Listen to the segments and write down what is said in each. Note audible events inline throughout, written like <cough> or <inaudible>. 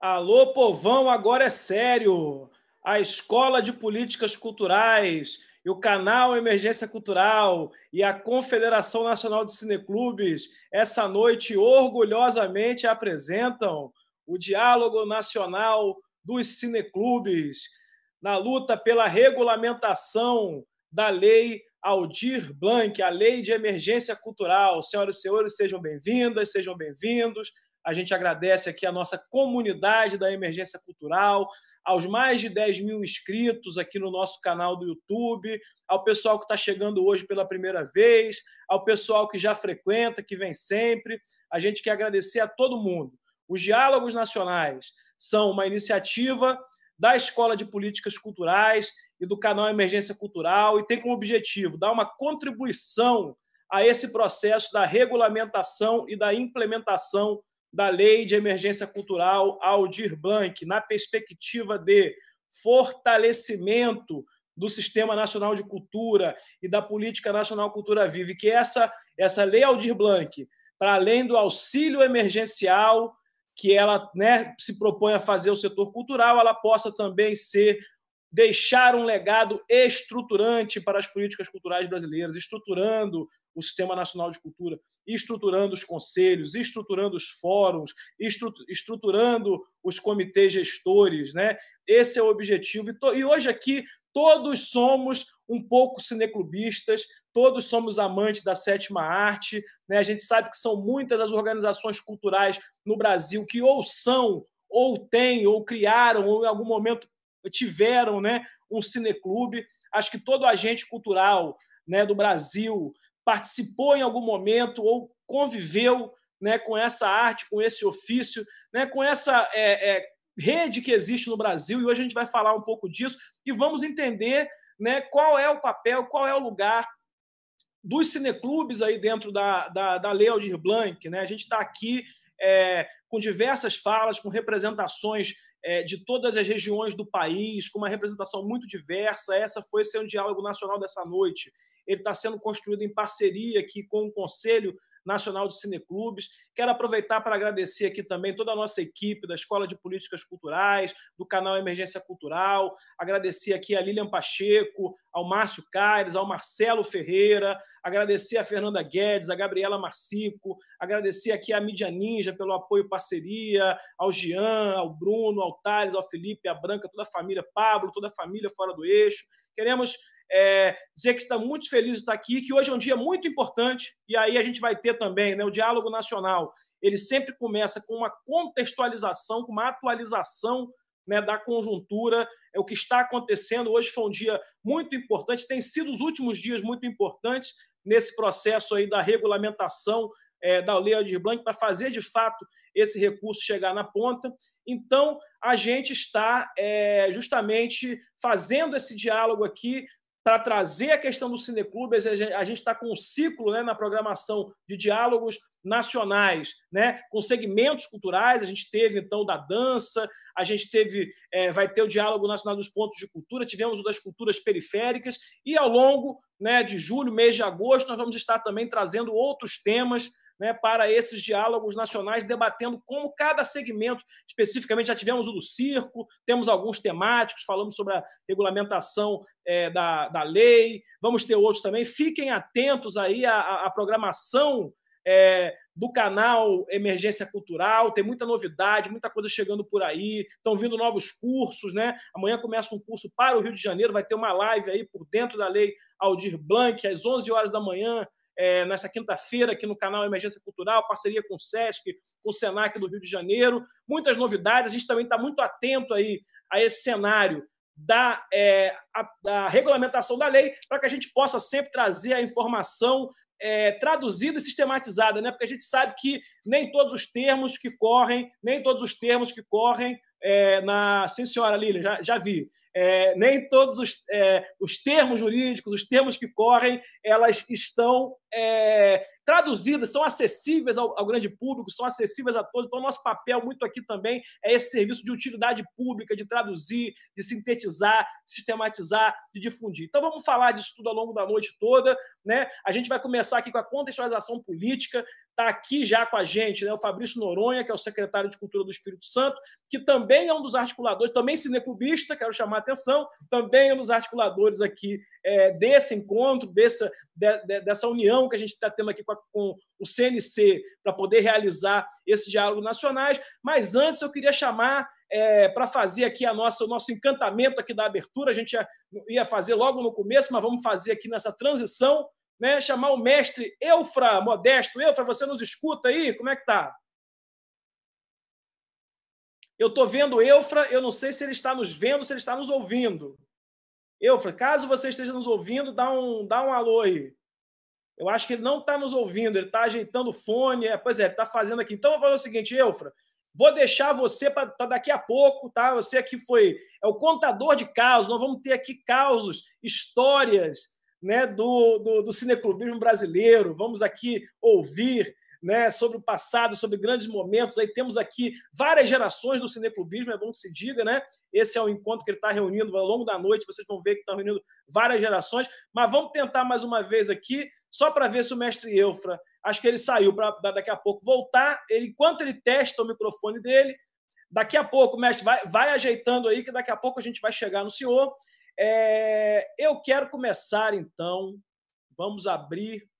Alô, povão, agora é sério. A Escola de Políticas Culturais e o canal Emergência Cultural e a Confederação Nacional de Cineclubes, essa noite orgulhosamente apresentam o Diálogo Nacional dos Cineclubes na luta pela regulamentação da Lei Aldir Blanc, a Lei de Emergência Cultural. Senhoras e senhores, sejam bem-vindas, sejam bem-vindos. A gente agradece aqui a nossa comunidade da Emergência Cultural, aos mais de 10 mil inscritos aqui no nosso canal do YouTube, ao pessoal que está chegando hoje pela primeira vez, ao pessoal que já frequenta, que vem sempre. A gente quer agradecer a todo mundo. Os Diálogos Nacionais são uma iniciativa da Escola de Políticas Culturais e do canal Emergência Cultural e tem como objetivo dar uma contribuição a esse processo da regulamentação e da implementação da Lei de Emergência Cultural Aldir Blanc, na perspectiva de fortalecimento do Sistema Nacional de Cultura e da Política Nacional Cultura Viva, e que essa, essa Lei Aldir Blanc, para além do auxílio emergencial que ela né, se propõe a fazer o setor cultural, ela possa também ser deixar um legado estruturante para as políticas culturais brasileiras, estruturando o Sistema Nacional de Cultura, estruturando os conselhos, estruturando os fóruns, estruturando os comitês gestores. Né? Esse é o objetivo. E hoje aqui todos somos um pouco cineclubistas, todos somos amantes da sétima arte. Né? A gente sabe que são muitas as organizações culturais no Brasil que ou são, ou têm, ou criaram, ou em algum momento tiveram né, um cineclube. Acho que todo agente cultural né, do Brasil participou em algum momento ou conviveu né, com essa arte, com esse ofício, né, com essa é, é, rede que existe no Brasil. E hoje a gente vai falar um pouco disso e vamos entender né, qual é o papel, qual é o lugar dos cineclubes aí dentro da, da, da Lei Aldir Blanc. Né? A gente está aqui é, com diversas falas, com representações é, de todas as regiões do país, com uma representação muito diversa. Essa foi ser um diálogo nacional dessa noite. Ele está sendo construído em parceria aqui com o Conselho Nacional de Cineclubes. Quero aproveitar para agradecer aqui também toda a nossa equipe da Escola de Políticas Culturais, do canal Emergência Cultural, agradecer aqui a Lilian Pacheco, ao Márcio Caires, ao Marcelo Ferreira, agradecer a Fernanda Guedes, a Gabriela Marcico, agradecer aqui a Mídia Ninja pelo apoio e parceria, ao Jean, ao Bruno, ao Thales, ao Felipe, à Branca, toda a família, Pablo, toda a família fora do eixo. Queremos é, dizer que está muito feliz de estar aqui, que hoje é um dia muito importante, e aí a gente vai ter também né, o diálogo nacional. Ele sempre começa com uma contextualização, com uma atualização né, da conjuntura, é o que está acontecendo. Hoje foi um dia muito importante, tem sido os últimos dias muito importantes nesse processo aí da regulamentação é, da Lei Aldir Blanc para fazer de fato esse recurso chegar na ponta. Então, a gente está é, justamente fazendo esse diálogo aqui para trazer a questão do cineclube. A gente está com um ciclo né, na programação de diálogos nacionais, né, com segmentos culturais. A gente teve, então, da dança, a gente teve, é, vai ter o Diálogo Nacional dos Pontos de Cultura, tivemos o das culturas periféricas, e ao longo né, de julho, mês de agosto, nós vamos estar também trazendo outros temas né, para esses diálogos nacionais, debatendo como cada segmento, especificamente já tivemos o do circo, temos alguns temáticos, falamos sobre a regulamentação é, da, da lei, vamos ter outros também. Fiquem atentos aí à, à programação é, do canal Emergência Cultural, tem muita novidade, muita coisa chegando por aí, estão vindo novos cursos, né? Amanhã começa um curso para o Rio de Janeiro, vai ter uma live aí por dentro da lei Aldir Blanc, às 11 horas da manhã, é, nessa quinta-feira aqui no canal Emergência Cultural, parceria com o SESC, com o SENAC do Rio de Janeiro. Muitas novidades, a gente também está muito atento aí a esse cenário da, é, a, da regulamentação da lei, para que a gente possa sempre trazer a informação é, traduzida e sistematizada, né? porque a gente sabe que nem todos os termos que correm, nem todos os termos que correm é, na. Sim, senhora Lília, já, já vi é, nem todos os, é, os termos jurídicos, os termos que correm, elas estão é, traduzidas, são acessíveis ao, ao, grande público, são acessíveis a todos. Então, nosso papel muito aqui também é esse serviço de utilidade pública, de traduzir, de sintetizar, sistematizar, de difundir. Então, vamos falar disso tudo ao longo da noite toda. Né? A gente vai começar aqui com a contextualização política. Está aqui já com a gente né, o Fabrício Noronha, que é o secretário de Cultura do Espírito Santo, que também é um dos articuladores, também cineclubista, quero chamar a atenção, também é um dos articuladores aqui é, desse encontro, dessa, de, de, dessa união que a gente está tendo aqui com, a, com o CNC para poder realizar esses diálogos nacionais. Mas antes eu queria chamar é, para fazer aqui a nossa, o nosso encantamento aqui da abertura. A gente ia, ia fazer logo no começo, mas vamos fazer aqui nessa transição, né? Chamar o mestre Eufra Modesto. Eufra, você nos escuta aí? Como é que tá? Eu estou vendo Eufra, eu não sei se ele está nos vendo, se ele está nos ouvindo. Eufra, caso você esteja nos ouvindo, dá um, dá um alô aí. Eu acho que ele não está nos ouvindo, ele está ajeitando o fone. É, pois é, ele está fazendo aqui. Então, eu vou fazer o seguinte, Eufra, vou deixar você para daqui a pouco, tá? Você aqui foi é o contador de casos. Nós vamos ter aqui causos, histórias né, do, do, do cineclubismo brasileiro. Vamos aqui ouvir né, sobre o passado, sobre grandes momentos. Aí temos aqui várias gerações do cineclubismo, é bom que se diga, né? Esse é o encontro que ele está reunindo ao longo da noite, vocês vão ver que está reunindo várias gerações. Mas vamos tentar mais uma vez aqui, só para ver se o mestre Eufra, acho que ele saiu para daqui a pouco voltar. Ele, enquanto ele testa o microfone dele, daqui a pouco, mestre, vai, vai ajeitando aí, que daqui a pouco a gente vai chegar no senhor. É, eu quero começar, então. Vamos abrir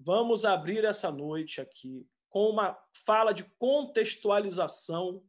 Vamos abrir essa noite aqui com uma fala de contextualização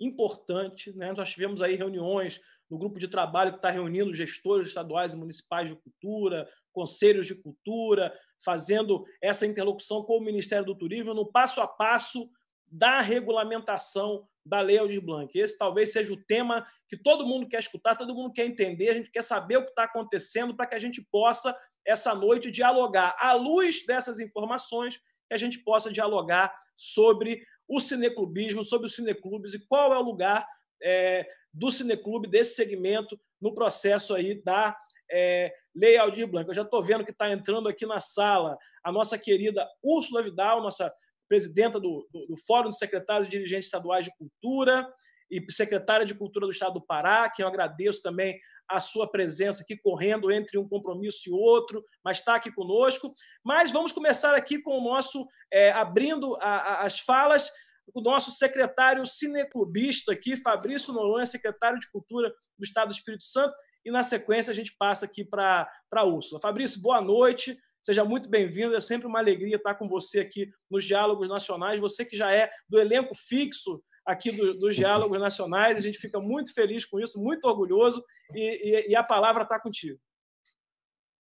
importante. Né? Nós tivemos aí reuniões no grupo de trabalho que está reunindo gestores estaduais e municipais de cultura, conselhos de cultura, fazendo essa interlocução com o Ministério do Turismo no passo a passo da regulamentação da Lei Aldir Blanc. Esse talvez seja o tema que todo mundo quer escutar, todo mundo quer entender, a gente quer saber o que está acontecendo para que a gente possa essa noite dialogar, à luz dessas informações, que a gente possa dialogar sobre o cineclubismo, sobre os cineclubes e qual é o lugar é, do cineclube, desse segmento, no processo aí da é, Lei Aldir Blanc. Eu já estou vendo que está entrando aqui na sala a nossa querida Úrsula Vidal, nossa presidenta do, do, do Fórum de Secretários e Dirigentes Estaduais de Cultura e secretária de Cultura do Estado do Pará, que eu agradeço também a sua presença aqui correndo entre um compromisso e outro, mas está aqui conosco. Mas vamos começar aqui com o nosso, é, abrindo a, a, as falas, o nosso secretário cineclubista aqui, Fabrício Noronha, secretário de Cultura do Estado do Espírito Santo, e na sequência a gente passa aqui para a Úrsula. Fabrício, boa noite. Seja muito bem-vindo. É sempre uma alegria estar com você aqui nos Diálogos Nacionais. Você que já é do elenco fixo aqui do, dos Diálogos Nacionais. A gente fica muito feliz com isso, muito orgulhoso, e, e, e a palavra está contigo.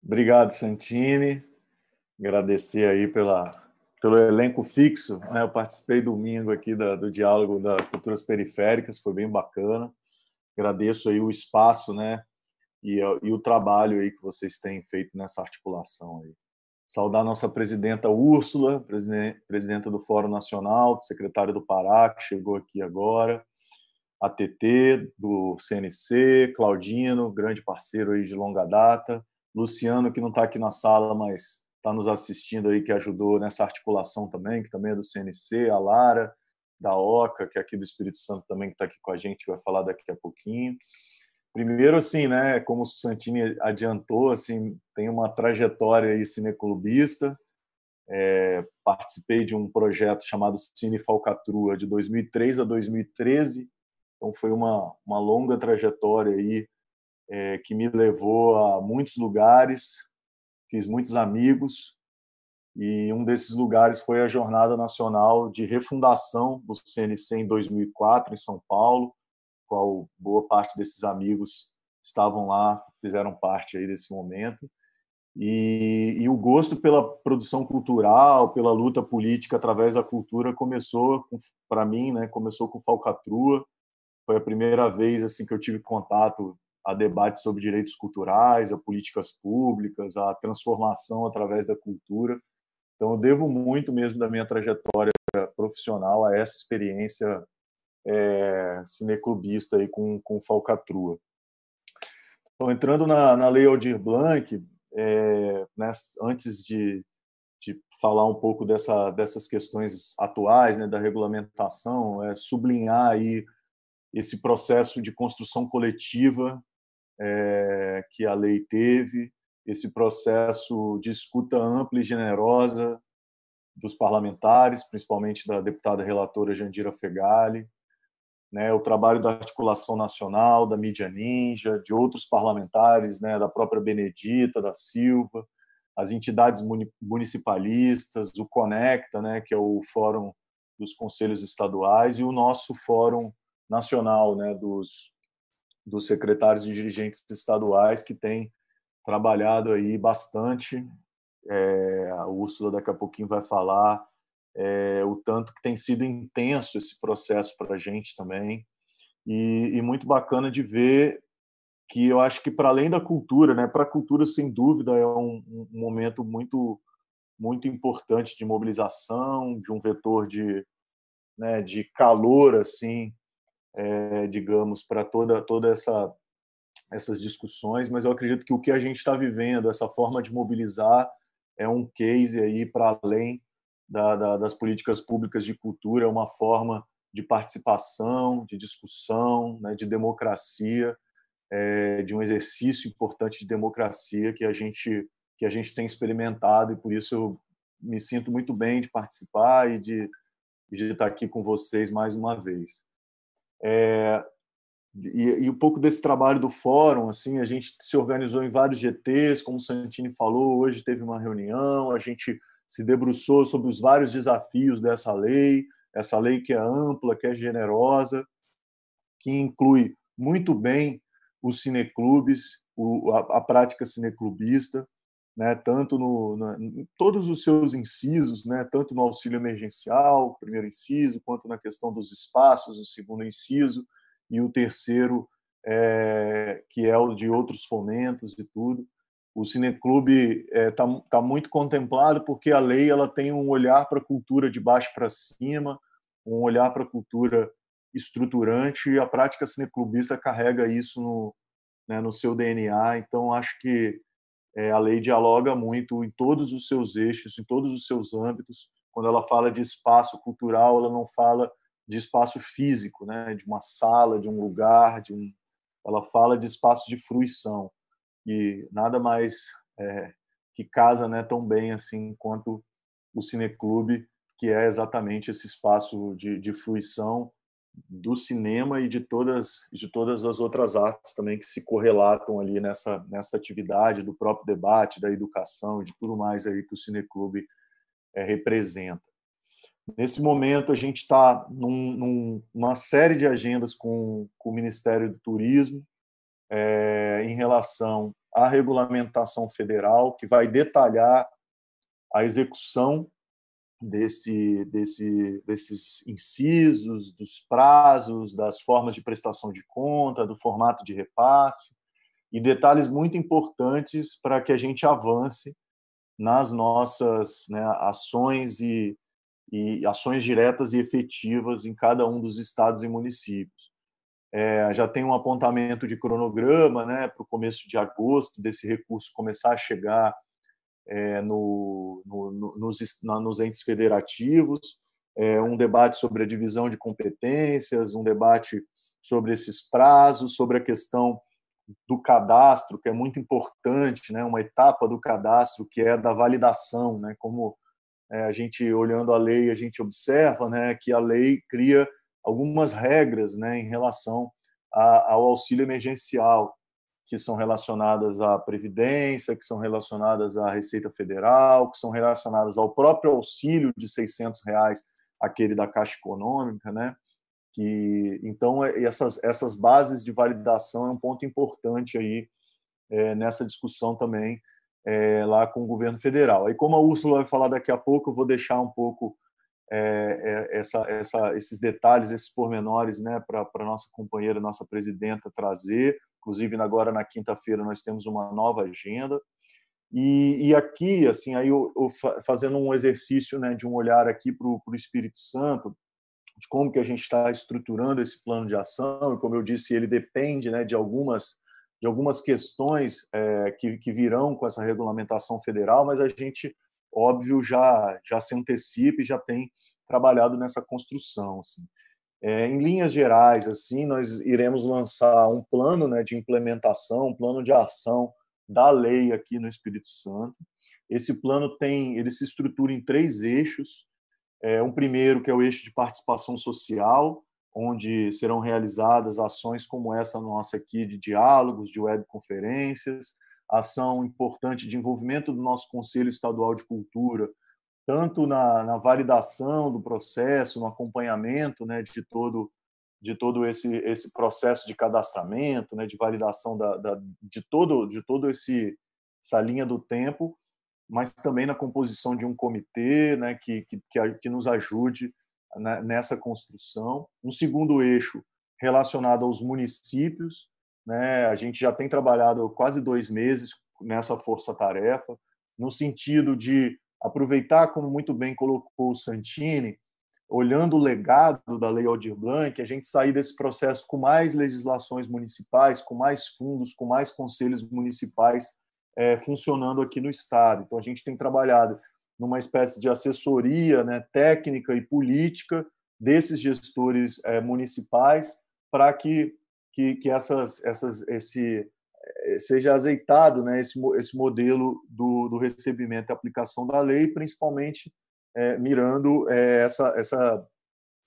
Obrigado, Santini. Agradecer aí pela, pelo elenco fixo. Né? Eu participei domingo aqui da, do diálogo da Culturas Periféricas, foi bem bacana. Agradeço aí o espaço, né? E, e o trabalho aí que vocês têm feito nessa articulação aí. Saudar nossa presidenta Úrsula, presidenta do Fórum Nacional, secretário do Pará, que chegou aqui agora, a TT do CNC, Claudino, grande parceiro aí de longa data, Luciano, que não está aqui na sala, mas está nos assistindo aí, que ajudou nessa articulação também, que também é do CNC, a Lara, da OCA, que é aqui do Espírito Santo também, que está aqui com a gente, vai falar daqui a pouquinho. Primeiro, assim, né, como o Santini adiantou, assim, tem uma trajetória aí cineclubista. É, participei de um projeto chamado Cine Falcatrua de 2003 a 2013. Então foi uma, uma longa trajetória aí é, que me levou a muitos lugares, fiz muitos amigos e um desses lugares foi a Jornada Nacional de Refundação do CNC em 2004 em São Paulo qual boa parte desses amigos estavam lá, fizeram parte aí desse momento. E, e, o gosto pela produção cultural, pela luta política através da cultura começou, para mim, né, começou com Falcatrua. Foi a primeira vez assim que eu tive contato a debates sobre direitos culturais, a políticas públicas, a transformação através da cultura. Então, eu devo muito mesmo da minha trajetória profissional a essa experiência é, cineclubista aí com, com falcatrua. Então, entrando na, na Lei Aldir Blanc, é, né, antes de, de falar um pouco dessa, dessas questões atuais, né, da regulamentação, é sublinhar aí esse processo de construção coletiva é, que a lei teve, esse processo de escuta ampla e generosa dos parlamentares, principalmente da deputada relatora Jandira Fegali, né, o trabalho da articulação nacional, da mídia ninja, de outros parlamentares, né, da própria Benedita da Silva, as entidades municipalistas, o Conecta, né, que é o Fórum dos Conselhos Estaduais, e o nosso Fórum Nacional né, dos, dos secretários e dirigentes estaduais, que tem trabalhado aí bastante. É, a Úrsula daqui a pouquinho vai falar é, o tanto que tem sido intenso esse processo para a gente também. E, e, muito bacana de ver que eu acho que, para além da cultura, né, para a cultura, sem dúvida, é um, um, momento muito, muito importante de mobilização, de um vetor de, né, de calor, assim, é, digamos, para toda, toda essa essas discussões, mas eu acredito que o que a gente está vivendo, essa forma de mobilizar, é um case aí para além da, da, das políticas públicas de cultura, é uma forma de participação, de discussão, né, de democracia, é, de um exercício importante de democracia que a gente que a gente tem experimentado e por isso eu me sinto muito bem de participar e de, de estar aqui com vocês mais uma vez. É, e, e, um pouco desse trabalho do fórum, assim, a gente se organizou em vários GTs, como o Santini falou, hoje teve uma reunião, a gente se debruçou sobre os vários desafios dessa lei, essa lei que é ampla, que é generosa, que inclui muito bem os cineclubes, a, prática cineclubista, né, tanto no, em todos os seus incisos, né, tanto no auxílio emergencial, primeiro inciso, quanto na questão dos espaços, o segundo inciso, e o terceiro, é, que é o de outros fomentos e tudo o cineclube está é, tá, tá muito contemplado porque a lei ela tem um olhar para a cultura de baixo para cima, um olhar para a cultura estruturante e a prática cineclubista carrega isso no, né, no seu DNA. Então, acho que é, a lei dialoga muito em todos os seus eixos, em todos os seus âmbitos. Quando ela fala de espaço cultural, ela não fala de espaço físico, né, de uma sala, de um lugar, de um... ela fala de espaço de fruição e nada mais é, que casa né, tão bem assim quanto o cineclube, que é exatamente esse espaço de, de fruição do cinema e de todas de todas as outras artes também que se correlatam ali nessa nessa atividade do próprio debate da educação de tudo mais aí que o cineclube é, representa. Nesse momento a gente está num, numa série de agendas com, com o Ministério do Turismo é, em relação à regulamentação federal, que vai detalhar a execução desse, desse, desses incisos, dos prazos, das formas de prestação de conta, do formato de repasse, e detalhes muito importantes para que a gente avance nas nossas né, ações e, e ações diretas e efetivas em cada um dos estados e municípios. É, já tem um apontamento de cronograma né, para o começo de agosto desse recurso começar a chegar é, no, no, no, nos, na, nos, entes federativos, é, um debate sobre a divisão de competências, um debate sobre esses prazos, sobre a questão do cadastro, que é muito importante, né, uma etapa do cadastro que é da validação, né, como é, a gente olhando a lei a gente observa, né, que a lei cria algumas regras né, em relação a, ao auxílio emergencial, que são relacionadas à Previdência, que são relacionadas à Receita Federal, que são relacionadas ao próprio auxílio de 600 reais, aquele da Caixa Econômica, né? Que, então, é, essas, essas bases de validação é um ponto importante aí é, nessa discussão também é, lá com o governo federal. Aí, como a Úrsula vai falar daqui a pouco, eu vou deixar um pouco é, é, essa, essa, esses detalhes, esses pormenores, né, para a nossa companheira, nossa presidenta trazer. Inclusive, agora na quinta-feira nós temos uma nova agenda. E, e aqui, assim, aí eu, eu, fazendo um exercício, né, de um olhar aqui para o Espírito Santo, de como que a gente está estruturando esse plano de ação e como eu disse, ele depende, né, de algumas de algumas questões é, que, que virão com essa regulamentação federal, mas a gente, óbvio, já, já se antecipa e já tem trabalhado nessa construção. Assim. É, em linhas gerais, assim, nós iremos lançar um plano né, de implementação, um plano de ação da lei aqui no Espírito Santo. Esse plano tem, ele se estrutura em três eixos. É, um primeiro que é o eixo de participação social, onde serão realizadas ações como essa nossa aqui de diálogos, de webconferências, ação importante de envolvimento do nosso Conselho Estadual de Cultura, tanto na, na validação do processo, no acompanhamento né, de todo de todo esse esse processo de cadastramento, né, de validação da, da, de todo de todo esse essa linha do tempo, mas também na composição de um comitê, né, que que, que nos ajude né, nessa construção. Um segundo eixo relacionado aos municípios, né, a gente já tem trabalhado quase dois meses nessa força-tarefa, no sentido de aproveitar, como muito bem colocou o Santini, olhando o legado da Lei Aldir Blanc, a gente sair desse processo com mais legislações municipais, com mais fundos, com mais conselhos municipais é, funcionando aqui no Estado. Então, a gente tem trabalhado numa espécie de assessoria né, técnica e política desses gestores é, municipais para que, que, que, essas, essas, esse, é, seja azeitado né, esse, esse modelo do, do recebimento e aplicação da lei, principalmente é, mirando é, essa, essa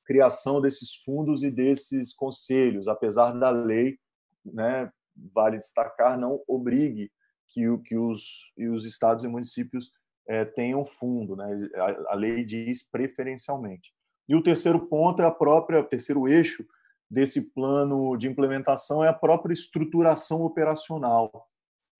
criação desses fundos e desses conselhos, apesar da lei, né, vale destacar, não obrigue que, que os, os estados e municípios é, tenham fundo, né? A, a, lei diz preferencialmente. E o terceiro ponto é a própria, o terceiro eixo desse plano de implementação é a própria estruturação operacional.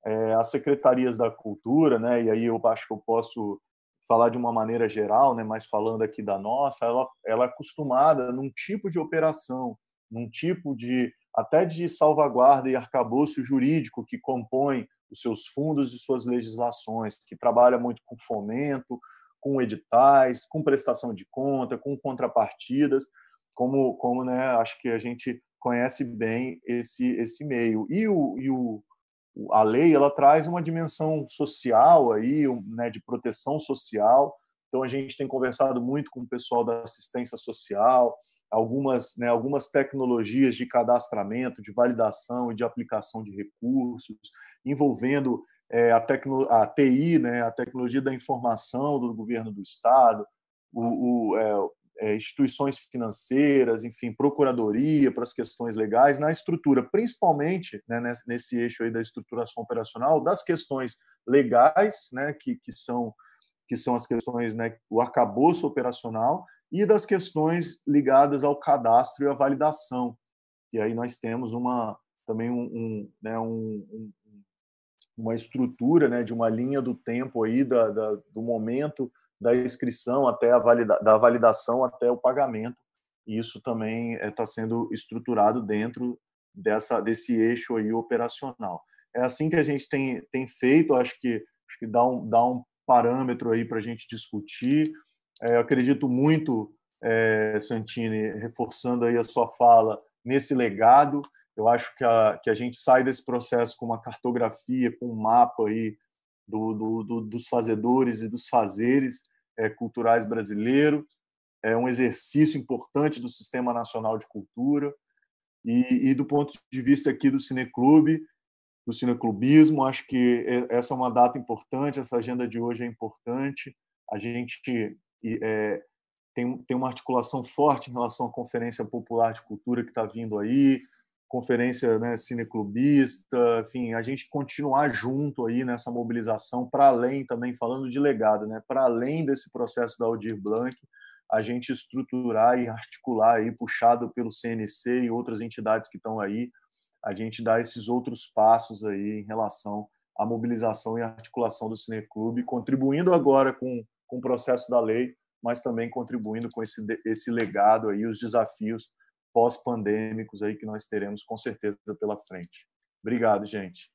É, as secretarias da cultura, né? E aí eu acho que eu posso falar de uma maneira geral, né? Mas falando aqui da nossa, ela, ela é acostumada num tipo de operação, num tipo de até de salvaguarda e arcabouço jurídico que compõe os seus fundos e suas legislações, que trabalha muito com fomento, com editais, com prestação de conta, com contrapartidas, como, como né, acho que a gente conhece bem esse, esse meio. E, o, e o, a lei ela traz uma dimensão social aí, né, de proteção social. Então a gente tem conversado muito com o pessoal da assistência social, algumas, né, algumas tecnologias de cadastramento, de validação e de aplicação de recursos, envolvendo é, a, tecno, a TI, né, a tecnologia da informação do governo do Estado, o, o é, instituições financeiras, enfim, procuradoria para as questões legais, na estrutura, principalmente né, nesse, nesse, eixo aí da estruturação operacional, das questões legais, né, que, que, são, que são as questões, né, o arcabouço operacional, e das questões ligadas ao cadastro e à validação. E aí nós temos uma também um, um, né, um, uma estrutura né, de uma linha do tempo aí da, da do momento da inscrição até a valida, da validação até o pagamento. E isso também está eh, sendo estruturado dentro dessa desse eixo aí operacional. É assim que a gente tem, tem feito. Acho que acho que dá um dá um parâmetro aí para a gente discutir. É, eu acredito muito, é, Santini, reforçando aí a sua fala, nesse legado. Eu acho que a, que a gente sai desse processo com uma cartografia, com um mapa aí do, do, do dos fazedores e dos fazeres culturais brasileiros. É um exercício importante do Sistema Nacional de Cultura. E, e do ponto de vista aqui do Cineclube, do cineclubismo, acho que essa é uma data importante, essa agenda de hoje é importante. A gente é, tem, tem uma articulação forte em relação à Conferência Popular de Cultura que está vindo aí, conferência né, cineclubista, enfim, a gente continuar junto aí nessa mobilização, para além também, falando de legado, né, para além desse processo da Aldir Blanc, a gente estruturar e articular aí, puxado pelo CNC e outras entidades que estão aí, a gente dar esses outros passos aí em relação à mobilização e articulação do Cineclube, contribuindo agora com, com o processo da lei, mas também contribuindo com esse, esse legado aí, os desafios pós-pandêmicos aí que nós teremos com certeza pela frente. Obrigado, gente.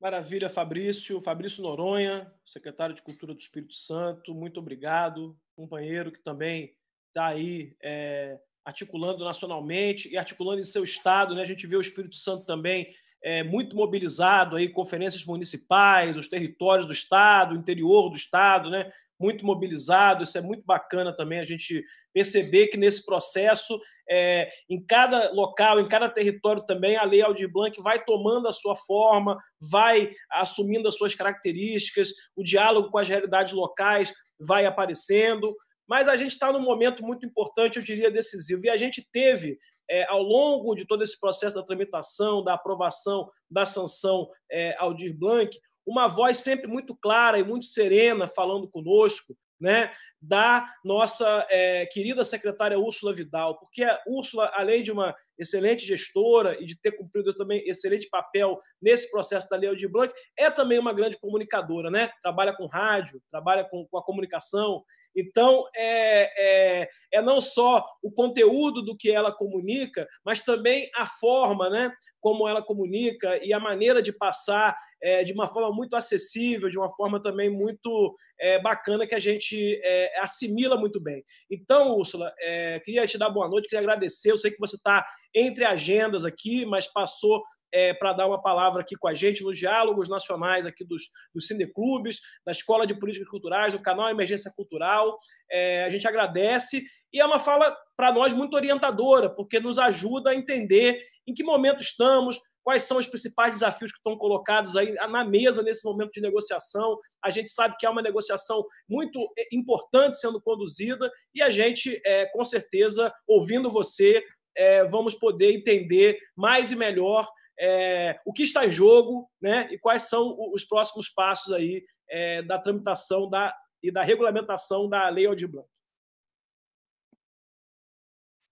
Maravilha, Fabrício. Fabrício Noronha, secretário de Cultura do Espírito Santo, muito obrigado. Companheiro que também está aí é, articulando nacionalmente e articulando em seu estado. Né? A gente vê o Espírito Santo também é, muito mobilizado, aí, conferências municipais, os territórios do estado, o interior do estado, né? Muito mobilizado. Isso é muito bacana também a gente perceber que nesse processo, é, em cada local, em cada território também, a Lei Aldir Blanc vai tomando a sua forma, vai assumindo as suas características, o diálogo com as realidades locais vai aparecendo. Mas a gente está num momento muito importante, eu diria decisivo. E a gente teve, é, ao longo de todo esse processo da tramitação, da aprovação, da sanção é, Aldir Blanc, uma voz sempre muito clara e muito serena falando conosco, né, da nossa é, querida secretária Úrsula Vidal, porque a Úrsula, além de uma excelente gestora e de ter cumprido também excelente papel nesse processo da Lei Aldir Blanc, é também uma grande comunicadora, né? Trabalha com rádio, trabalha com, com a comunicação, então, é, é, é, não só o conteúdo do que ela comunica, mas também a forma né, como ela comunica e a maneira de passar é, de uma forma muito acessível, de uma forma também muito é, bacana que a gente é, assimila muito bem. Então, Úrsula, é, queria te dar boa noite, queria agradecer. Eu sei que você está entre agendas aqui, mas passou é, para dar uma palavra aqui com a gente nos diálogos nacionais aqui dos, dos cineclubes, da Escola de Políticas Culturais, do canal Emergência Cultural. É, a gente agradece e é uma fala para nós muito orientadora, porque nos ajuda a entender em que momento estamos, quais são os principais desafios que estão colocados aí na mesa nesse momento de negociação. A gente sabe que há uma negociação muito é, importante sendo conduzida e a gente, é, com certeza, ouvindo você, é, vamos poder entender mais e melhor é, o que está em jogo né, e quais são os próximos passos aí é, da tramitação da, e da regulamentação da Lei Aldir Blanc.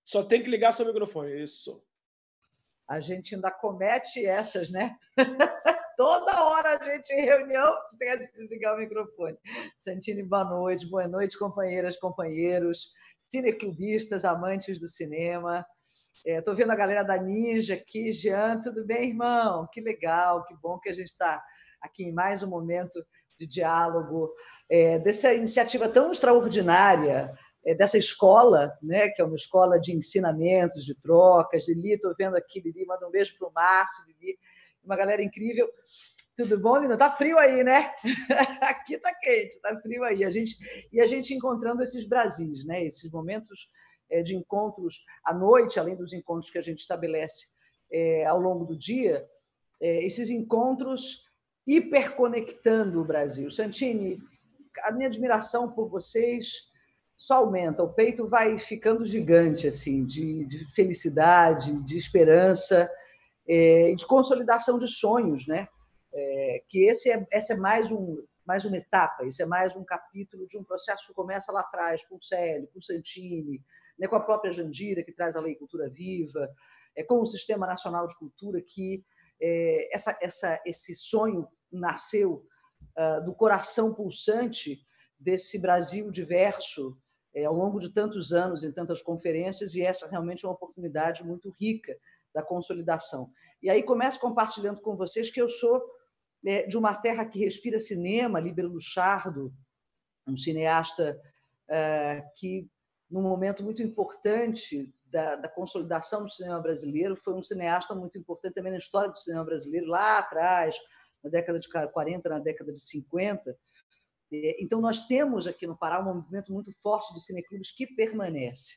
Só tem que ligar seu microfone, isso. A gente ainda comete essas, né? <laughs> Toda hora a gente em reunião esquece de ligar o microfone. Santini, boa noite. Boa noite, companheiras, companheiros, cineclubistas, amantes do cinema. Estou é, vendo a galera da Ninja aqui. Jean, tudo bem, irmão? Que legal, que bom que a gente está aqui em mais um momento de diálogo, é, dessa iniciativa tão extraordinária, dessa escola, né, que é uma escola de ensinamentos, de trocas. Lili, estou vendo aqui, Lili, manda um beijo para o Márcio, Lili, uma galera incrível. Tudo bom, Lina? Tá frio aí, né? <laughs> aqui tá quente, tá frio aí. A gente, e a gente encontrando esses Brasis, né? esses momentos é, de encontros à noite, além dos encontros que a gente estabelece é, ao longo do dia, é, esses encontros hiperconectando o Brasil. Santini, a minha admiração por vocês só aumenta, o peito vai ficando gigante, assim, de, de felicidade, de esperança e de consolidação de sonhos, né? que esse é, essa é mais um, mais uma etapa, isso é mais um capítulo de um processo que começa lá atrás, com o Célio, com o Santini, né, com a própria Jandira, que traz a Lei Cultura Viva, é, com o Sistema Nacional de Cultura, que é, essa, essa, esse sonho nasceu uh, do coração pulsante desse Brasil diverso é, ao longo de tantos anos, em tantas conferências, e essa realmente é uma oportunidade muito rica da consolidação. E aí começo compartilhando com vocês que eu sou é, de uma terra que respira cinema, Líbero Luchardo, um cineasta uh, que num momento muito importante da, da, consolidação do cinema brasileiro, foi um cineasta muito importante também na história do cinema brasileiro, lá atrás, na década de 40, na década de 50. Então, nós temos aqui no Pará um movimento muito forte de cineclubes que permanece.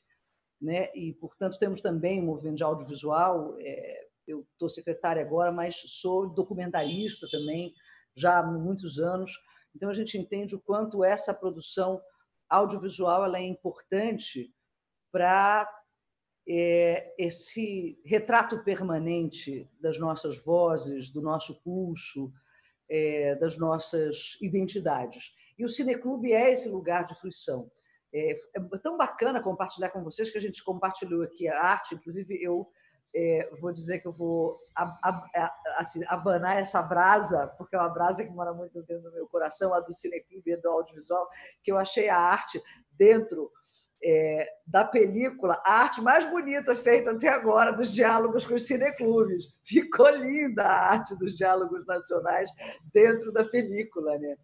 Né? E, portanto, temos também um movimento de audiovisual. É, eu estou secretária agora, mas sou documentarista também, já há muitos anos. Então, a gente entende o quanto essa produção audiovisual ela é importante para é, esse retrato permanente das nossas vozes, do nosso pulso, é, das nossas identidades. E o Cineclube é esse lugar de fruição. É, é, tão bacana compartilhar com vocês que a gente compartilhou aqui a arte, inclusive eu é, vou dizer que eu vou assim, abanar essa brasa, porque é uma brasa que mora muito dentro do meu coração, a do cineclube e do audiovisual, que eu achei a arte dentro é, da película, a arte mais bonita feita até agora dos diálogos com os cineclubes. Ficou linda a arte dos diálogos nacionais dentro da película. Né?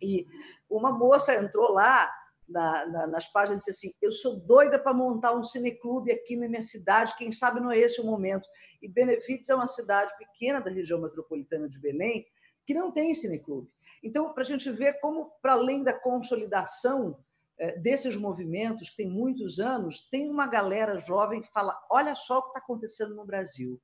E uma moça entrou lá na, na, nas páginas, disse assim: Eu sou doida para montar um cineclube aqui na minha cidade, quem sabe não é esse o momento. E Benefites é uma cidade pequena da região metropolitana de Belém que não tem cineclube. Então, para a gente ver como, para além da consolidação é, desses movimentos, que tem muitos anos, tem uma galera jovem que fala: olha só o que está acontecendo no Brasil.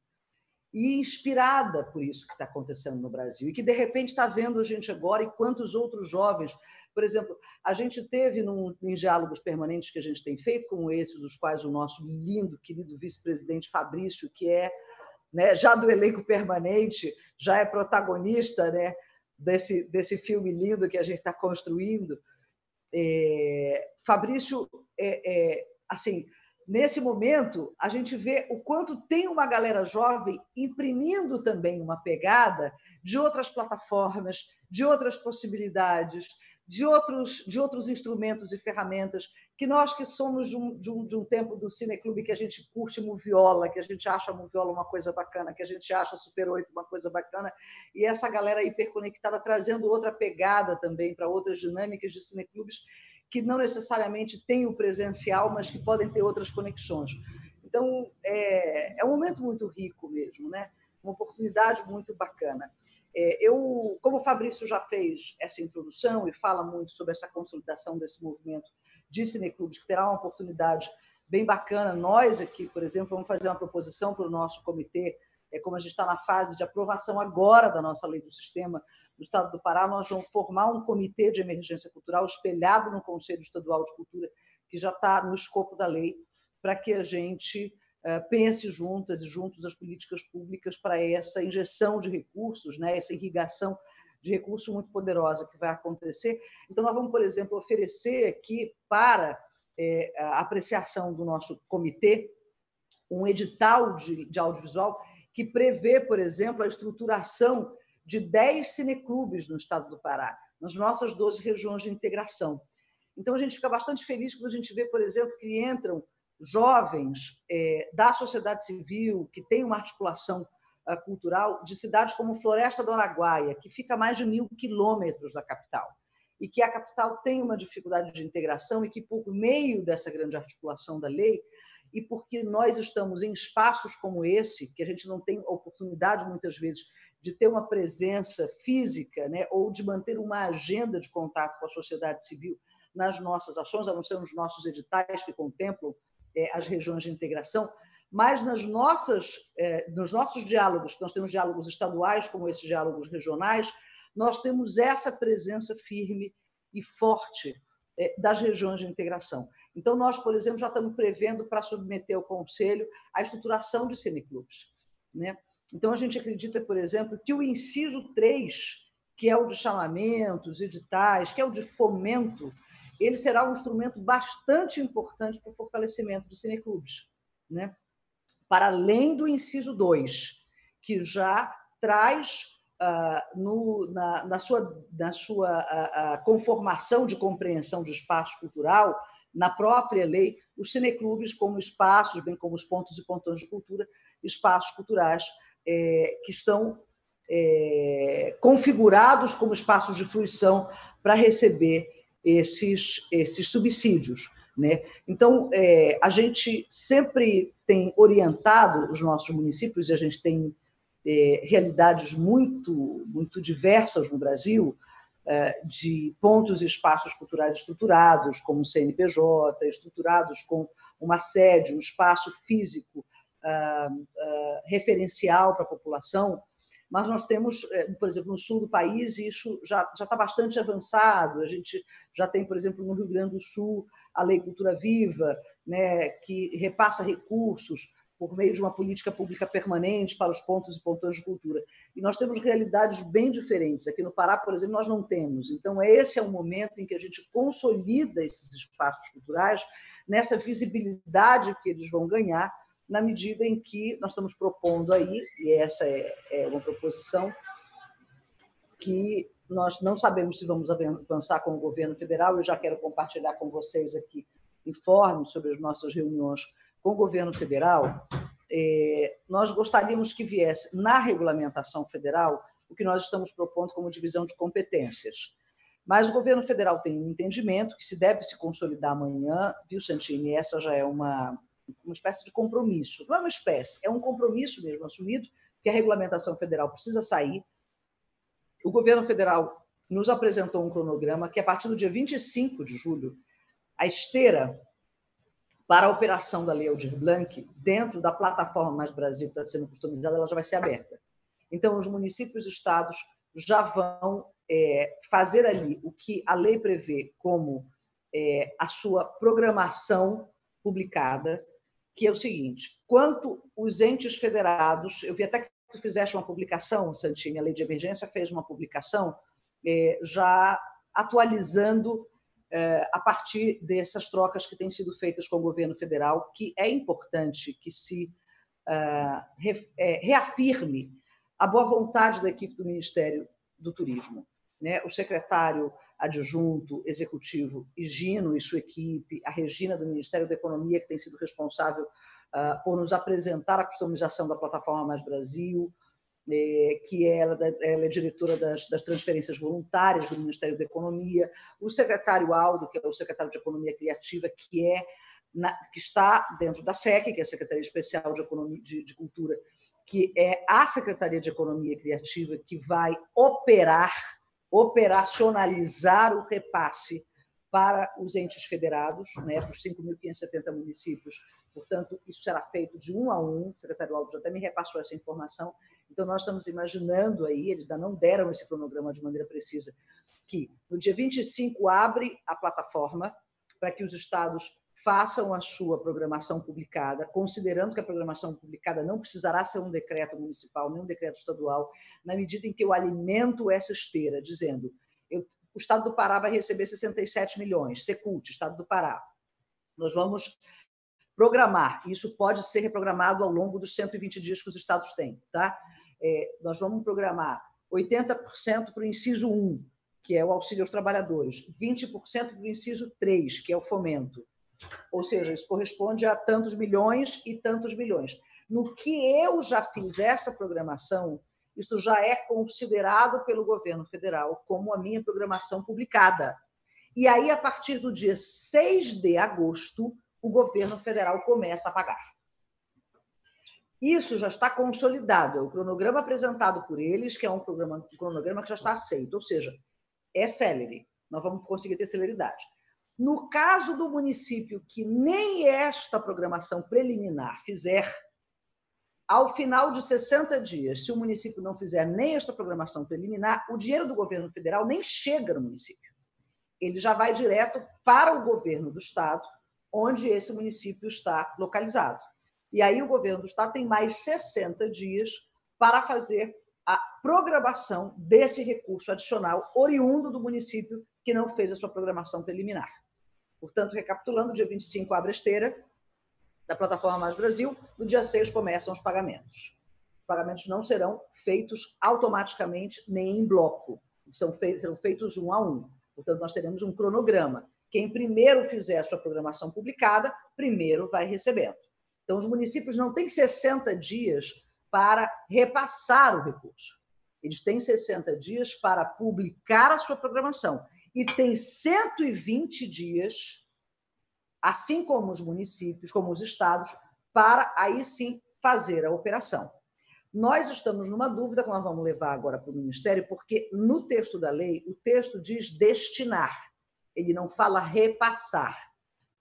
E inspirada por isso que está acontecendo no Brasil. E que, de repente, está vendo a gente agora e quantos outros jovens por exemplo, a gente teve num, em diálogos permanentes que a gente tem feito, como esse, dos quais o nosso lindo, querido vice-presidente Fabrício, que é né, já do elenco permanente, já é protagonista né, desse, desse filme lindo que a gente está construindo. É, Fabrício, é, é, assim, nesse momento, a gente vê o quanto tem uma galera jovem imprimindo também uma pegada de outras plataformas, de outras possibilidades, de outros, de outros instrumentos e ferramentas, que nós que somos de um, de um, de um tempo do cineclube que a gente curte moviola, que a gente acha moviola uma coisa bacana, que a gente acha Super 8 uma coisa bacana, e essa galera hiperconectada trazendo outra pegada também para outras dinâmicas de cineclubes que não necessariamente têm o presencial, mas que podem ter outras conexões. Então, é, é um momento muito rico mesmo, né? uma oportunidade muito bacana. É, eu, como o Fabrício já fez essa introdução e fala muito sobre essa consolidação desse movimento de cineclubes, que terá uma oportunidade bem bacana, nós aqui, por exemplo, vamos fazer uma proposição para o nosso comitê, é, como a gente está na fase de aprovação agora da nossa lei do sistema do Estado do Pará, nós vamos formar um comitê de emergência cultural espelhado no Conselho Estadual de Cultura, que já está no escopo da lei, para que a gente eh, pense juntas e juntos as políticas públicas para essa injeção de recursos, né, essa irrigação de recursos muito poderosa que vai acontecer. Então, nós vamos, por exemplo, oferecer aqui para é, a apreciação do nosso comitê um edital de, de audiovisual que prevê, por exemplo, a estruturação de 10 cineclubes no estado do Pará, nas nossas 12 regiões de integração. Então, a gente fica bastante feliz quando a gente vê, por exemplo, que entram jovens é, da sociedade civil, que tem uma articulação uh, cultural, de cidades como Floresta do Araguaia, que fica a mais de mil quilômetros da capital, e que a capital tem uma dificuldade de integração e que, por meio dessa grande articulação da lei, e porque nós estamos em espaços como esse, que a gente não tem oportunidade, muitas vezes, de ter uma presença física, né, ou de manter uma agenda de contato com a sociedade civil nas nossas ações, a não ser nos nossos editais que contemplam é, as regiões de integração, mas nas nossas, é, nos nossos diálogos, nós temos diálogos estaduais, como esses diálogos regionais, nós temos essa presença firme e forte das regiões de integração. Então, nós, por exemplo, já estamos prevendo para submeter ao Conselho a estruturação de cineclubes. Né? Então, a gente acredita, por exemplo, que o inciso 3, que é o de chamamentos, editais, que é o de fomento ele será um instrumento bastante importante para o fortalecimento dos cineclubes, né? para além do inciso 2, que já traz uh, no, na, na, sua, na sua uh, uh, conformação de compreensão de espaço cultural, na própria lei, os cineclubes como espaços, bem como os pontos e pontões de cultura, espaços culturais é, que estão é, configurados como espaços de fruição para receber esses, esses subsídios. Né? Então, é, a gente sempre tem orientado os nossos municípios, e a gente tem é, realidades muito, muito diversas no Brasil, é, de pontos e espaços culturais estruturados, como o CNPJ, estruturados com uma sede, um espaço físico ah, ah, referencial para a população, mas nós temos, eh, por exemplo, no sul do país, isso já já está bastante avançado. A gente já tem, por exemplo, no Rio Grande do Sul, a Lei Cultura Viva, né, que repassa recursos por meio de uma política pública permanente para os pontos e pontões de cultura. E nós temos realidades bem diferentes. Aqui no Pará, por exemplo, nós não temos. Então, esse é o momento em que a gente consolida esses espaços culturais nessa visibilidade que eles vão ganhar na medida em que nós estamos propondo aí, e essa é, é uma proposição que nós não sabemos se vamos avançar com o governo federal, eu já quero compartilhar com vocês aqui informes sobre as nossas reuniões com o governo federal. É, nós gostaríamos que viesse na regulamentação federal o que nós estamos propondo como divisão de competências. Mas o governo federal tem um entendimento que se deve se consolidar amanhã, viu, Santini? Essa já é uma, uma espécie de compromisso. Não é uma espécie, é um compromisso mesmo assumido, que a regulamentação federal precisa sair. O governo federal nos apresentou um cronograma que, a partir do dia 25 de julho, a esteira para a operação da Lei Aldir Blanc, dentro da plataforma Mais Brasil que está sendo customizada, ela já vai ser aberta. Então, os municípios e estados já vão é, fazer ali o que a lei prevê como é, a sua programação publicada, que é o seguinte: quanto os entes federados, eu vi até que tu fizeste uma publicação, Santini, a lei de emergência fez uma publicação é, já atualizando a partir dessas trocas que têm sido feitas com o governo federal, que é importante que se é, reafirme a boa vontade da equipe do Ministério do Turismo. Né? O secretário adjunto executivo Higino e sua equipe, a Regina do Ministério da Economia, que tem sido responsável por nos apresentar a customização da plataforma Mais Brasil, que é ela, ela, é diretora das, das, transferências voluntárias do Ministério da Economia, o secretário Aldo, que é o secretário de Economia Criativa, que é na, que está dentro da SEC, que é a Secretaria Especial de, Economia, de, de Cultura, que é a Secretaria de Economia Criativa que vai operar, operacionalizar o repasse para os entes federados, né, para os 5.570 municípios. Portanto, isso será feito de um a um. O secretário Aldo já até me repassou essa informação. Então, nós estamos imaginando aí, eles ainda não deram esse cronograma de maneira precisa, que no dia 25 abre a plataforma para que os estados façam a sua programação publicada, considerando que a programação publicada não precisará ser um decreto municipal, nem um decreto estadual, na medida em que eu alimento essa esteira, dizendo eu, o Estado do Pará vai receber 67 milhões, Secult, Estado do Pará. Nós vamos programar, isso pode ser reprogramado ao longo dos 120 dias que os estados têm. Tá? É, nós vamos programar 80% para o inciso 1, que é o auxílio aos trabalhadores, 20% para o inciso 3, que é o fomento, ou seja, isso corresponde a tantos milhões e tantos milhões. No que eu já fiz essa programação, isso já é considerado pelo governo federal como a minha programação publicada. E aí, a partir do dia 6 de agosto, o governo federal começa a pagar. Isso já está consolidado, é o cronograma apresentado por eles, que é um, programa, um cronograma que já está aceito, ou seja, é célere, nós vamos conseguir ter celeridade. No caso do município que nem esta programação preliminar fizer, ao final de 60 dias, se o município não fizer nem esta programação preliminar, o dinheiro do governo federal nem chega no município. Ele já vai direto para o governo do estado, onde esse município está localizado. E aí o governo do estado tem mais 60 dias para fazer a programação desse recurso adicional oriundo do município que não fez a sua programação preliminar. Portanto, recapitulando, dia 25 abre a esteira da plataforma Mais Brasil, no dia 6 começam os pagamentos. Os pagamentos não serão feitos automaticamente nem em bloco, são feitos, serão feitos um a um. Portanto, nós teremos um cronograma. Quem primeiro fizer a sua programação publicada, primeiro vai recebendo. Então, os municípios não têm 60 dias para repassar o recurso. Eles têm 60 dias para publicar a sua programação e tem 120 dias, assim como os municípios, como os estados, para aí sim fazer a operação. Nós estamos numa dúvida que nós vamos levar agora para o Ministério, porque no texto da lei, o texto diz destinar, ele não fala repassar.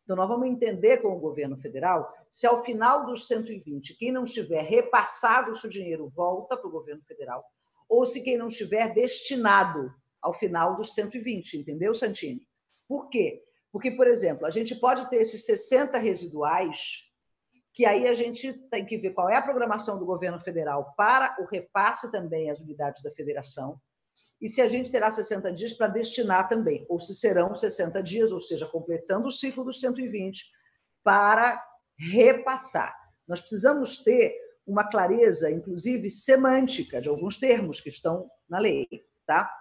Então, nós vamos entender com o governo federal se ao final dos 120, quem não estiver repassado o seu dinheiro volta para o governo federal, ou se quem não estiver destinado ao final dos 120, entendeu, Santini? Por quê? Porque, por exemplo, a gente pode ter esses 60 residuais, que aí a gente tem que ver qual é a programação do governo federal para o repasse também às unidades da federação, e se a gente terá 60 dias para destinar também, ou se serão 60 dias, ou seja, completando o ciclo dos 120, para repassar. Nós precisamos ter uma clareza, inclusive semântica, de alguns termos que estão na lei, tá?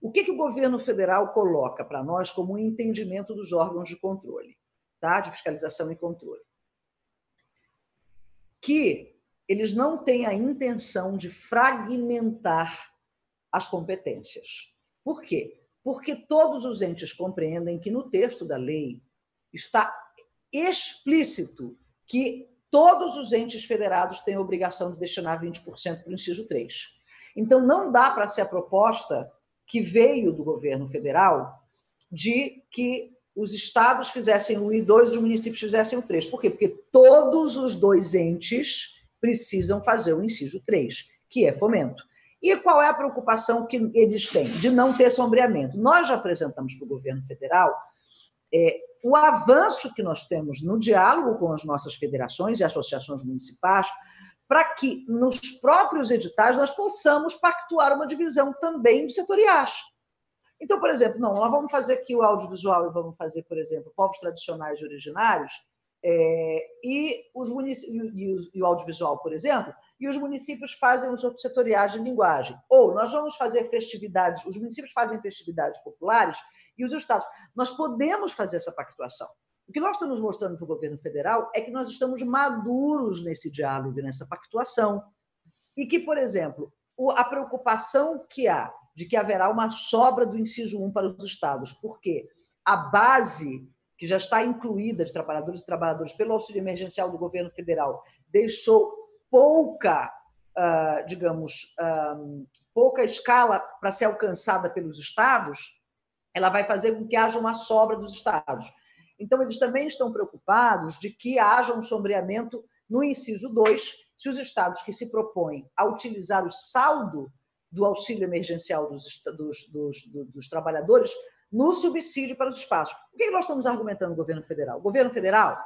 O que, que o governo federal coloca para nós como um entendimento dos órgãos de controle, tá? de fiscalização e controle? Que eles não têm a intenção de fragmentar as competências. Por quê? porque todos os entes compreendem que no texto da lei está explícito que todos os entes federados têm a obrigação de destinar 20% para o inciso 3. Então, não dá para ser a proposta que veio do governo federal de que os estados fizessem o 1 e 2 os municípios fizessem o 3. Por quê? Porque todos os dois entes precisam fazer o inciso 3, que é fomento. E qual é a preocupação que eles têm? De não ter sombreamento. Nós já apresentamos para o governo federal é, o avanço que nós temos no diálogo com as nossas federações e associações municipais, para que nos próprios editais nós possamos pactuar uma divisão também de setoriais. Então, por exemplo, não, nós vamos fazer aqui o audiovisual e vamos fazer, por exemplo, povos tradicionais e originários, é, e, os e, e, o audiovisual, por exemplo, e os municípios fazem os setoriais de linguagem. Ou nós vamos fazer festividades, os municípios fazem festividades populares e os estados. Nós podemos fazer essa pactuação. O que nós estamos mostrando para o governo federal é que nós estamos maduros nesse diálogo, nessa pactuação. E que, por exemplo, a preocupação que há de que haverá uma sobra do inciso 1 para os estados, porque a base que já está incluída de trabalhadores e trabalhadoras pelo auxílio emergencial do governo federal deixou pouca, uh, digamos, uh, pouca escala para ser alcançada pelos estados, ela vai fazer com que haja uma sobra dos estados. Então, eles também estão preocupados de que haja um sombreamento no inciso 2, se os estados que se propõem a utilizar o saldo do auxílio emergencial dos, dos, dos, dos trabalhadores no subsídio para os espaços. O que nós estamos argumentando no governo federal? O governo federal,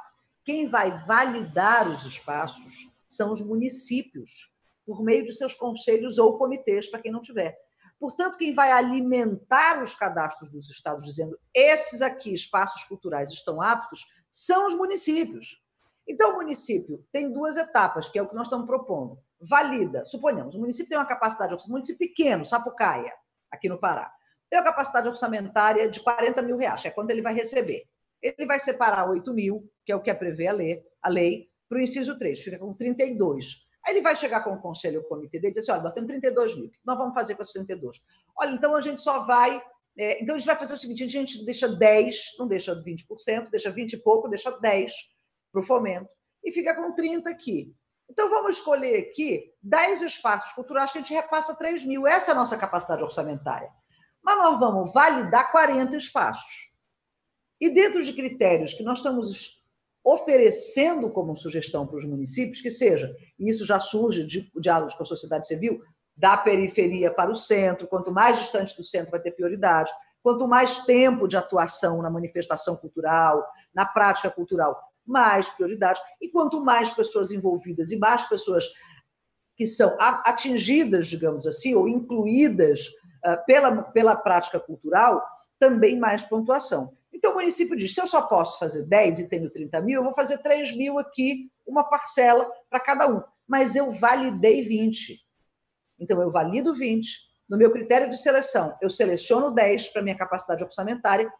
quem vai validar os espaços são os municípios, por meio de seus conselhos ou comitês, para quem não tiver. Portanto, quem vai alimentar os cadastros dos estados, dizendo esses aqui, espaços culturais, estão aptos, são os municípios. Então, o município tem duas etapas, que é o que nós estamos propondo valida. Suponhamos, o município tem uma capacidade, um município pequeno, Sapucaia, aqui no Pará, tem uma capacidade orçamentária de 40 mil reais, é quanto ele vai receber. Ele vai separar 8 mil, que é o que é prevê a lei, a lei para o inciso 3, fica com 32. Aí ele vai chegar com o conselho, o comitê dele e dizer assim: olha, nós temos 32 mil, o que nós vamos fazer com esses 32? Olha, então a gente só vai. É, então a gente vai fazer o seguinte: a gente deixa 10, não deixa 20%, deixa 20 e pouco, deixa 10 para o fomento, e fica com 30 aqui. Então, vamos escolher aqui 10 espaços culturais que a gente repassa 3 mil. Essa é a nossa capacidade orçamentária. Mas nós vamos validar 40 espaços. E dentro de critérios que nós estamos oferecendo como sugestão para os municípios, que seja, e isso já surge de diálogos com a sociedade civil, da periferia para o centro, quanto mais distante do centro vai ter prioridade, quanto mais tempo de atuação na manifestação cultural, na prática cultural, mais prioridade. E quanto mais pessoas envolvidas e mais pessoas que são atingidas, digamos assim, ou incluídas pela, pela prática cultural, também mais pontuação. Então, o município diz: se eu só posso fazer 10 e tenho 30 mil, eu vou fazer 3 mil aqui, uma parcela para cada um. Mas eu validei 20. Então, eu valido 20. No meu critério de seleção, eu seleciono 10 para minha capacidade orçamentária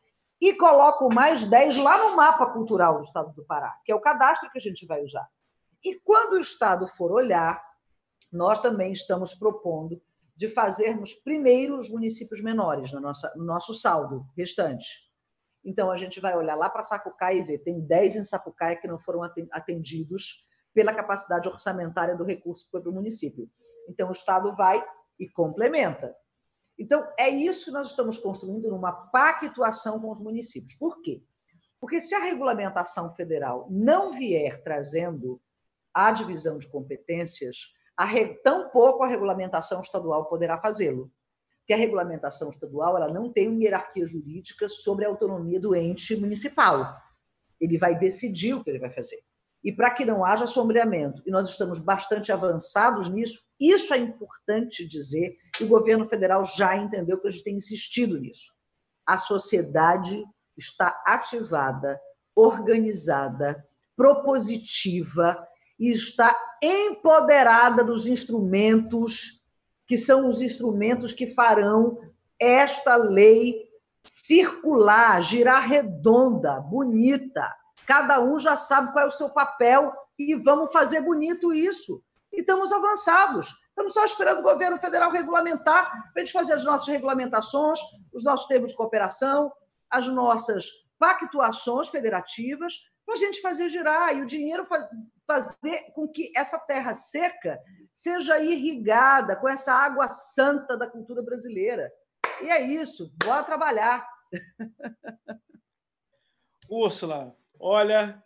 e coloco mais 10 lá no mapa cultural do Estado do Pará, que é o cadastro que a gente vai usar. E quando o Estado for olhar, nós também estamos propondo de fazermos primeiro os municípios menores no nosso, no nosso saldo restante. Então, a gente vai olhar lá para Sapucaia e ver, tem 10 em Sapucaia que não foram atendidos pela capacidade orçamentária do recurso para o município. Então, o Estado vai e complementa. Então, é isso que nós estamos construindo numa pactuação com os municípios. Por quê? Porque se a regulamentação federal não vier trazendo a divisão de competências, a re... tampouco a regulamentação estadual poderá fazê-lo. Porque a regulamentação estadual ela não tem uma hierarquia jurídica sobre a autonomia do ente municipal. Ele vai decidir o que ele vai fazer e para que não haja sombreamento, e nós estamos bastante avançados nisso, isso é importante dizer, e o governo federal já entendeu que a gente tem insistido nisso. A sociedade está ativada, organizada, propositiva e está empoderada dos instrumentos que são os instrumentos que farão esta lei circular, girar redonda, bonita, Cada um já sabe qual é o seu papel e vamos fazer bonito isso. E estamos avançados. Estamos só esperando o governo federal regulamentar para a gente fazer as nossas regulamentações, os nossos termos de cooperação, as nossas pactuações federativas, para a gente fazer girar e o dinheiro fazer com que essa terra seca seja irrigada com essa água santa da cultura brasileira. E é isso, bora trabalhar. <laughs> Úrsula, olha,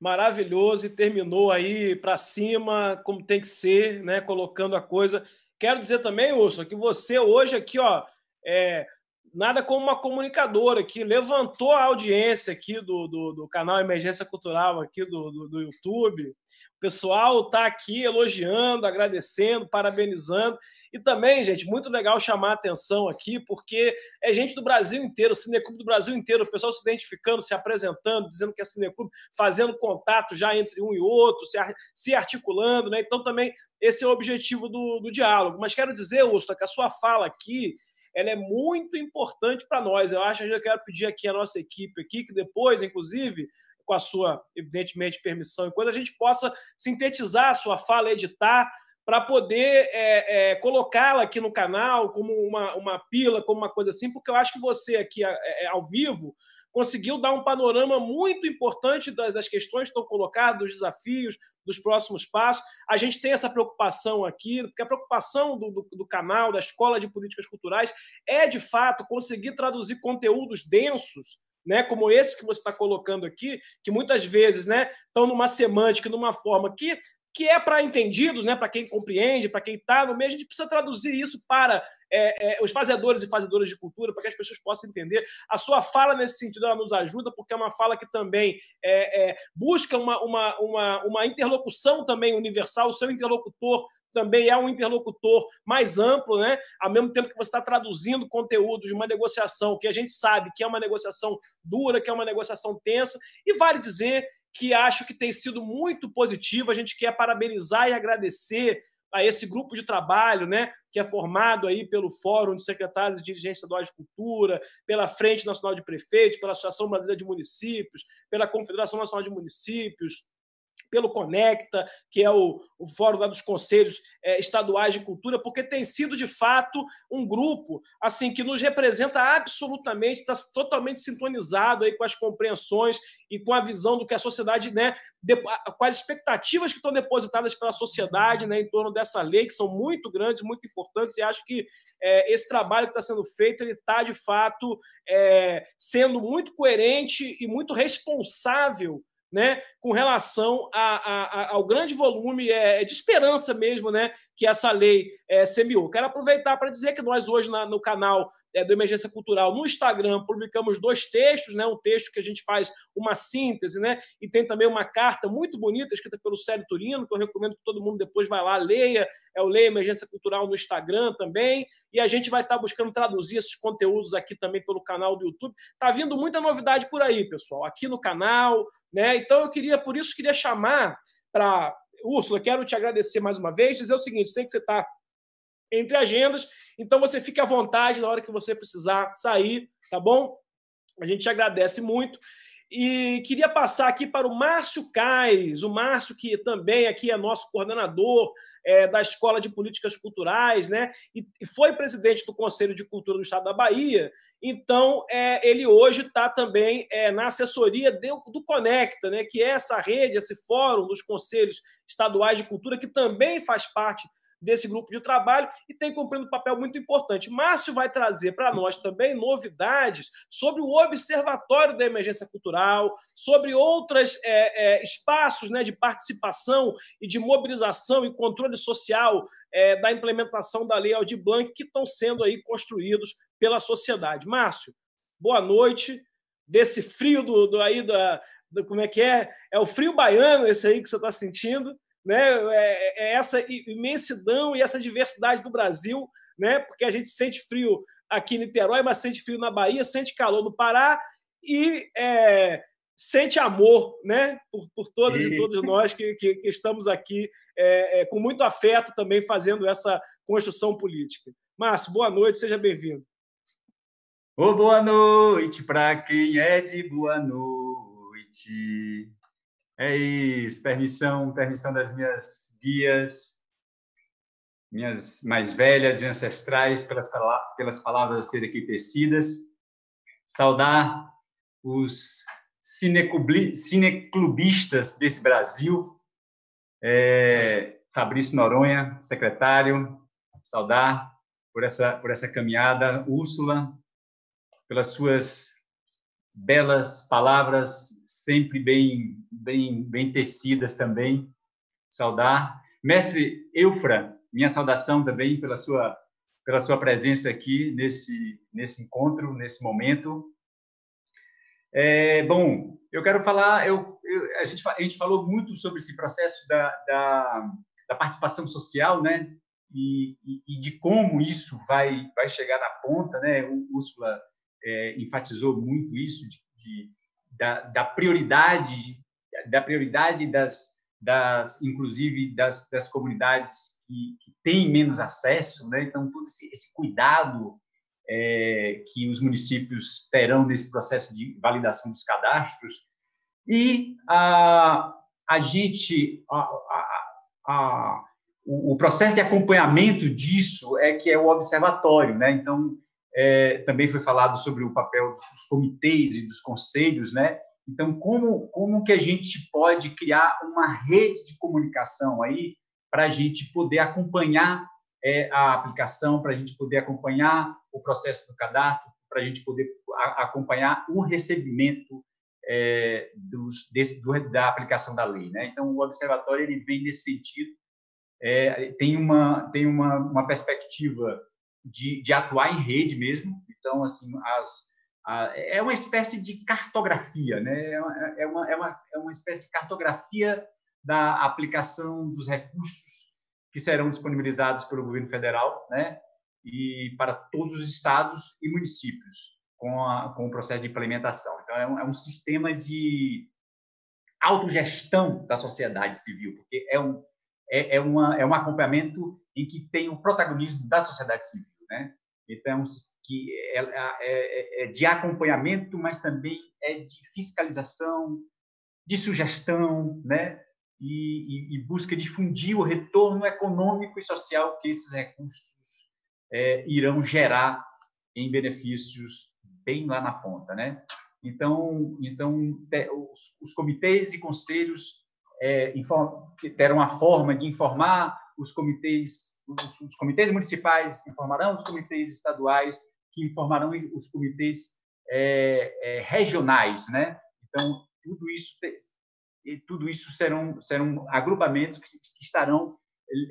maravilhoso e terminou aí para cima, como tem que ser, né? Colocando a coisa. Quero dizer também, Úrsula, que você hoje aqui, ó, é, nada como uma comunicadora que levantou a audiência aqui do, do, do canal Emergência Cultural aqui do, do, do YouTube. O pessoal está aqui elogiando, agradecendo, parabenizando. E também, gente, muito legal chamar a atenção aqui, porque é gente do Brasil inteiro, Cineclube do Brasil inteiro, o pessoal se identificando, se apresentando, dizendo que é Cineclube, fazendo contato já entre um e outro, se articulando, né? Então, também, esse é o objetivo do, do diálogo. Mas quero dizer, Usta, que a sua fala aqui ela é muito importante para nós. Eu acho que eu quero pedir aqui a nossa equipe aqui, que depois, inclusive, com a sua, evidentemente, permissão e coisa, a gente possa sintetizar a sua fala, editar, para poder é, é, colocá-la aqui no canal como uma, uma pila, como uma coisa assim, porque eu acho que você aqui é, é ao vivo conseguiu dar um panorama muito importante das, das, questões que estão colocadas, dos desafios, dos próximos passos. A gente tem essa preocupação aqui, porque a preocupação do, do, do canal, da Escola de Políticas Culturais, é, de fato, conseguir traduzir conteúdos densos né, como esse que você está colocando aqui, que muitas vezes né, estão numa semântica, numa forma que que é para entendidos, né, para quem compreende, para quem está no meio, a gente precisa traduzir isso para é, é, os fazedores e fazedoras de cultura, para que as pessoas possam entender. A sua fala, nesse sentido, ela nos ajuda, porque é uma fala que também é, é busca uma, uma, uma, uma interlocução também universal, o seu interlocutor também é um interlocutor mais amplo, né? ao mesmo tempo que você está traduzindo conteúdo de uma negociação que a gente sabe que é uma negociação dura, que é uma negociação tensa, e vale dizer que acho que tem sido muito positivo. A gente quer parabenizar e agradecer a esse grupo de trabalho, né, que é formado aí pelo Fórum de Secretários de Dirigência Estadual de Cultura, pela Frente Nacional de Prefeitos, pela Associação Brasileira de Municípios, pela Confederação Nacional de Municípios, pelo Conecta, que é o, o fórum dos conselhos é, estaduais de cultura, porque tem sido de fato um grupo assim que nos representa absolutamente, está totalmente sintonizado aí com as compreensões e com a visão do que a sociedade, né, de, as expectativas que estão depositadas pela sociedade, né, em torno dessa lei que são muito grandes, muito importantes e acho que é, esse trabalho que está sendo feito ele está de fato é, sendo muito coerente e muito responsável né, com relação a, a, ao grande volume é, de esperança mesmo né, que essa lei é, semeou. Quero aproveitar para dizer que nós hoje na, no canal é, do Emergência Cultural. No Instagram publicamos dois textos, né, um texto que a gente faz uma síntese, né, e tem também uma carta muito bonita escrita pelo Célio Turino, que eu recomendo que todo mundo depois vá lá, leia, é o Leia Emergência Cultural no Instagram também, e a gente vai estar buscando traduzir esses conteúdos aqui também pelo canal do YouTube. Tá vindo muita novidade por aí, pessoal, aqui no canal, né? Então eu queria, por isso, queria chamar para Úrsula, quero te agradecer mais uma vez, dizer o seguinte: sei que você está entre agendas, então você fique à vontade na hora que você precisar sair, tá bom? A gente te agradece muito. E queria passar aqui para o Márcio Caires, o Márcio, que também aqui é nosso coordenador é, da Escola de Políticas Culturais, né? E, foi presidente do Conselho de Cultura do Estado da Bahia. Então, é, ele hoje está também é, na assessoria do, do Conecta, né? Que é essa rede, esse fórum dos conselhos estaduais de cultura, que também faz parte desse grupo de trabalho e tem cumprindo um papel muito importante. Márcio vai trazer para nós também novidades sobre o Observatório da Emergência Cultural, sobre outros é, é, espaços né, de participação e de mobilização e controle social é, da implementação da Lei Aldir Blanc que estão sendo aí construídos pela sociedade. Márcio, boa noite. Desse frio do, do aí da, do, como é que é? É o frio baiano esse aí que você está sentindo né? É, é essa imensidão e essa diversidade do Brasil, né? Porque a gente sente frio aqui em Niterói, mas sente frio na Bahia, sente calor no Pará e é, sente amor, né? Por, por todas e, e todos nós que, que, que estamos aqui é, é, com muito afeto também fazendo essa construção política. Márcio, boa noite, seja bem-vindo. Oh, boa noite para quem é de boa noite. É isso, permissão, permissão das minhas guias. minhas mais velhas e ancestrais pelas, pelas palavras a serem aqui tecidas, saudar os cineclubistas desse Brasil, é, Fabrício Noronha, secretário, saudar por essa, por essa caminhada, Úrsula, pelas suas belas palavras, sempre bem, bem, bem tecidas também, saudar. Mestre Eufra, minha saudação também pela sua pela sua presença aqui nesse nesse encontro, nesse momento. É, bom, eu quero falar, eu, eu, a, gente, a gente falou muito sobre esse processo da, da, da participação social, né? E, e, e, de como isso vai, vai chegar na ponta, né? O Úrsula é, enfatizou muito isso, de, de da, da, prioridade, da prioridade das, das inclusive das, das comunidades que, que têm menos acesso, né? Então todo esse, esse cuidado é, que os municípios terão nesse processo de validação dos cadastros e a, a gente a, a, a, o, o, processo de acompanhamento disso é que é o observatório, né? Então é, também foi falado sobre o papel dos comitês e dos conselhos, né? Então como como que a gente pode criar uma rede de comunicação aí para a gente poder acompanhar é, a aplicação, para a gente poder acompanhar o processo do cadastro, para a gente poder acompanhar o recebimento é, dos, desse, do, da aplicação da lei. Né? Então, o observatório ele vem nesse sentido, é, tem uma tem uma, uma perspectiva de, de, atuar em rede mesmo. Então, assim, as, a, é uma espécie de cartografia, né? É uma, é uma, é uma, é uma espécie de cartografia da aplicação dos recursos que serão disponibilizados pelo governo federal, né, e para todos os estados e municípios com, a, com o processo de implementação. Então, é um, é um sistema de autogestão da sociedade civil, porque é um, é, é, uma, é um acompanhamento em que tem o protagonismo da sociedade civil, né? Então, que é, é, é, de acompanhamento, mas também é de fiscalização, de sugestão, né? e, e, e busca difundir o retorno econômico e social que esses recursos é, irão gerar em benefícios bem lá na ponta, né? Então, então os, os comitês e conselhos é, inform, terão a forma de informar os comitês, os, os, comitês municipais informarão os comitês estaduais, que informarão os comitês é, é, regionais, né? Então, tudo isso tudo isso serão, serão agrupamentos que, que estarão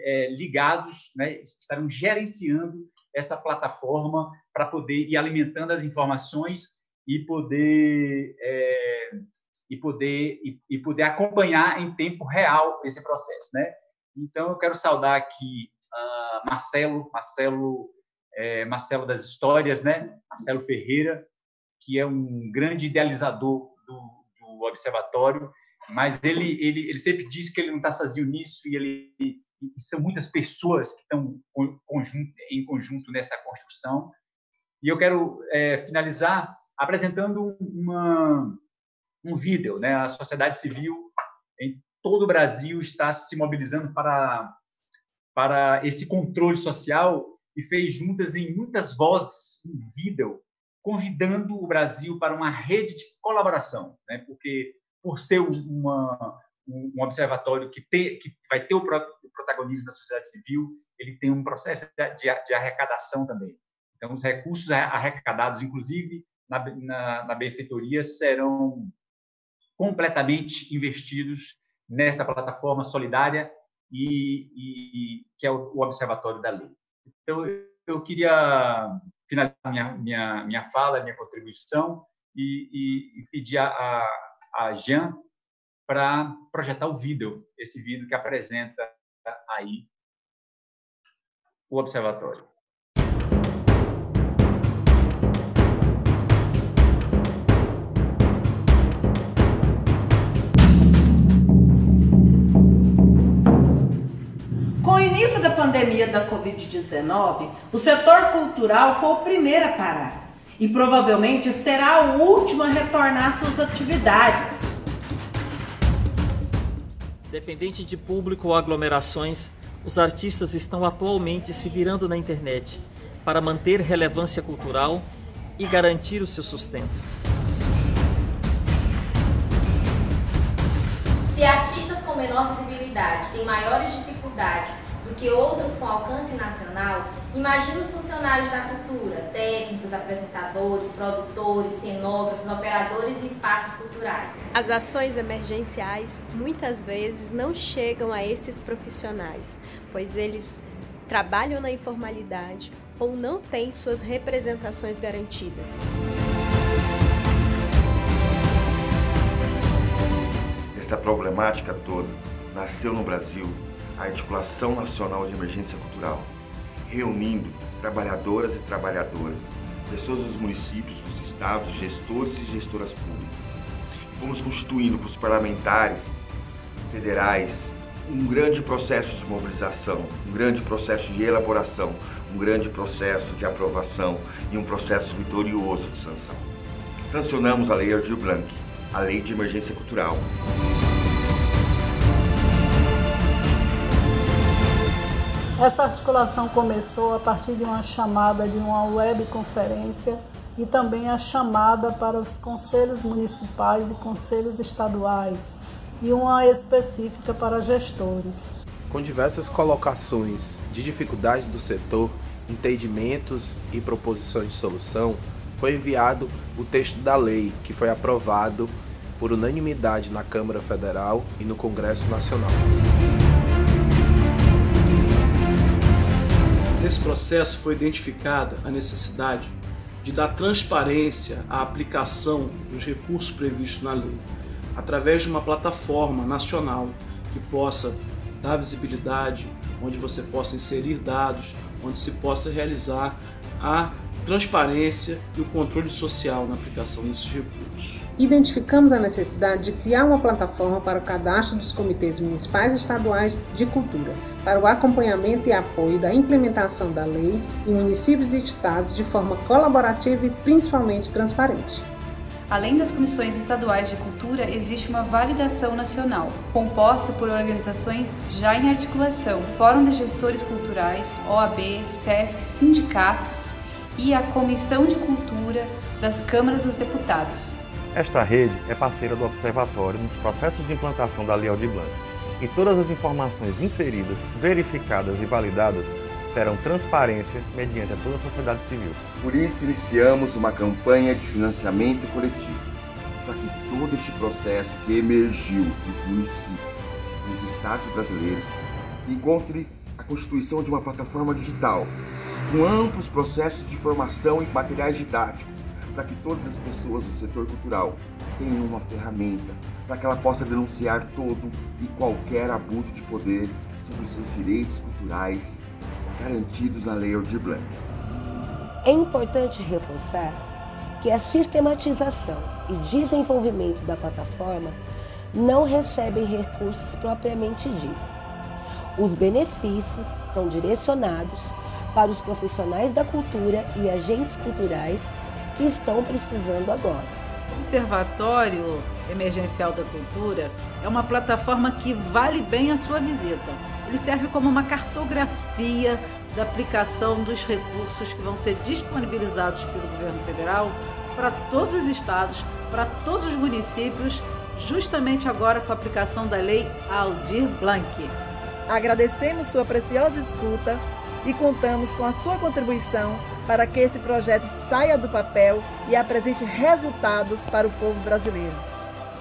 é, ligados, né, estarão gerenciando essa plataforma para poder ir alimentando as informações e poder é, e poder e, e, poder acompanhar em tempo real esse processo, né? Então eu quero saudar aqui uh, Marcelo, Marcelo, é, Marcelo das histórias, né? Marcelo Ferreira, que é um grande idealizador do, do observatório mas ele, ele, ele sempre diz que ele não está sozinho nisso e ele e são muitas pessoas que estão conjunto, em conjunto nessa construção. E eu quero é, finalizar apresentando uma, um vídeo. Né? A sociedade civil todo o Brasil está se mobilizando para, para esse controle social e fez juntas em muitas vozes um vídeo convidando o Brasil para uma rede de colaboração, né? porque por ser uma, um observatório que, ter, que vai ter o protagonismo da sociedade civil, ele tem um processo de, de arrecadação também. Então, os recursos arrecadados, inclusive na, na, na benfeitoria, serão completamente investidos nessa plataforma solidária e, e que é o, o, Observatório da Lei. Então, eu queria finalizar minha, minha, minha fala, minha contribuição e, e, pedir a, a a Jean para projetar o vídeo, esse vídeo que apresenta aí o observatório. Início da pandemia da Covid-19, o setor cultural foi o primeiro a parar e provavelmente será o último a retornar suas atividades. Dependente de público ou aglomerações, os artistas estão atualmente se virando na internet para manter relevância cultural e garantir o seu sustento. Se artistas com menor visibilidade têm maiores dificuldades que outros com alcance nacional, imagine os funcionários da cultura, técnicos, apresentadores, produtores, cenógrafos, operadores e espaços culturais. As ações emergenciais muitas vezes não chegam a esses profissionais, pois eles trabalham na informalidade ou não têm suas representações garantidas. Essa problemática toda nasceu no Brasil a Articulação Nacional de Emergência Cultural, reunindo trabalhadoras e trabalhadoras, pessoas dos municípios, dos estados, gestores e gestoras públicas. Fomos constituindo para os parlamentares federais um grande processo de mobilização, um grande processo de elaboração, um grande processo de aprovação e um processo vitorioso de sanção. Sancionamos a Lei Aldir Blanc, a Lei de Emergência Cultural. Essa articulação começou a partir de uma chamada de uma webconferência e também a chamada para os conselhos municipais e conselhos estaduais e uma específica para gestores. Com diversas colocações de dificuldades do setor, entendimentos e proposições de solução, foi enviado o texto da lei, que foi aprovado por unanimidade na Câmara Federal e no Congresso Nacional. Nesse processo foi identificada a necessidade de dar transparência à aplicação dos recursos previstos na lei, através de uma plataforma nacional que possa dar visibilidade, onde você possa inserir dados, onde se possa realizar a transparência e o controle social na aplicação desses recursos. Identificamos a necessidade de criar uma plataforma para o cadastro dos comitês municipais e estaduais de cultura, para o acompanhamento e apoio da implementação da lei em municípios e estados de forma colaborativa e principalmente transparente. Além das comissões estaduais de cultura, existe uma validação nacional, composta por organizações já em articulação, Fórum de Gestores Culturais, OAB, SESC, sindicatos e a Comissão de Cultura das Câmaras dos Deputados. Esta rede é parceira do Observatório nos processos de implantação da Lei Aldir Blanc e todas as informações inseridas, verificadas e validadas terão transparência mediante a toda a sociedade civil. Por isso, iniciamos uma campanha de financiamento coletivo, para que todo este processo que emergiu dos municípios, dos estados brasileiros, encontre a constituição de uma plataforma digital, com amplos processos de formação e materiais didáticos, para que todas as pessoas do setor cultural tenham uma ferramenta para que ela possa denunciar todo e qualquer abuso de poder sobre os seus direitos culturais garantidos na Lei Aldir Blanc. É importante reforçar que a sistematização e desenvolvimento da plataforma não recebem recursos propriamente dito. Os benefícios são direcionados para os profissionais da cultura e agentes culturais que estão precisando agora. O Observatório Emergencial da Cultura é uma plataforma que vale bem a sua visita ele serve como uma cartografia da aplicação dos recursos que vão ser disponibilizados pelo governo federal para todos os estados, para todos os municípios, justamente agora com a aplicação da lei Aldir Blanc. Agradecemos sua preciosa escuta e contamos com a sua contribuição para que esse projeto saia do papel e apresente resultados para o povo brasileiro.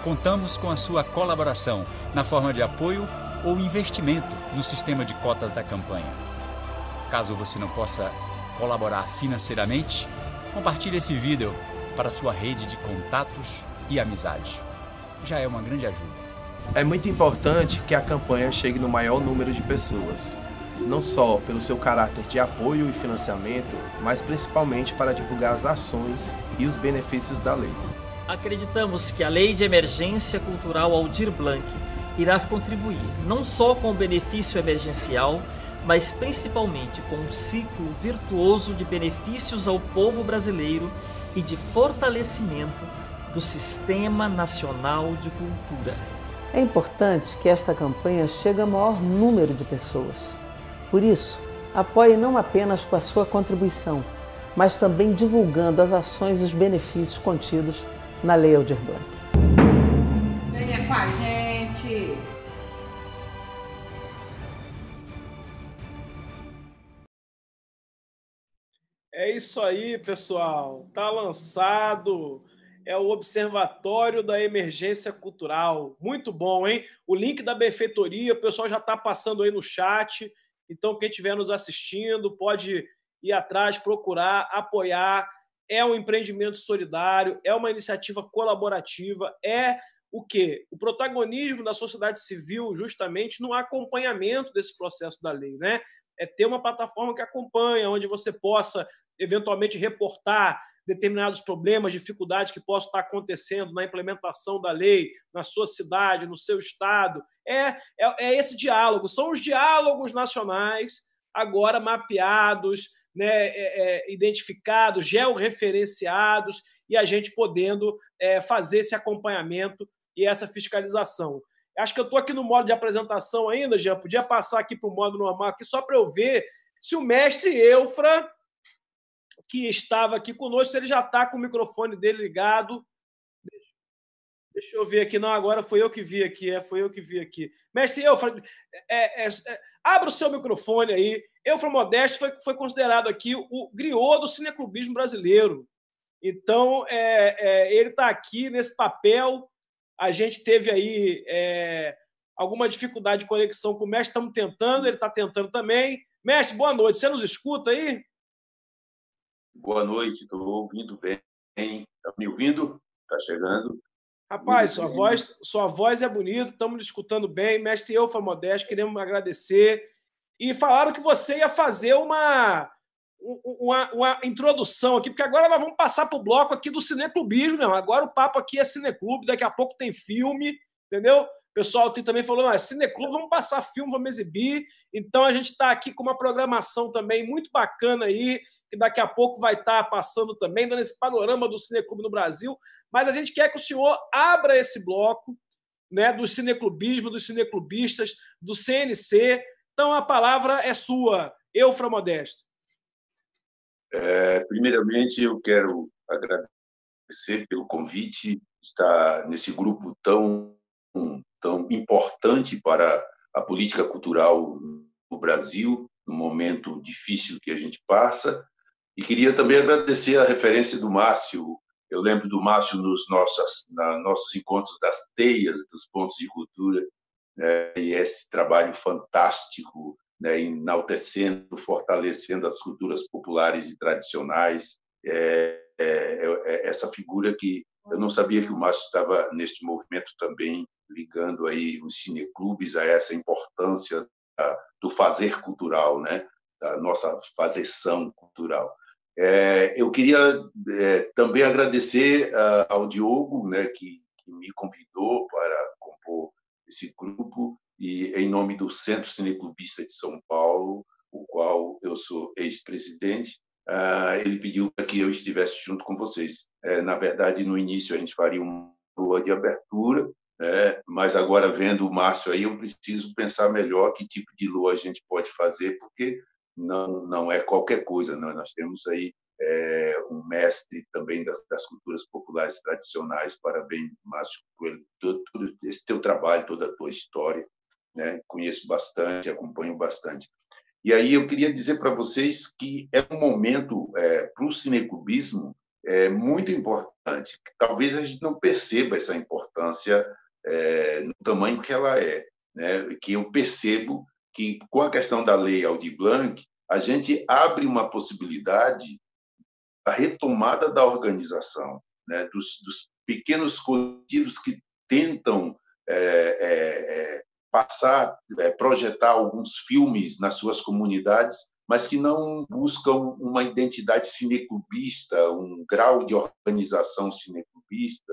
Contamos com a sua colaboração na forma de apoio ou investimento no sistema de cotas da campanha. Caso você não possa colaborar financeiramente, compartilhe esse vídeo para sua rede de contatos e amizade. Já é uma grande ajuda. É muito importante que a campanha chegue no maior número de pessoas, não só pelo seu caráter de apoio e financiamento, mas principalmente para divulgar as ações e os benefícios da lei. Acreditamos que a Lei de Emergência Cultural Aldir Blanc irá contribuir não só com o benefício emergencial, mas principalmente com um ciclo virtuoso de benefícios ao povo brasileiro e de fortalecimento do Sistema Nacional de Cultura. É importante que esta campanha chegue ao maior número de pessoas. Por isso, apoie não apenas com a sua contribuição, mas também divulgando as ações e os benefícios contidos na Lei Aldir Blanc. Venha com a gente! É isso aí, pessoal. Tá lançado. É o Observatório da Emergência Cultural. Muito bom, hein? O link da benfeitoria, o pessoal já está passando aí no chat. Então, quem estiver nos assistindo, pode ir atrás, procurar, apoiar. É um empreendimento solidário, é uma iniciativa colaborativa, é o quê? O protagonismo da sociedade civil, justamente no acompanhamento desse processo da lei, né? É ter uma plataforma que acompanha, onde você possa eventualmente reportar determinados problemas, dificuldades que possam estar acontecendo na implementação da lei na sua cidade, no seu estado. É, é, é esse diálogo, são os diálogos nacionais agora mapeados, né, é, é, identificados, georreferenciados, e a gente podendo é, fazer esse acompanhamento e essa fiscalização. Acho que eu estou aqui no modo de apresentação ainda, já podia passar aqui para o modo normal aqui só para eu ver se o mestre Eufra que estava aqui conosco, ele já está com o microfone dele ligado. Deixa eu ver aqui. Não, agora foi eu que vi aqui. É, foi eu que vi aqui. Mestre eu é, é, é, abra o seu microfone aí. Eufra Modesto foi, foi considerado aqui o griot do cineclubismo brasileiro. Então, é, é ele está aqui nesse papel. A gente teve aí alguma dificuldade de conexão com o mestre. Estamos tentando, ele está tentando também. Mestre, boa noite. Você nos escuta aí? Boa noite, estou ouvindo bem. Está me ouvindo? Está chegando? Rapaz, sua voz, sua voz é bonita, estamos escutando bem. Mestre Eufa Modesto, queremos agradecer. E falaram que você ia fazer uma, uma, uma introdução aqui, porque agora nós vamos passar para o bloco aqui do cineclubismo. Agora o papo aqui é cineclube, daqui a pouco tem filme, entendeu? Pessoal também falou, é Cineclube, vamos passar filme, vamos exibir. Então a gente está aqui com uma programação também muito bacana aí, que daqui a pouco vai estar tá passando também, dando esse panorama do Cineclube no Brasil. Mas a gente quer que o senhor abra esse bloco né, do cineclubismo, dos cineclubistas, do CNC. Então a palavra é sua, Eufra Modesto. É, primeiramente, eu quero agradecer pelo convite, estar nesse grupo tão tão importante para a política cultural no Brasil, no momento difícil que a gente passa. E queria também agradecer a referência do Márcio. Eu lembro do Márcio nos nossos, na, nossos encontros das teias, dos pontos de cultura, né? e esse trabalho fantástico, né? enaltecendo, fortalecendo as culturas populares e tradicionais. É, é, é essa figura que eu não sabia que o Márcio estava neste movimento também ligando aí os cineclubes a essa importância do fazer cultural, né? da nossa fazeção cultural. É, eu queria é, também agradecer uh, ao Diogo, né, que, que, me convidou para compor esse grupo, e em nome do Centro Cineclubista de São Paulo, o qual eu sou ex-presidente, uh, ele pediu para que eu estivesse junto com vocês. É, na verdade, no início a gente faria uma rua de abertura, é, mas agora, vendo o Márcio aí, eu preciso pensar melhor que tipo de lua a gente pode fazer, porque não, não é qualquer coisa. Não. Nós temos aí é, um mestre também das, das, culturas populares tradicionais. Parabéns, Márcio, por todo, todo, esse teu trabalho, toda a tua história. Né? Conheço bastante, acompanho bastante. E aí eu queria dizer para vocês que é um momento é, para o cinecubismo é, muito importante. Talvez a gente não perceba essa importância é, no tamanho que ela é. Né? Que eu percebo que, com a questão da lei Aldir Blanc, a gente abre uma possibilidade da retomada da organização, né? dos, dos pequenos coletivos que tentam é, é, é passar, é, projetar alguns filmes nas suas comunidades, mas que não buscam uma identidade cineclubista, um grau de organização cineclubista,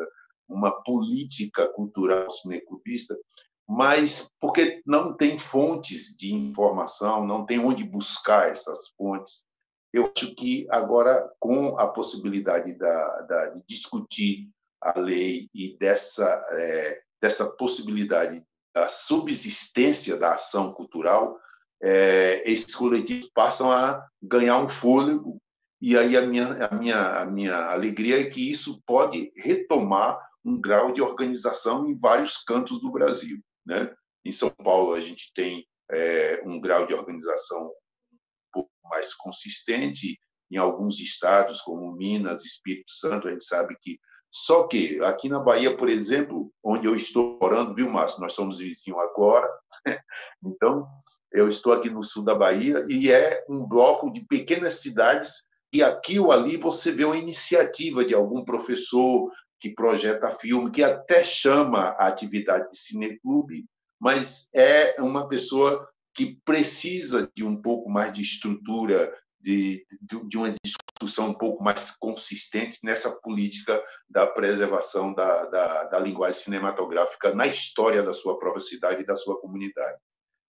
uma política cultural cineclubista, mas porque não tem fontes de informação, não tem onde buscar essas fontes. Eu acho que agora, com a possibilidade da, da de discutir a lei e dessa, é, dessa possibilidade da subsistência da ação cultural, é, esses coletivos passam a ganhar um fôlego e aí a minha, a minha, a minha alegria é que isso pode retomar um grau de organização em vários cantos do Brasil. Né? Em São Paulo, a gente tem é, um grau de organização um pouco mais consistente. Em alguns estados, como Minas, Espírito Santo, a gente sabe que. Só que aqui na Bahia, por exemplo, onde eu estou morando, viu, Márcio? Nós somos vizinhos agora. Então, eu estou aqui no sul da Bahia e é um bloco de pequenas cidades e aqui ou ali você vê uma iniciativa de algum professor que projeta filme, que até chama a atividade de cineclube, mas é uma pessoa que precisa de um pouco mais de estrutura, de, de, uma discussão um pouco mais consistente nessa política da preservação da, da, da linguagem cinematográfica na história da sua própria cidade e da sua comunidade.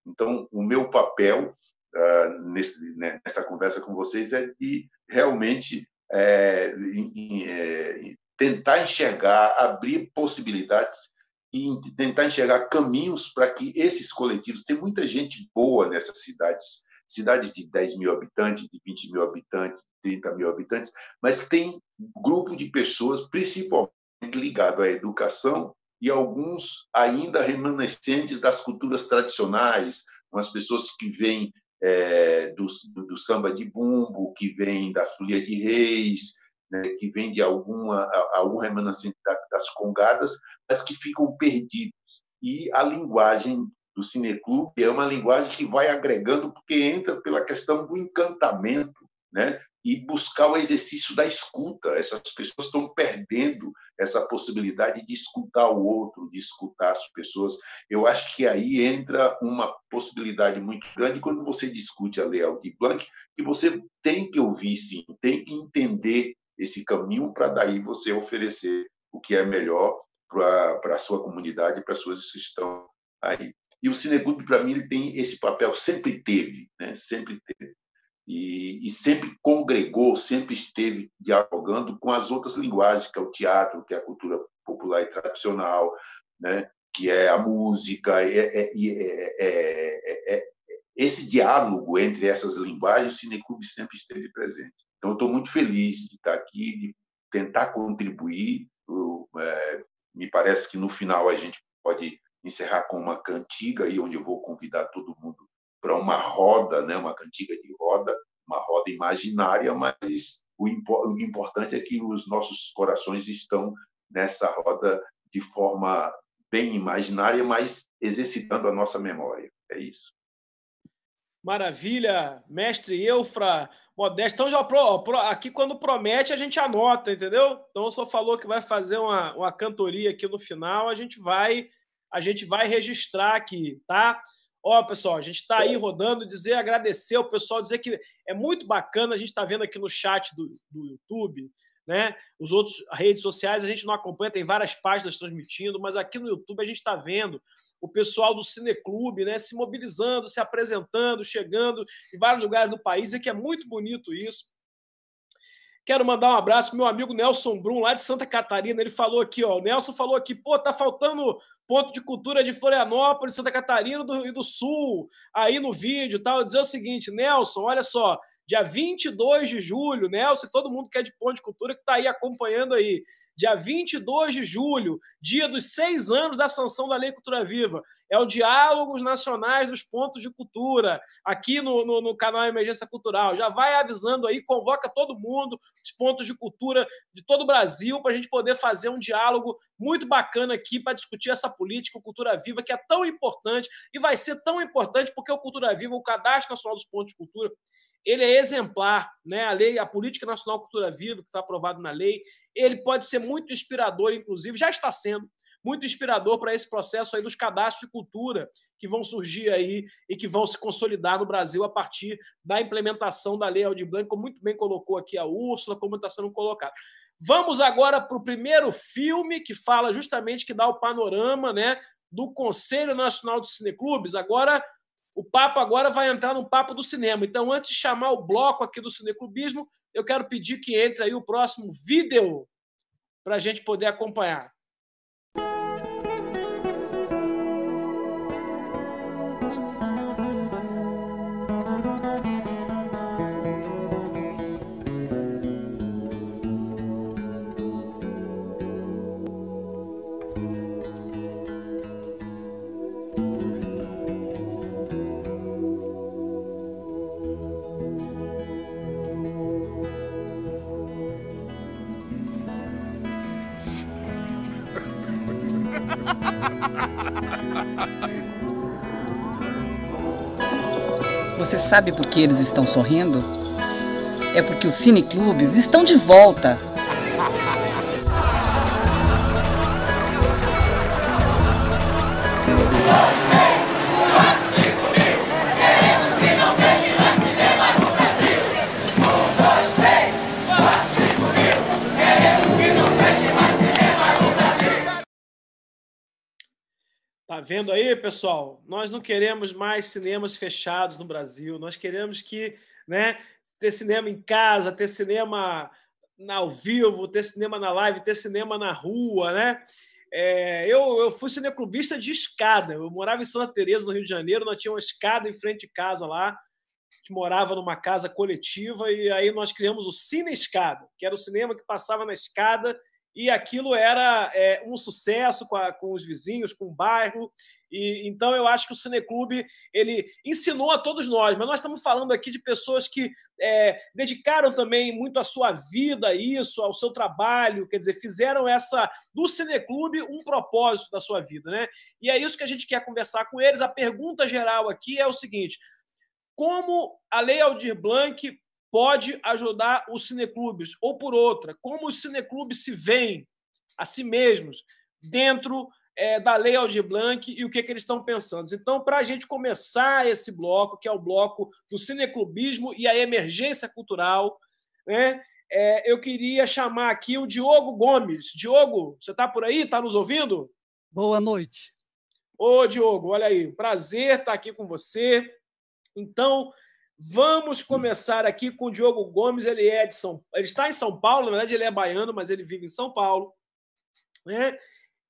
Então, o meu papel uh, nesse, né, nessa conversa com vocês é de realmente é, em, é, tentar enxergar, abrir possibilidades e tentar enxergar caminhos para que esses coletivos. Tem muita gente boa nessas cidades, cidades de 10 mil habitantes, de 20 mil habitantes, 30 mil habitantes, mas tem grupo de pessoas, principalmente ligado à educação, e alguns ainda remanescentes das culturas tradicionais, umas pessoas que vêm é, do, do, samba de bumbo, que vem da folia de reis, né, que vem de alguma, algum remanescente das congadas, mas que ficam perdidos. E a linguagem do cineclube é uma linguagem que vai agregando, porque entra pela questão do encantamento, né? e buscar o exercício da escuta. Essas pessoas estão perdendo essa possibilidade de escutar o outro, de escutar as pessoas. Eu acho que aí entra uma possibilidade muito grande quando você discute a Lei Aldir Blanc, que você tem que ouvir, sim, tem que entender esse caminho para daí você oferecer o que é melhor para a sua comunidade, para as pessoas que estão aí. E o Cineclube, para mim, ele tem esse papel, sempre teve, né? sempre teve e, e, sempre congregou, sempre esteve dialogando com as outras linguagens, que é o teatro, que é a cultura popular e tradicional, né? que é a música, é, é, é, é esse diálogo entre essas linguagens, o Cineclube sempre esteve presente. Então, estou muito feliz de estar aqui, de tentar contribuir. Eu, me parece que no final a gente pode encerrar com uma cantiga, aí onde eu vou convidar todo mundo para uma roda, né, uma cantiga de roda, uma roda imaginária, mas o, o importante é que os nossos corações estão nessa roda de forma bem imaginária, mas exercitando a nossa memória. É isso. Maravilha, mestre Eufra, Modesto. Então, já pro, aqui quando promete, a gente anota, entendeu? Então, só falou que vai fazer uma, uma cantoria aqui no final, a gente vai a gente vai registrar aqui, tá? Ó, pessoal, a gente está aí rodando, dizer, agradecer ao pessoal, dizer que é muito bacana, a gente está vendo aqui no chat do, do YouTube, né? Os outros redes sociais a gente não acompanha, tem várias páginas transmitindo, mas aqui no YouTube a gente está vendo o pessoal do Cineclube, né, se mobilizando, se apresentando, chegando em vários lugares do país, e que é muito bonito isso. Quero mandar um abraço pro meu amigo Nelson Brum, lá de Santa Catarina. Ele falou aqui, ó. O Nelson falou aqui, pô, tá faltando ponto de cultura de Florianópolis, Santa Catarina do, e do Sul, aí no vídeo tal. Dizer o seguinte, Nelson, olha só, dia 22 de julho, Nelson todo mundo que é de ponto de cultura que está aí acompanhando aí dia 22 de julho, dia dos seis anos da sanção da Lei Cultura Viva. É o Diálogos Nacionais dos Pontos de Cultura, aqui no, no, no, canal Emergência Cultural. Já vai avisando aí, convoca todo mundo, os pontos de cultura de todo o Brasil, para a gente poder fazer um diálogo muito bacana aqui para discutir essa política, Cultura Viva, que é tão importante e vai ser tão importante porque o Cultura Viva, o Cadastro Nacional dos Pontos de Cultura, ele é exemplar, né? A lei, a política nacional cultura viva que está aprovado na lei, ele pode ser muito inspirador, inclusive já está sendo muito inspirador para esse processo aí dos cadastros de cultura que vão surgir aí e que vão se consolidar no Brasil a partir da implementação da lei Aldir Blanc, como muito bem colocou aqui a Úrsula, como está sendo colocado. Vamos agora para o primeiro filme que fala justamente que dá o panorama, né, do Conselho Nacional de Cineclubes. Agora o papo agora vai entrar no papo do cinema. Então, antes de chamar o bloco aqui do Cineclubismo, eu quero pedir que entre aí o próximo vídeo para a gente poder acompanhar. Sabe por que eles estão sorrindo? É porque os cineclubes estão de volta. Pessoal? Nós não queremos mais cinemas fechados no Brasil. Nós queremos que, né, ter cinema em casa, ter cinema ao vivo, ter cinema na live, ter cinema na rua, né? É, eu, eu fui cineclubista de escada. Eu morava em Santa Teresa, no Rio de Janeiro. Nós tínhamos uma escada em frente de casa lá, que morava numa casa coletiva, e aí nós criamos o Cine Escada, que era o cinema que passava na escada e aquilo era é, um sucesso com, a, com, os vizinhos, com o bairro. E então eu acho que o Cineclube ele ensinou a todos nós, mas nós estamos falando aqui de pessoas que é, dedicaram também muito a sua vida a isso, ao seu trabalho, quer dizer, fizeram essa do Cineclube um propósito da sua vida, né? E é isso que a gente quer conversar com eles. A pergunta geral aqui é o seguinte: como a Lei Aldir Blanc pode ajudar os cineclubes. Ou por outra, como os cineclubes se veem a si mesmos dentro é, da Lei Aldir Blanc e o que, que eles estão pensando. Então, para a gente começar esse bloco, que é o bloco do cineclubismo e a emergência cultural, né, é, eu queria chamar aqui o Diogo Gomes. Diogo, você está por aí? Está nos ouvindo? Boa noite. Ô, Diogo, olha aí, prazer estar aqui com você. Então, Vamos começar aqui com o Diogo Gomes. Ele é de São, ele está em São Paulo, na verdade ele é baiano, mas ele vive em São Paulo. Né?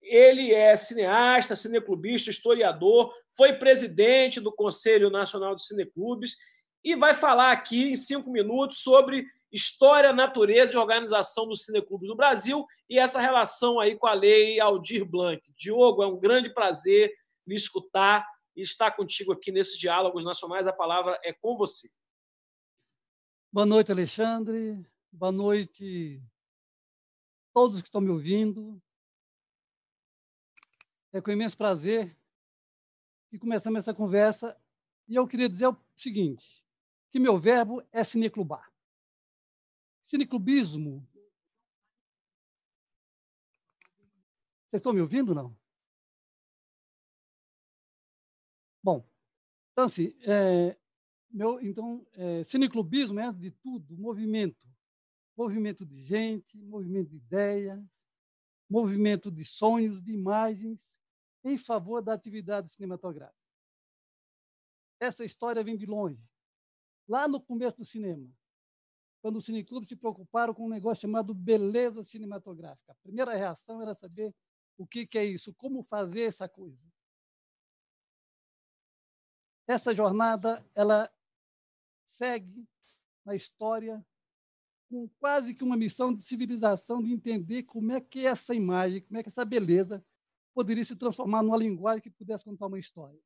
Ele é cineasta, cineclubista, historiador, foi presidente do Conselho Nacional de Cineclubes e vai falar aqui em cinco minutos sobre história, natureza e organização dos cineclubes no Brasil e essa relação aí com a lei Aldir Blanc. Diogo, é um grande prazer lhe escutar e estar contigo aqui nesses diálogos nacionais. A palavra é com você. Boa noite, Alexandre. Boa noite todos que estão me ouvindo. É com imenso prazer que começamos essa conversa. E eu queria dizer o seguinte, que meu verbo é cineclubar. Cineclubismo. Vocês estão me ouvindo, não? Então, assim, é, meu, então, é, cineclubismo é, de tudo, movimento. Movimento de gente, movimento de ideias, movimento de sonhos, de imagens, em favor da atividade cinematográfica. Essa história vem de longe. Lá no começo do cinema, quando os cineclubes se preocuparam com um negócio chamado beleza cinematográfica. A primeira reação era saber o que, que é isso, como fazer essa coisa. Essa jornada ela segue na história com quase que uma missão de civilização, de entender como é que essa imagem, como é que essa beleza poderia se transformar numa linguagem que pudesse contar uma história.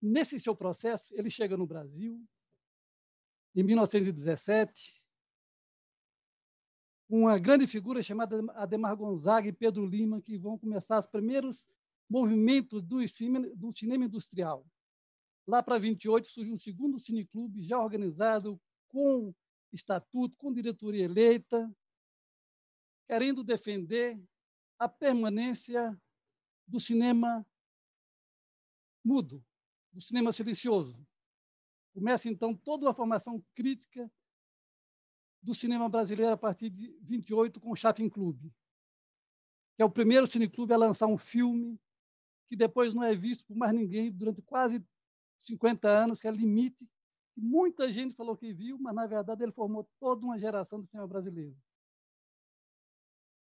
Nesse seu processo, ele chega no Brasil, em 1917, uma grande figura chamada Ademar Gonzaga e Pedro Lima, que vão começar os primeiros movimentos do cinema, do cinema industrial. Lá para 28 surge um segundo cineclube já organizado com estatuto, com diretoria eleita, querendo defender a permanência do cinema mudo, do cinema silencioso. Começa então toda uma formação crítica do cinema brasileiro a partir de 28 com o Chaplin Clube, que é o primeiro cineclube a lançar um filme que depois não é visto por mais ninguém durante quase 50 anos, que é limite. Muita gente falou que viu, mas na verdade ele formou toda uma geração do cinema brasileiro.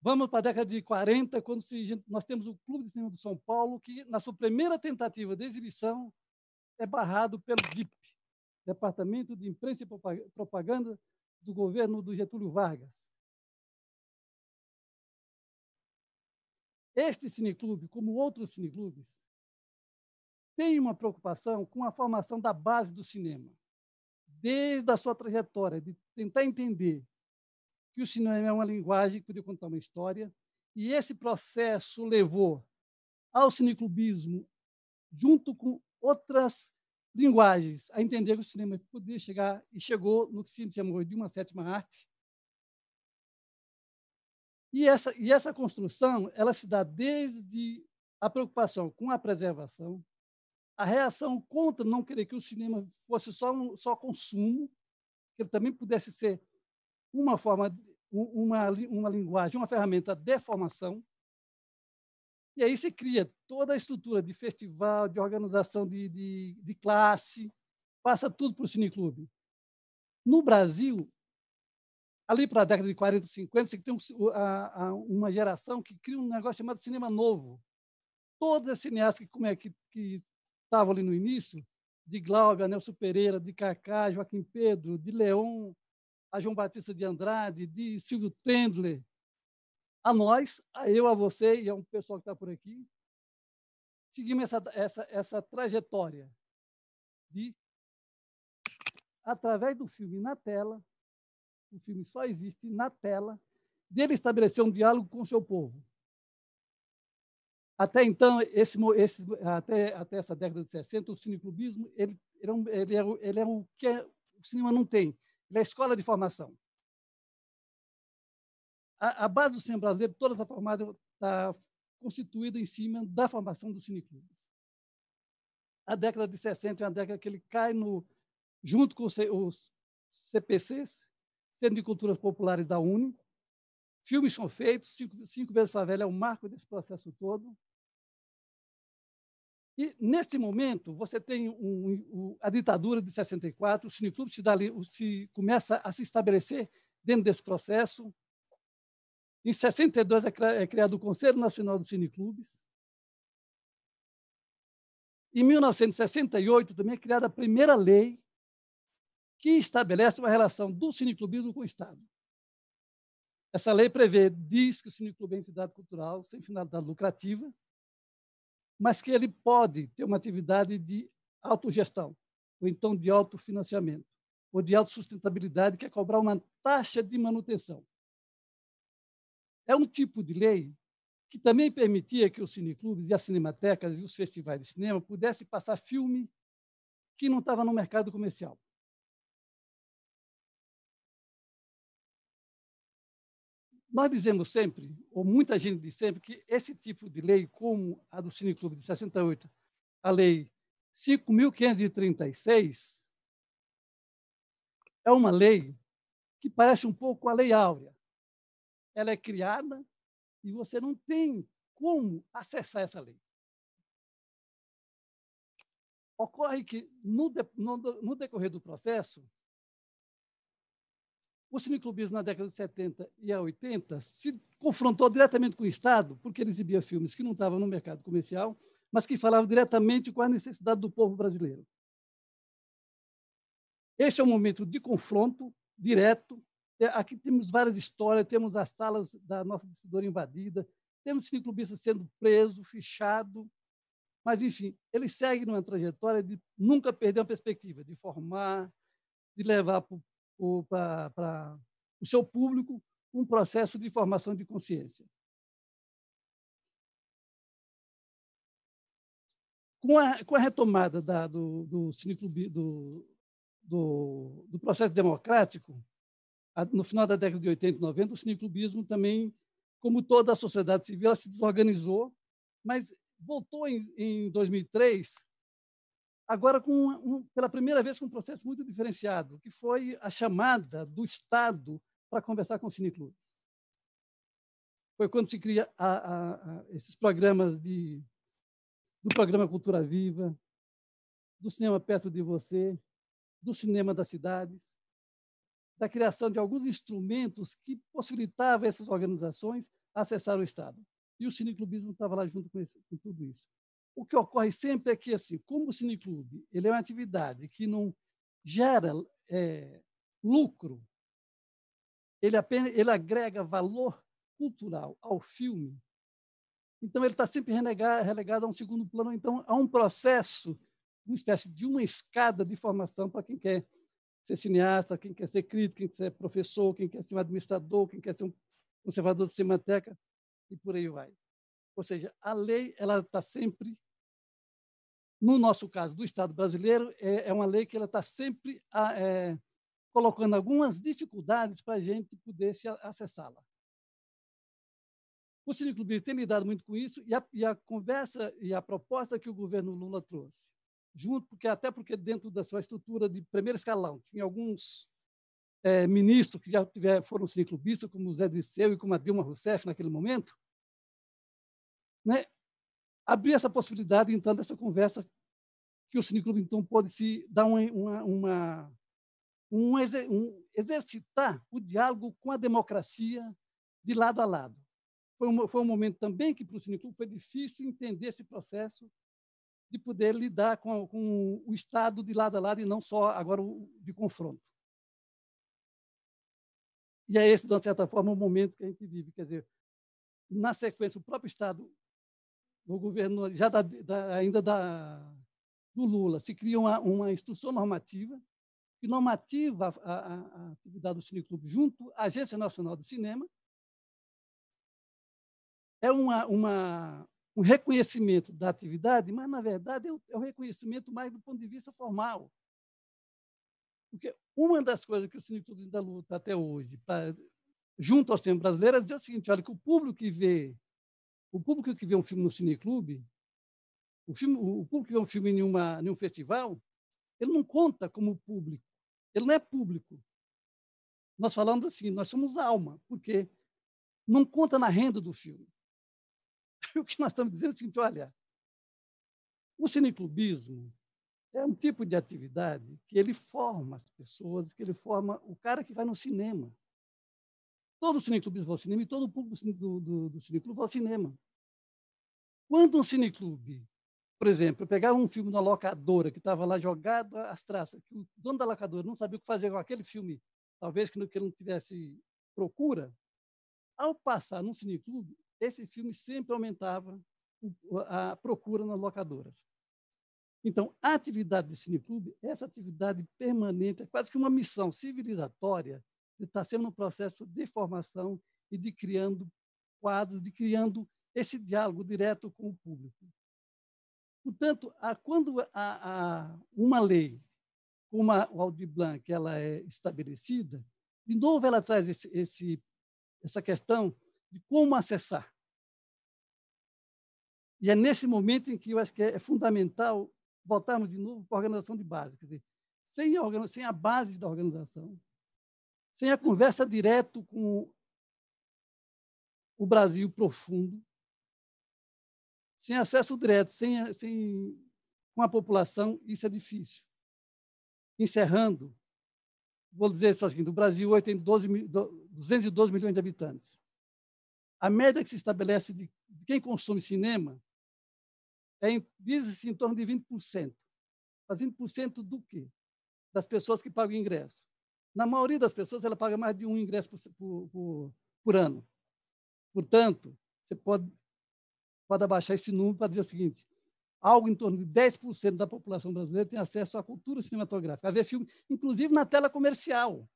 Vamos para a década de 40, quando nós temos o Clube de Cinema de São Paulo, que na sua primeira tentativa de exibição é barrado pelo DIP, Departamento de Imprensa e Propaganda do governo do Getúlio Vargas. Este cineclube, como outros cineclubes, tem uma preocupação com a formação da base do cinema, desde a sua trajetória, de tentar entender que o cinema é uma linguagem que podia contar uma história E esse processo levou ao cineclubismo, junto com outras linguagens, a entender que o cinema podia chegar, e chegou no que se chama de uma sétima arte. E essa, e essa construção ela se dá desde a preocupação com a preservação, a reação contra não querer que o cinema fosse só, um, só consumo, que ele também pudesse ser uma forma, uma, uma linguagem, uma ferramenta de formação. E aí se cria toda a estrutura de festival, de organização de, de, de classe, passa tudo para o cineclube. No Brasil, ali para a década de 40, 50, você tem um, a, a, uma geração que cria um negócio chamado cinema novo. Todos os cineastas que, que, que estavam ali no início, de Glauber, Nelson Pereira, de Cacá, Joaquim Pedro, de Leon, a João Batista de Andrade, de Silvio Tendler, a nós, a eu, a você e a um pessoal que está por aqui, seguimos essa, essa, essa trajetória de, através do filme na tela, o filme só existe na tela, dele estabelecer um diálogo com o seu povo. Até então, esse, esse, até, até essa década de 60, o cineclubismo ele, ele, é, um, ele, é, ele é o que é, o cinema não tem. Ele é a escola de formação. A, a base do cinema brasileiro toda está formada, está constituída em cima da formação do cineclubes. A década de 60 é uma década que ele cai no, junto com os CPCs, Centro de Culturas Populares da UNE, Filmes são feitos, Cinco, cinco Vezes Favela é o marco desse processo todo. E, nesse momento, você tem um, um, a ditadura de 64, o Cineclube se, se começa a se estabelecer dentro desse processo. Em 62 é, é criado o Conselho Nacional dos Cineclubes. Em 1968 também é criada a primeira lei que estabelece uma relação do cineclubismo com o Estado. Essa lei prevê, diz que o cineclube é entidade cultural sem finalidade lucrativa, mas que ele pode ter uma atividade de autogestão, ou então de autofinanciamento, ou de autossustentabilidade, que é cobrar uma taxa de manutenção. É um tipo de lei que também permitia que os cineclubes e as cinematecas e os festivais de cinema pudessem passar filme que não estava no mercado comercial. Nós dizemos sempre, ou muita gente diz sempre, que esse tipo de lei, como a do Cineclube de 68, a lei 5.536, é uma lei que parece um pouco a Lei Áurea. Ela é criada e você não tem como acessar essa lei. Ocorre que, no, no, no decorrer do processo, o cineclubismo na década de 70 e 80 se confrontou diretamente com o Estado, porque ele exibia filmes que não estavam no mercado comercial, mas que falavam diretamente com a necessidade do povo brasileiro. Esse é um momento de confronto direto. É, aqui temos várias histórias, temos as salas da nossa distribuidora invadida, temos cineclubistas sendo preso, fichado, mas, enfim, ele segue numa trajetória de nunca perder a perspectiva, de formar, de levar para para o seu público um processo de formação de consciência. Com a, com a retomada da, do, do, do, do, do processo democrático, no final da década de 80 e 90, o cineclubismo também, como toda a sociedade civil, se desorganizou, mas voltou em, em 2003 agora com um, pela primeira vez com um processo muito diferenciado, que foi a chamada do Estado para conversar com os cineclubes. Foi quando se cria a, a, a, esses programas de, do programa Cultura Viva, do cinema perto de você, do cinema das cidades, da criação de alguns instrumentos que possibilitavam essas organizações acessar o Estado. E o cineclubismo estava lá junto com, com tudo isso. O que ocorre sempre é que, assim, como o cineclube ele é uma atividade que não gera é, lucro, ele apenas ele agrega valor cultural ao filme. Então ele está sempre relegado, relegado a um segundo plano. Então há um processo, uma espécie de uma escada de formação para quem quer ser cineasta, quem quer ser crítico, quem quer ser professor, quem quer ser um administrador, quem quer ser um conservador de cinemateca. e por aí vai. Ou seja, a lei ela está sempre, no nosso caso do Estado brasileiro, é, é uma lei que ela está sempre é, colocando algumas dificuldades para a gente poder acessá-la. O cineclubismo tem lidado muito com isso e a, e a, conversa e a proposta que o governo Lula trouxe, junto porque até porque dentro da sua estrutura de primeiro escalão tinha alguns é, ministros que já tiver, foram cineclubistas, como o Zé Disseu e como a Dilma Rousseff naquele momento, né, abrir essa possibilidade, então, dessa conversa que o cineclube, então, pode se dar uma, uma, uma um, um, exercitar o diálogo com a democracia de lado a lado. Foi um, foi um momento também que para o Cineclube foi difícil entender esse processo de poder lidar com, com, o Estado de lado a lado e não só agora o, de confronto. E é esse, de uma certa forma, o momento que a gente vive. Quer dizer, na sequência, o próprio Estado, o governo, já da, da, ainda da, do Lula, se cria uma, uma instrução normativa que normativa a, a, a atividade do Cineclube junto à Agência Nacional de Cinema, é uma, uma, um reconhecimento da atividade, mas, na verdade, é um, é um reconhecimento mais do ponto de vista formal. Porque uma das coisas que o Cineclube ainda luta até hoje, pra, junto ao cinema brasileiro, é dizer o seguinte: olha, que o público que vê, o público que vê um filme no Cineclube, o, filme, o público que vê um filme em, uma, em um festival, ele não conta como público, ele não é público. Nós falamos assim, nós somos alma, porque não conta na renda do filme. <laughs> o que nós estamos dizendo é o seguinte: olha, o cineclubismo é um tipo de atividade que ele forma as pessoas, que ele forma o cara que vai no cinema. Todo cineclubista vai ao cinema e todo o público do, do, do cineclube vai ao cinema. Quando um cineclube, por exemplo, pegava um filme na locadora que estava lá jogado às traças, que o dono da locadora não sabia o que fazer com aquele filme, talvez que ele não tivesse procura, ao passar num cineclube, esse filme sempre aumentava a procura nas locadoras. Então, a atividade de cineclube, essa atividade permanente, é quase que uma missão civilizatória de estar sempre no processo de formação e de criando quadros, de criando esse diálogo direto com o público. Portanto, a, quando a, a, uma lei como a Aldir Blanc ela é estabelecida, de novo ela traz esse, esse, essa questão de como acessar. E é nesse momento em que eu acho que é fundamental voltarmos de novo para a organização de base. Quer dizer, sem a, sem a base da organização, sem a conversa direto com o Brasil profundo, sem acesso direto, sem, sem, com a população, isso é difícil. Encerrando, vou dizer só assim, do Brasil hoje tem 12, 212 milhões de habitantes. A média que se estabelece de, de quem consome cinema é, diz-se, em torno de 20%. Mas 20% do quê? Das pessoas que pagam ingresso. Na maioria das pessoas, ela paga mais de um ingresso por, por, por ano. Portanto, você pode, pode abaixar esse número para dizer o seguinte: algo em torno de 10% da população brasileira tem acesso à cultura cinematográfica, a ver filme, inclusive na tela comercial.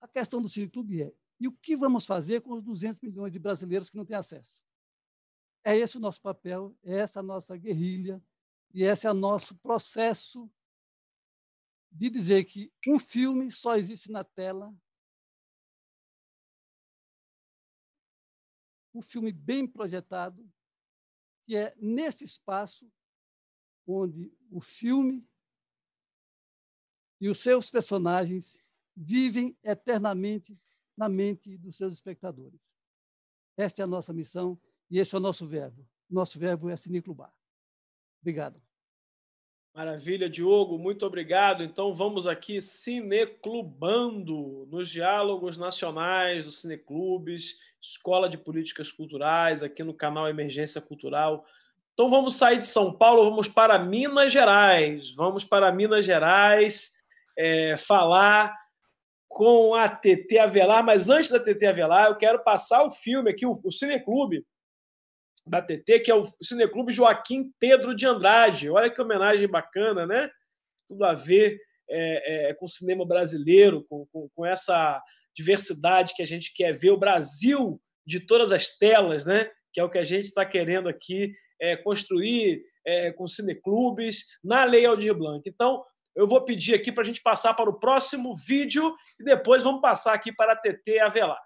A questão do Cineclube é: e o que vamos fazer com os 200 milhões de brasileiros que não têm acesso? É esse o nosso papel, é essa a nossa guerrilha e esse é o nosso processo de dizer que um filme só existe na tela. Um filme bem projetado, que é nesse espaço onde o filme e os seus personagens vivem eternamente na mente dos seus espectadores. Esta é a nossa missão e esse é o nosso verbo. Nosso verbo é cineclubar. Obrigado. Maravilha, Diogo, muito obrigado. Então vamos aqui cineclubando nos diálogos nacionais dos cineclubes, Escola de Políticas Culturais, aqui no canal Emergência Cultural. Então vamos sair de São Paulo, vamos para Minas Gerais. Vamos para Minas Gerais é, falar com a TT Avelar, mas antes da TT Avelar, eu quero passar o filme aqui, o, o Cineclube da TT, que é o Cineclube Joaquim Pedro de Andrade. Olha que homenagem bacana, né? Tudo a ver é, é, com o cinema brasileiro, com, com, com, essa diversidade que a gente quer ver, o Brasil de todas as telas, né? que é o que a gente está querendo aqui é, construir é, com cineclubes na Lei Aldir Blanc. Então, eu vou pedir aqui para a gente passar para o próximo vídeo e depois vamos passar aqui para a TT Avelar.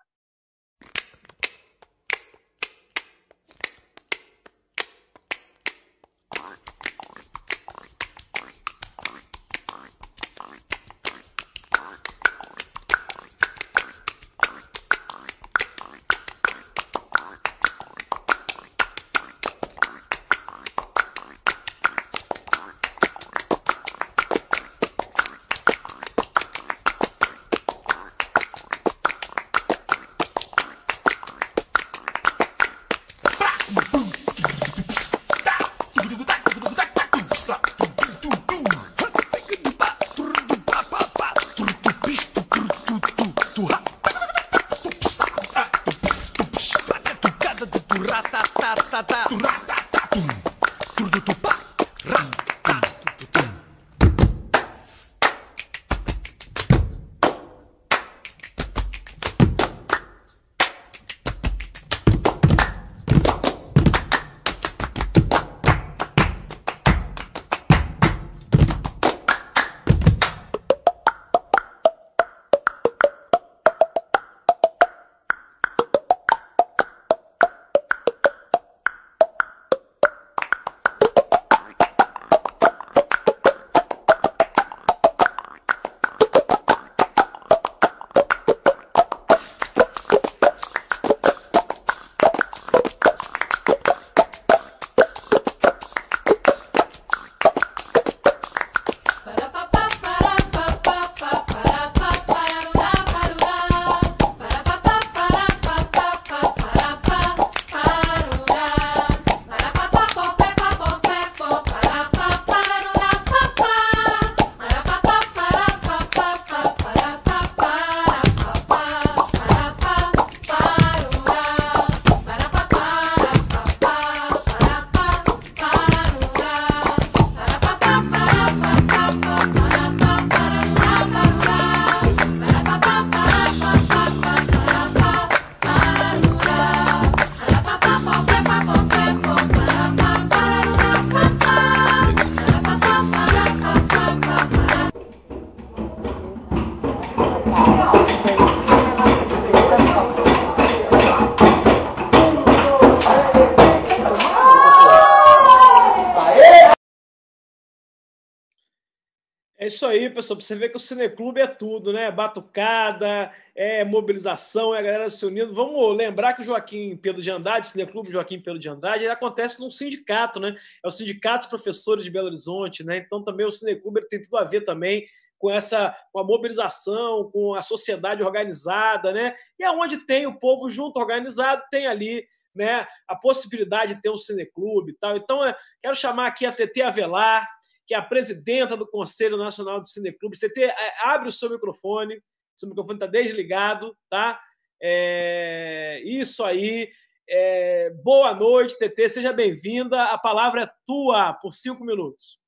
Isso aí, pessoal. Você vê que o Cineclube é tudo, né? Batucada, é mobilização, é a galera se unindo. Vamos lembrar que o Joaquim Pedro de Andrade, Cineclube Joaquim Pedro de Andrade, ele acontece num sindicato, né? É o Sindicato dos Professores de Belo Horizonte, né? Então também o Cineclube tem tudo a ver também com essa com a mobilização, com a sociedade organizada, né? E aonde tem o povo junto organizado, tem ali né, a possibilidade de ter um cineclube e tal. Então, é, quero chamar aqui a TT Avelar, que é a presidenta do Conselho Nacional de Cineclubes. TT, é, abre o seu microfone. Seu microfone está desligado, tá? É, isso aí. É, boa noite, TT. Seja bem-vinda. A palavra é tua por cinco minutos.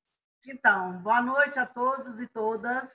Então, boa noite a todos e todas.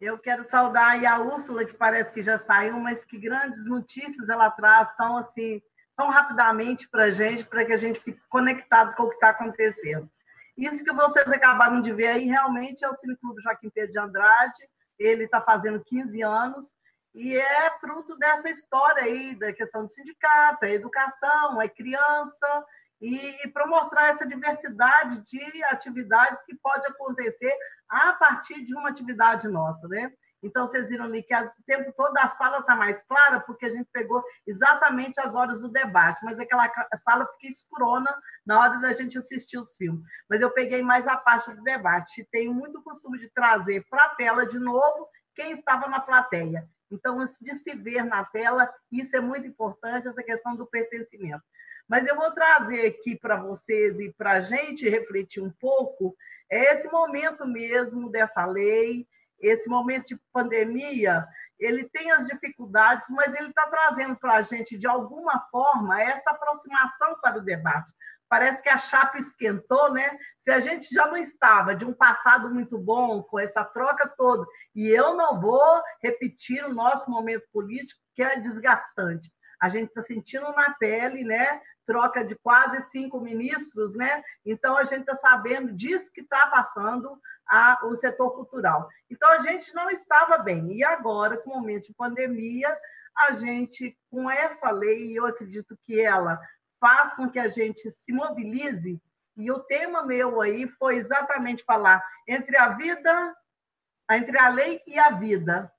Eu quero saudar a Úrsula, que parece que já saiu, mas que grandes notícias ela traz tão assim, tão rapidamente para a gente, para que a gente fique conectado com o que está acontecendo. Isso que vocês acabaram de ver aí realmente é o Cineclube Joaquim Pedro de Andrade. Ele está fazendo 15 anos e é fruto dessa história aí da questão do sindicato, é educação, é criança e, para mostrar essa diversidade de atividades que pode acontecer a partir de uma atividade nossa, né? Então, vocês viram ali que o tempo todo a sala está mais clara, porque a gente pegou exatamente as horas do debate, mas aquela sala fica escurona na hora da gente assistir os filmes. Mas eu peguei mais a parte do debate. Tenho muito costume de trazer para a tela de novo quem estava na plateia. Então, de se ver na tela, isso é muito importante, essa questão do pertencimento. Mas eu vou trazer aqui para vocês e para a gente refletir um pouco é esse momento mesmo dessa lei, esse momento de pandemia, ele tem as dificuldades, mas ele está trazendo para a gente, de alguma forma, essa aproximação para o debate. parece que a chapa esquentou, né? Se a gente já não estava de um passado muito bom, com essa troca toda, e eu não vou repetir o nosso momento político, que é desgastante. A gente está sentindo na pele, né? Troca de quase cinco ministros, né? Então a gente está sabendo disso que está passando a, o setor cultural. Então a gente não estava bem. E agora, com o momento de pandemia, a gente, com essa lei, eu acredito que ela faz com que a gente se mobilize. E o tema meu aí foi exatamente falar entre a vida, entre a lei e a vida.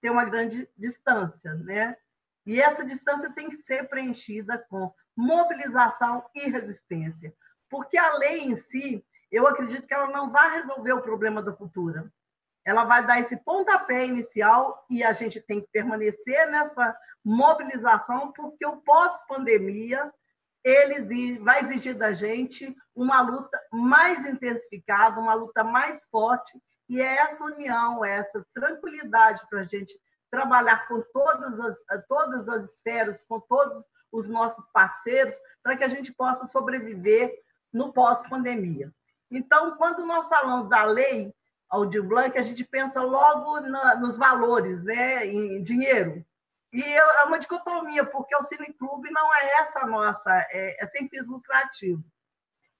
Tem uma grande distância, né? E essa distância tem que ser preenchida com mobilização e resistência. Porque a lei em si, eu acredito que ela não vai resolver o problema da cultura. Ela vai dar esse pontapé inicial e a gente tem que permanecer nessa mobilização, porque o pós-pandemia vai exigir da gente uma luta mais intensificada, uma luta mais forte, e é essa união, essa tranquilidade para a gente trabalhar com todas as, todas as esferas, com todos os nossos parceiros, para que a gente possa sobreviver no pós-pandemia. Então, quando nós falamos da lei Aldir Blanc, a gente pensa logo na, nos valores, né, em dinheiro. E é uma dicotomia, porque o cineclube não é essa nossa, é, é sem fins lucrativos.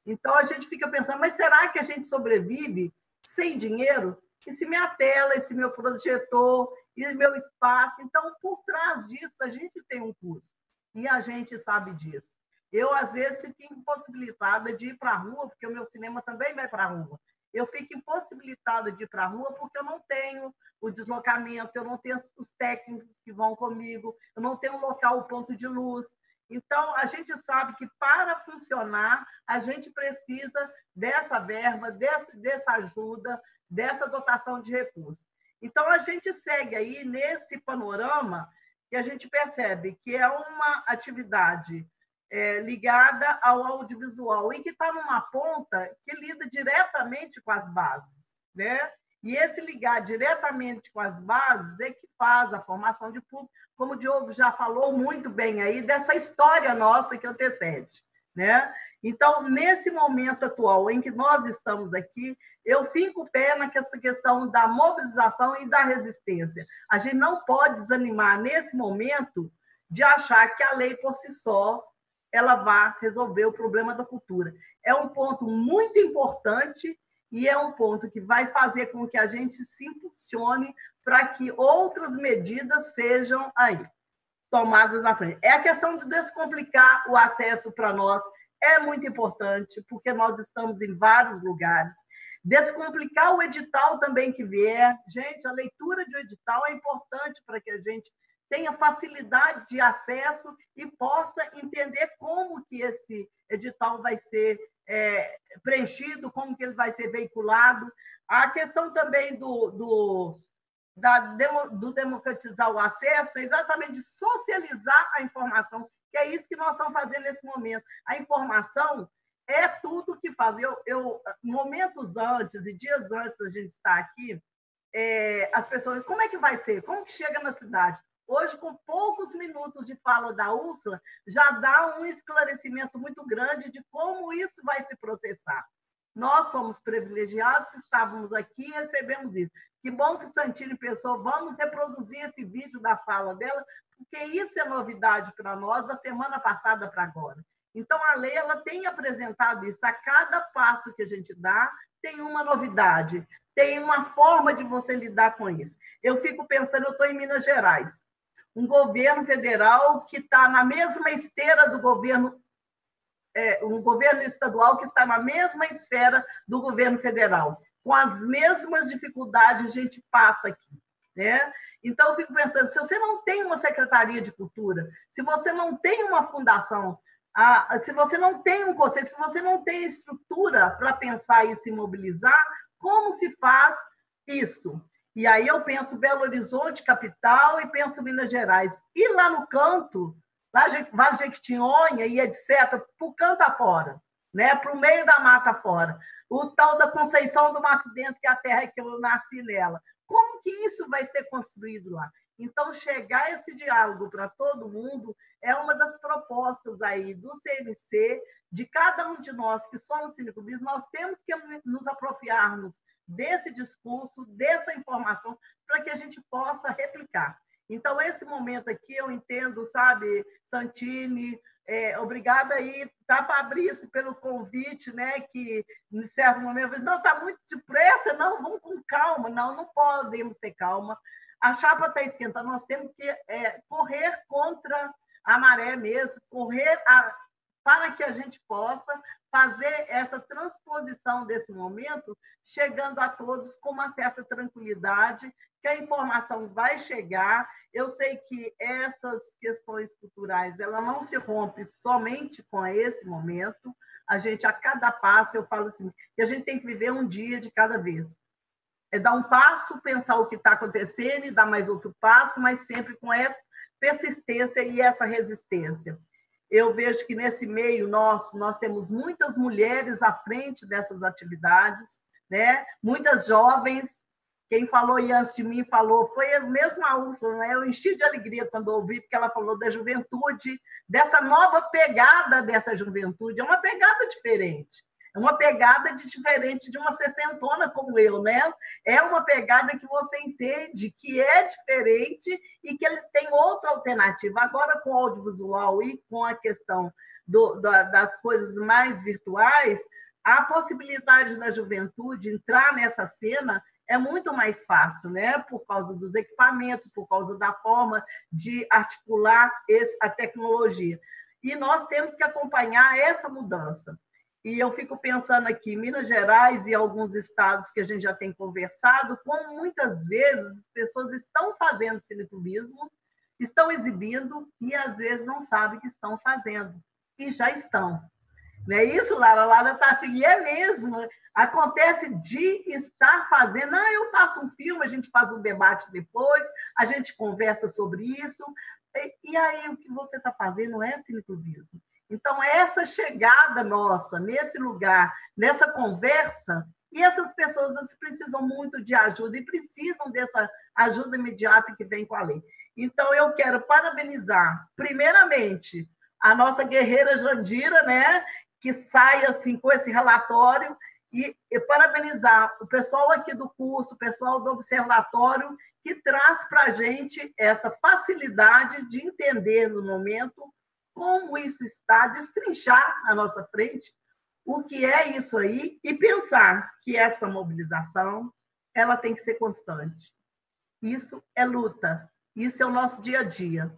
Então a gente fica pensando, mas será que a gente sobrevive sem dinheiro? E se minha tela, esse meu projetor, e meu espaço. Então, por trás disso, a gente tem um custo. E a gente sabe disso. Eu, às vezes, fico impossibilitada de ir para a rua, porque o meu cinema também vai para a rua eu fico impossibilitada de ir para a rua porque eu não tenho o deslocamento, eu não tenho os técnicos que vão comigo, eu não tenho um local, o ponto de luz. Então, a gente sabe que para funcionar, a gente precisa dessa verba, dessa ajuda, dessa dotação de recursos. Então, a gente segue aí nesse panorama que a gente percebe que é uma atividade é, ligada ao audiovisual e que está numa ponta que lida diretamente com as bases, né? E esse ligar diretamente com as bases é que faz a formação de público, como o Diogo já falou muito bem aí, dessa história nossa que antecede. Né? Então, nesse momento atual em que nós estamos aqui, eu fico pé nessa questão da mobilização e da resistência. A gente não pode desanimar nesse momento de achar que a lei por si só ela vai resolver o problema da cultura. É um ponto muito importante e é um ponto que vai fazer com que a gente se impulsione para que outras medidas sejam aí tomadas na frente. É a questão de descomplicar o acesso para nós é muito importante, porque nós estamos em vários lugares. Descomplicar o edital também que vier. Gente, a leitura de um edital é importante para que a gente tenha facilidade de acesso e possa entender como que esse edital vai ser é, preenchido, como que ele vai ser veiculado. A questão também do, do, da, do democratizar o acesso é exatamente socializar a informação, que é isso que nós estamos fazendo nesse momento. A informação é tudo que faz. Eu, eu momentos antes e dias antes da gente estar aqui, é, as pessoas, como é que vai ser? Como que chega na cidade? Hoje, com poucos minutos de fala da Úrsula, já dá um esclarecimento muito grande de como isso vai se processar. Nós somos privilegiados que estávamos aqui e recebemos isso. Que bom que o Santini pensou, vamos reproduzir esse vídeo da fala dela, porque isso é novidade para nós da semana passada para agora. Então, a lei ela tem apresentado isso. A cada passo que a gente dá, tem uma novidade, tem uma forma de você lidar com isso. Eu fico pensando, eu estou em Minas Gerais um governo federal que está na mesma esteira do governo, é, um governo estadual que está na mesma esfera do governo federal. Com as mesmas dificuldades a gente passa aqui. Né? Então, eu fico pensando, se você não tem uma secretaria de cultura, se você não tem uma fundação, se você não tem um conselho, se você não tem estrutura para pensar isso e mobilizar, como se faz isso? E aí eu penso Belo Horizonte, capital, e penso Minas Gerais. E lá no canto, lá Vale Jequitinhonha e etc., o canto afora, né? para o meio da mata fora. O tal da Conceição do Mato Dentro, que é a terra que eu nasci nela. Como que isso vai ser construído lá? Então, chegar esse diálogo para todo mundo é uma das propostas aí do CNC, de cada um de nós que somos cineclubistas, nós temos que nos apropriarmos desse discurso, dessa informação, para que a gente possa replicar. Então, esse momento aqui, eu entendo, sabe, Santini, é, obrigada aí, tá, Fabrício, pelo convite, né? Que em certo momento, não, está muito depressa, não, vamos com calma, não, não podemos ter calma. A chapa está esquentando, nós temos que é, correr contra a maré mesmo, correr a, para que a gente possa fazer essa transposição desse momento, chegando a todos com uma certa tranquilidade, que a informação vai chegar. Eu sei que essas questões culturais, ela não se rompe somente com esse momento. A gente, a cada passo, eu falo assim, que a gente tem que viver um dia de cada vez. É dar um passo, pensar o que está acontecendo e dar mais outro passo, mas sempre com essa persistência e essa resistência. Eu vejo que nesse meio nosso, nós temos muitas mulheres à frente dessas atividades, né? muitas jovens. Quem falou antes de mim falou, foi a mesma Úrsula, né? eu enchi de alegria quando ouvi, porque ela falou da juventude, dessa nova pegada dessa juventude, é uma pegada diferente. É uma pegada de diferente de uma sessentona como eu, né? É uma pegada que você entende que é diferente e que eles têm outra alternativa. Agora, com o audiovisual e com a questão do, das coisas mais virtuais, a possibilidade da juventude entrar nessa cena é muito mais fácil, né? Por causa dos equipamentos, por causa da forma de articular esse, a tecnologia. E nós temos que acompanhar essa mudança. E eu fico pensando aqui, Minas Gerais e alguns estados que a gente já tem conversado, como muitas vezes as pessoas estão fazendo cineturismo, estão exibindo e às vezes não sabem que estão fazendo. E já estão. Não é isso, Lara? Lara está assim, e é mesmo. Acontece de estar fazendo. Ah, eu faço um filme, a gente faz um debate depois, a gente conversa sobre isso. E, e aí, o que você está fazendo é cineturismo. Então, essa chegada nossa nesse lugar, nessa conversa, e essas pessoas precisam muito de ajuda e precisam dessa ajuda imediata que vem com a lei. Então, eu quero parabenizar, primeiramente, a nossa guerreira Jandira, né, que sai assim com esse relatório, e, e parabenizar o pessoal aqui do curso, o pessoal do observatório, que traz para a gente essa facilidade de entender no momento como isso está, destrinchar à nossa frente o que é isso aí e pensar que essa mobilização ela tem que ser constante. Isso é luta, isso é o nosso dia a dia.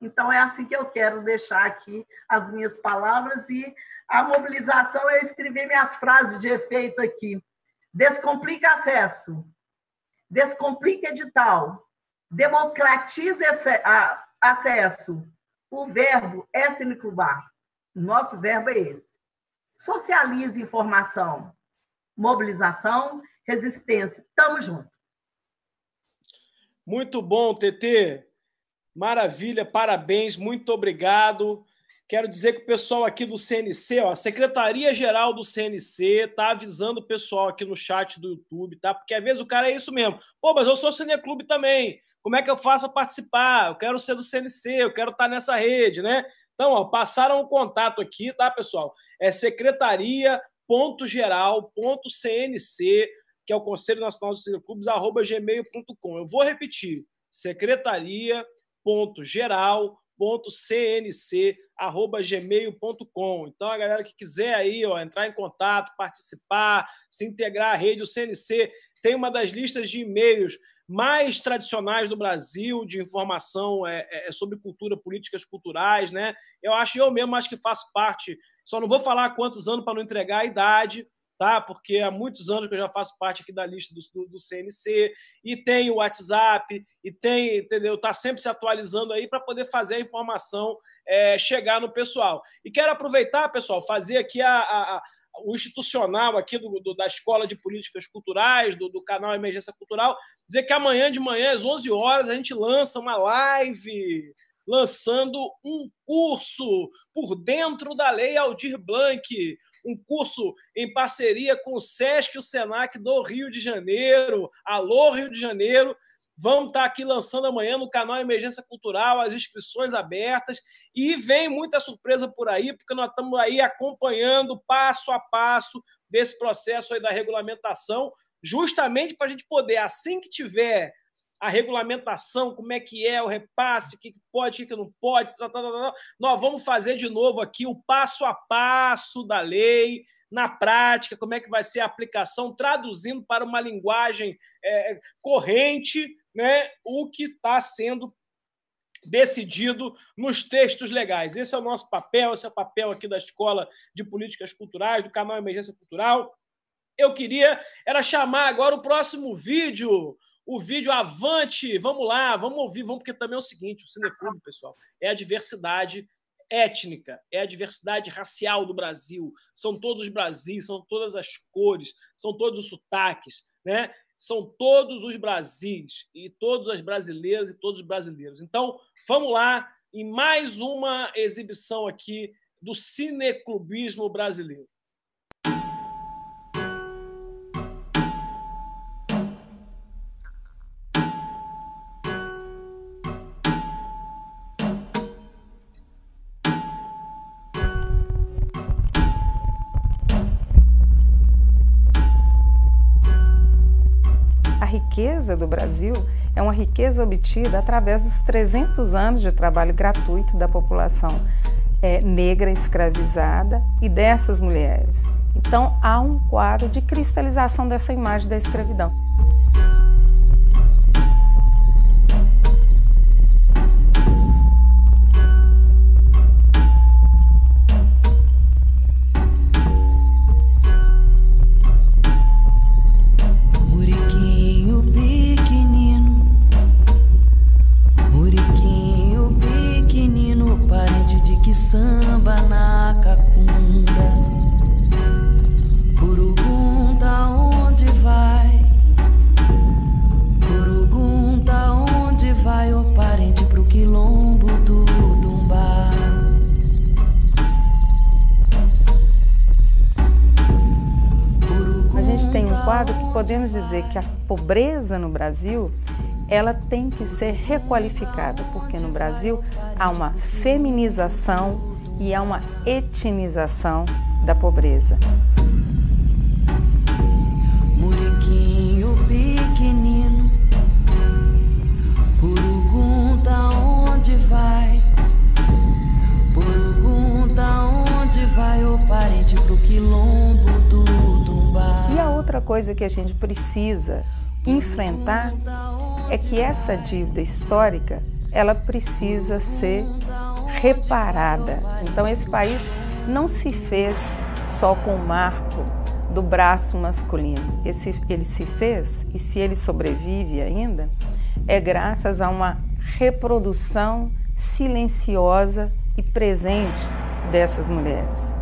Então é assim que eu quero deixar aqui as minhas palavras e a mobilização eu escrevi minhas frases de efeito aqui. Descomplica acesso, descomplica edital, democratiza acesso, o verbo é siniclubar. Nosso verbo é esse. Socialize informação, mobilização, resistência. Tamo junto. Muito bom, TT. Maravilha, parabéns, muito obrigado. Quero dizer que o pessoal aqui do CNC, ó, a Secretaria-Geral do CNC, tá avisando o pessoal aqui no chat do YouTube, tá? Porque às vezes o cara é isso mesmo. Pô, mas eu sou Cineclube também. Como é que eu faço para participar? Eu quero ser do CNC, eu quero estar tá nessa rede, né? Então, ó, passaram o contato aqui, tá, pessoal? É secretaria.geral.cnc, que é o Conselho Nacional dos Cineclubes, arroba gmail.com. Eu vou repetir, secretaria.geral.cnc cnc@gmail.com. Então a galera que quiser aí, ó, entrar em contato, participar, se integrar à rede, o CNC tem uma das listas de e-mails mais tradicionais do Brasil de informação é, é, é, sobre cultura, políticas culturais, né? Eu acho eu mesmo acho que faço parte. Só não vou falar quantos anos para não entregar a idade, tá? Porque há muitos anos que eu já faço parte aqui da lista do, do, do CNC e tem o WhatsApp e tem, entendeu? Tá sempre se atualizando aí para poder fazer a informação é, chegar no pessoal. E quero aproveitar, pessoal, fazer aqui a, a, a o institucional aqui do, do, da Escola de Políticas Culturais, do, do, canal Emergência Cultural, dizer que amanhã de manhã, às 11 horas, a gente lança uma live lançando um curso por dentro da Lei Aldir Blanc, um curso em parceria com o SESC e o SENAC do Rio de Janeiro. Alô, Rio de Janeiro! Vamos estar aqui lançando amanhã no canal Emergência Cultural, as inscrições abertas. E vem muita surpresa por aí, porque nós estamos aí acompanhando passo a passo desse processo aí da regulamentação, justamente para a gente poder, assim que tiver a regulamentação, como é que é o repasse, o que pode, o que não pode, tá, tá, tá, nós vamos fazer de novo aqui o passo a passo da lei, na prática, como é que vai ser a aplicação, traduzindo para uma linguagem é, corrente né, o que está sendo decidido nos textos legais. Esse é o nosso papel, esse é o papel aqui da Escola de Políticas Culturais, do canal Emergência Cultural. Eu queria era chamar agora o próximo vídeo, o vídeo Avante. Vamos lá, vamos ouvir, vamos, porque também é o seguinte: o Cineclube, pessoal, é a diversidade étnica, é a diversidade racial do Brasil. São todos os Brasis, são todas as cores, são todos os sotaques, né? São todos os Brasis e todas as brasileiras e todos os brasileiros. Então, vamos lá em mais uma exibição aqui do cineclubismo brasileiro. Riqueza do Brasil é uma riqueza obtida através dos 300 anos de trabalho gratuito da população é, negra escravizada e dessas mulheres. Então há um quadro de cristalização dessa imagem da escravidão. Podemos dizer que a pobreza no Brasil ela tem que ser requalificada, porque no Brasil há uma feminização e há uma etnização da pobreza. Pequenino, pergunta onde vai, o parente pro quilombo outra coisa que a gente precisa enfrentar é que essa dívida histórica ela precisa ser reparada. Então esse país não se fez só com o marco do braço masculino. Esse, ele se fez, e se ele sobrevive ainda, é graças a uma reprodução silenciosa e presente dessas mulheres.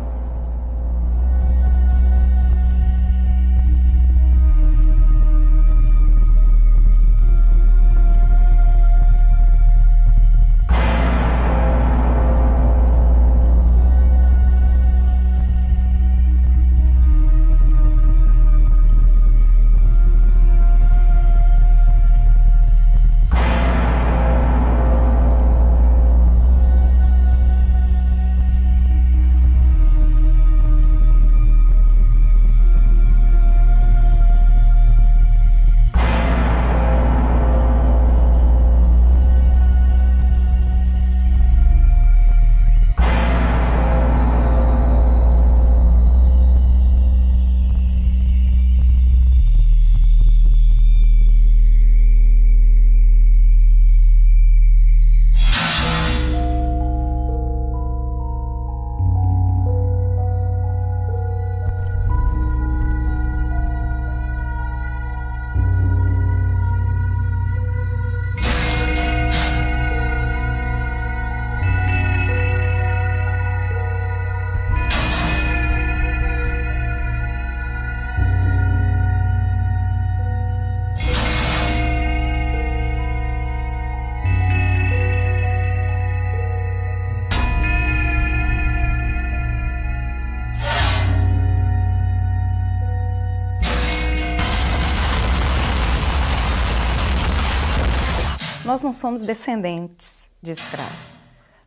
Não somos descendentes de escravos.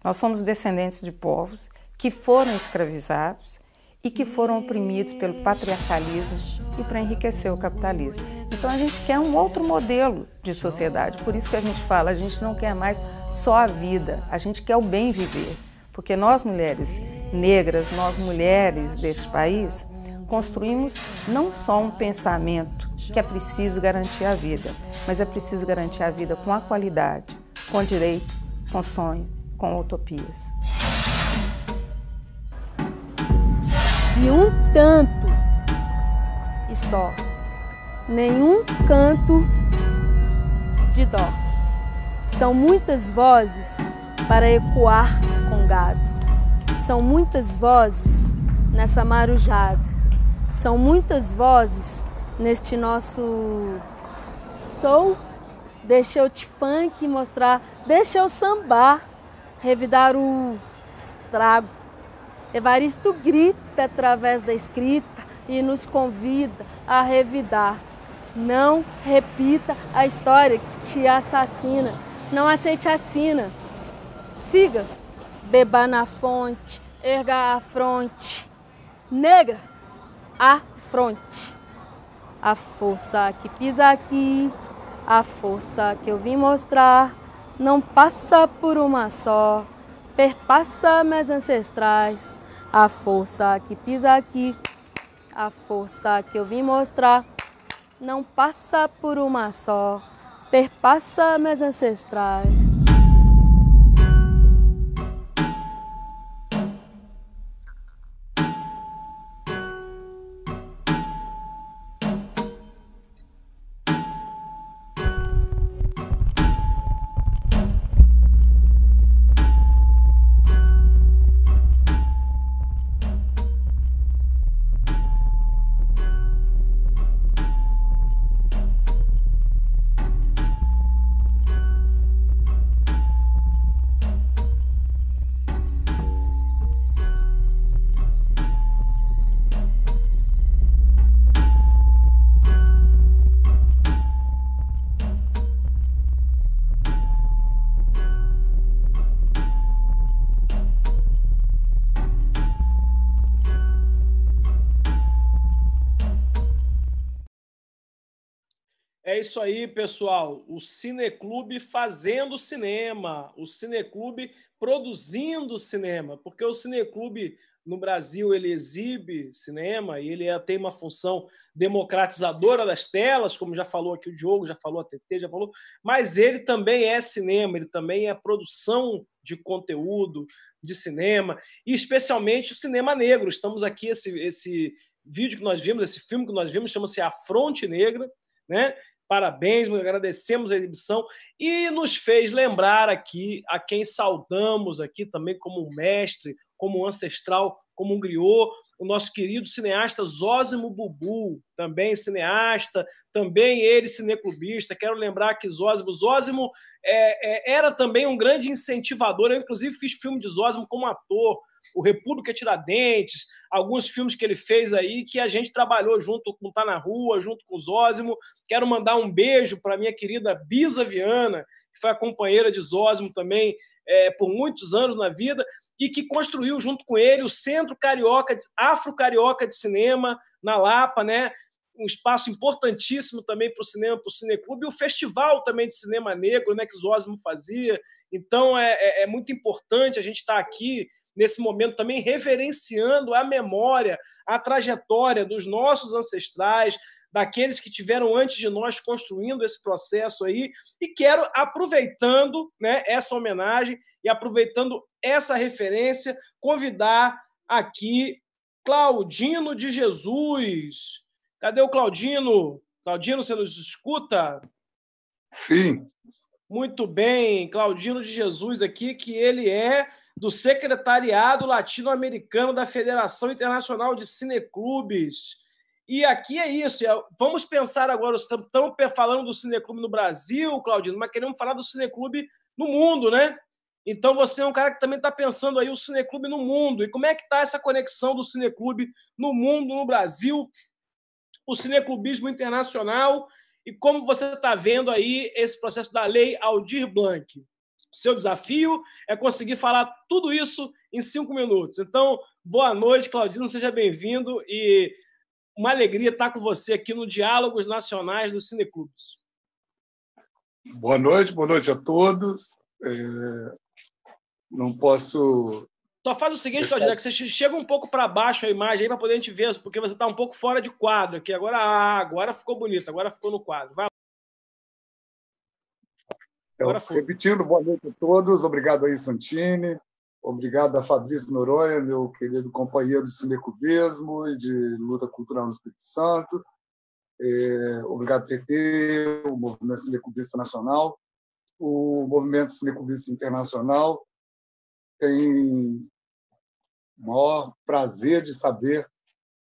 Nós somos descendentes de povos que foram escravizados e que foram oprimidos pelo patriarcalismo e para enriquecer o capitalismo. Então a gente quer um outro modelo de sociedade. Por isso que a gente fala, a gente não quer mais só a vida, a gente quer o bem viver. Porque nós mulheres negras, nós mulheres deste país, construímos não só um pensamento que é preciso garantir a vida, mas é preciso garantir a vida com a qualidade, com direito, com sonho, com utopias. De um tanto e só, nenhum canto de dó. São muitas vozes para ecoar com gado. São muitas vozes nessa marujada. São muitas vozes neste nosso soul. Deixa eu te funk mostrar, deixa eu sambar, revidar o estrago. Evaristo grita através da escrita e nos convida a revidar. Não repita a história que te assassina. Não aceite a sina. Siga, beba na fonte, erga a fronte. Negra, a fronte. A força que pisa aqui, a força que eu vim mostrar, não passa por uma só, perpassa meus ancestrais. A força que pisa aqui, a força que eu vim mostrar, não passa por uma só, perpassa meus ancestrais. Isso aí, pessoal. O Cineclube fazendo cinema, o Cineclube produzindo cinema, porque o Cineclube no Brasil ele exibe cinema e ele é, tem uma função democratizadora das telas, como já falou aqui o Diogo, já falou a TT, já falou, mas ele também é cinema, ele também é produção de conteúdo de cinema e especialmente o cinema negro. Estamos aqui esse esse vídeo que nós vimos, esse filme que nós vimos chama-se A Fronte Negra, né? Parabéns, agradecemos a exibição e nos fez lembrar aqui a quem saudamos aqui também como mestre, como ancestral, como um griot, o nosso querido cineasta Zósimo Bubu, também cineasta, também ele cineclubista. Quero lembrar que Zósimo, Zósimo é, é, era também um grande incentivador. Eu, inclusive, fiz filme de Zósimo como ator o República Tiradentes, alguns filmes que ele fez aí que a gente trabalhou junto com Tá na Rua, junto com o Zósimo. Quero mandar um beijo para minha querida Bisa Viana, que foi a companheira de Zósimo também é, por muitos anos na vida e que construiu junto com ele o Centro Carioca, Afro-Carioca de Cinema na Lapa, né? um espaço importantíssimo também para o cinema, para o Cineclube, e o festival também de cinema negro, né, que Zósimo fazia. Então é, é, é muito importante a gente estar tá aqui nesse momento também reverenciando a memória, a trajetória dos nossos ancestrais, daqueles que tiveram antes de nós construindo esse processo aí, e quero, aproveitando né, essa homenagem e aproveitando essa referência, convidar aqui Claudino de Jesus. Cadê o Claudino? Claudino, você nos escuta? Sim. Muito bem, Claudino de Jesus aqui, que ele é do Secretariado Latino-Americano da Federação Internacional de Cineclubes. E aqui é isso. É, vamos pensar agora, estamos falando do Cineclube no Brasil, Claudino, mas queremos falar do Cineclube no mundo, né? Então você é um cara que também está pensando aí o Cineclube no mundo. E como é que está essa conexão do Cineclube no mundo, no Brasil, o cineclubismo internacional. e como você está vendo aí esse processo da lei Aldir Blanc. Seu desafio é conseguir falar tudo isso em cinco minutos. Então, boa noite, Claudino, seja bem-vindo e uma alegria estar com você aqui no Diálogos Nacionais do Cineclubes. Boa noite, boa noite a todos. É... Não posso. Só faz o seguinte, Claudino, é que você chega um pouco para baixo a imagem aí para poder a gente ver, porque você está um pouco fora de quadro aqui. Agora, ah, agora ficou bonito, agora ficou no quadro. Vai então, repetindo, boa noite a todos. Obrigado aí, Santini. Obrigado a Fabrício Noronha, meu querido companheiro de cinecubismo e de luta cultural no Espírito Santo. É, obrigado, PT, o Movimento Cinecubista Nacional. O Movimento Cinecubista Internacional tem o maior prazer de saber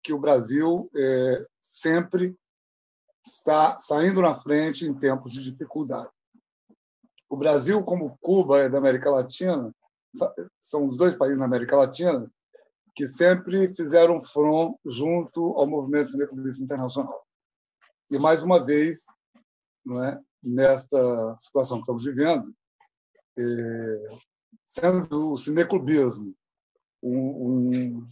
que o Brasil é, sempre está saindo na frente em tempos de dificuldade o Brasil, como Cuba é da América Latina, são os dois países na América Latina que sempre fizeram front junto ao movimento cineclubista internacional. E, mais uma vez, não é, nesta situação que estamos vivendo, é, sendo o cineclubismo um, um,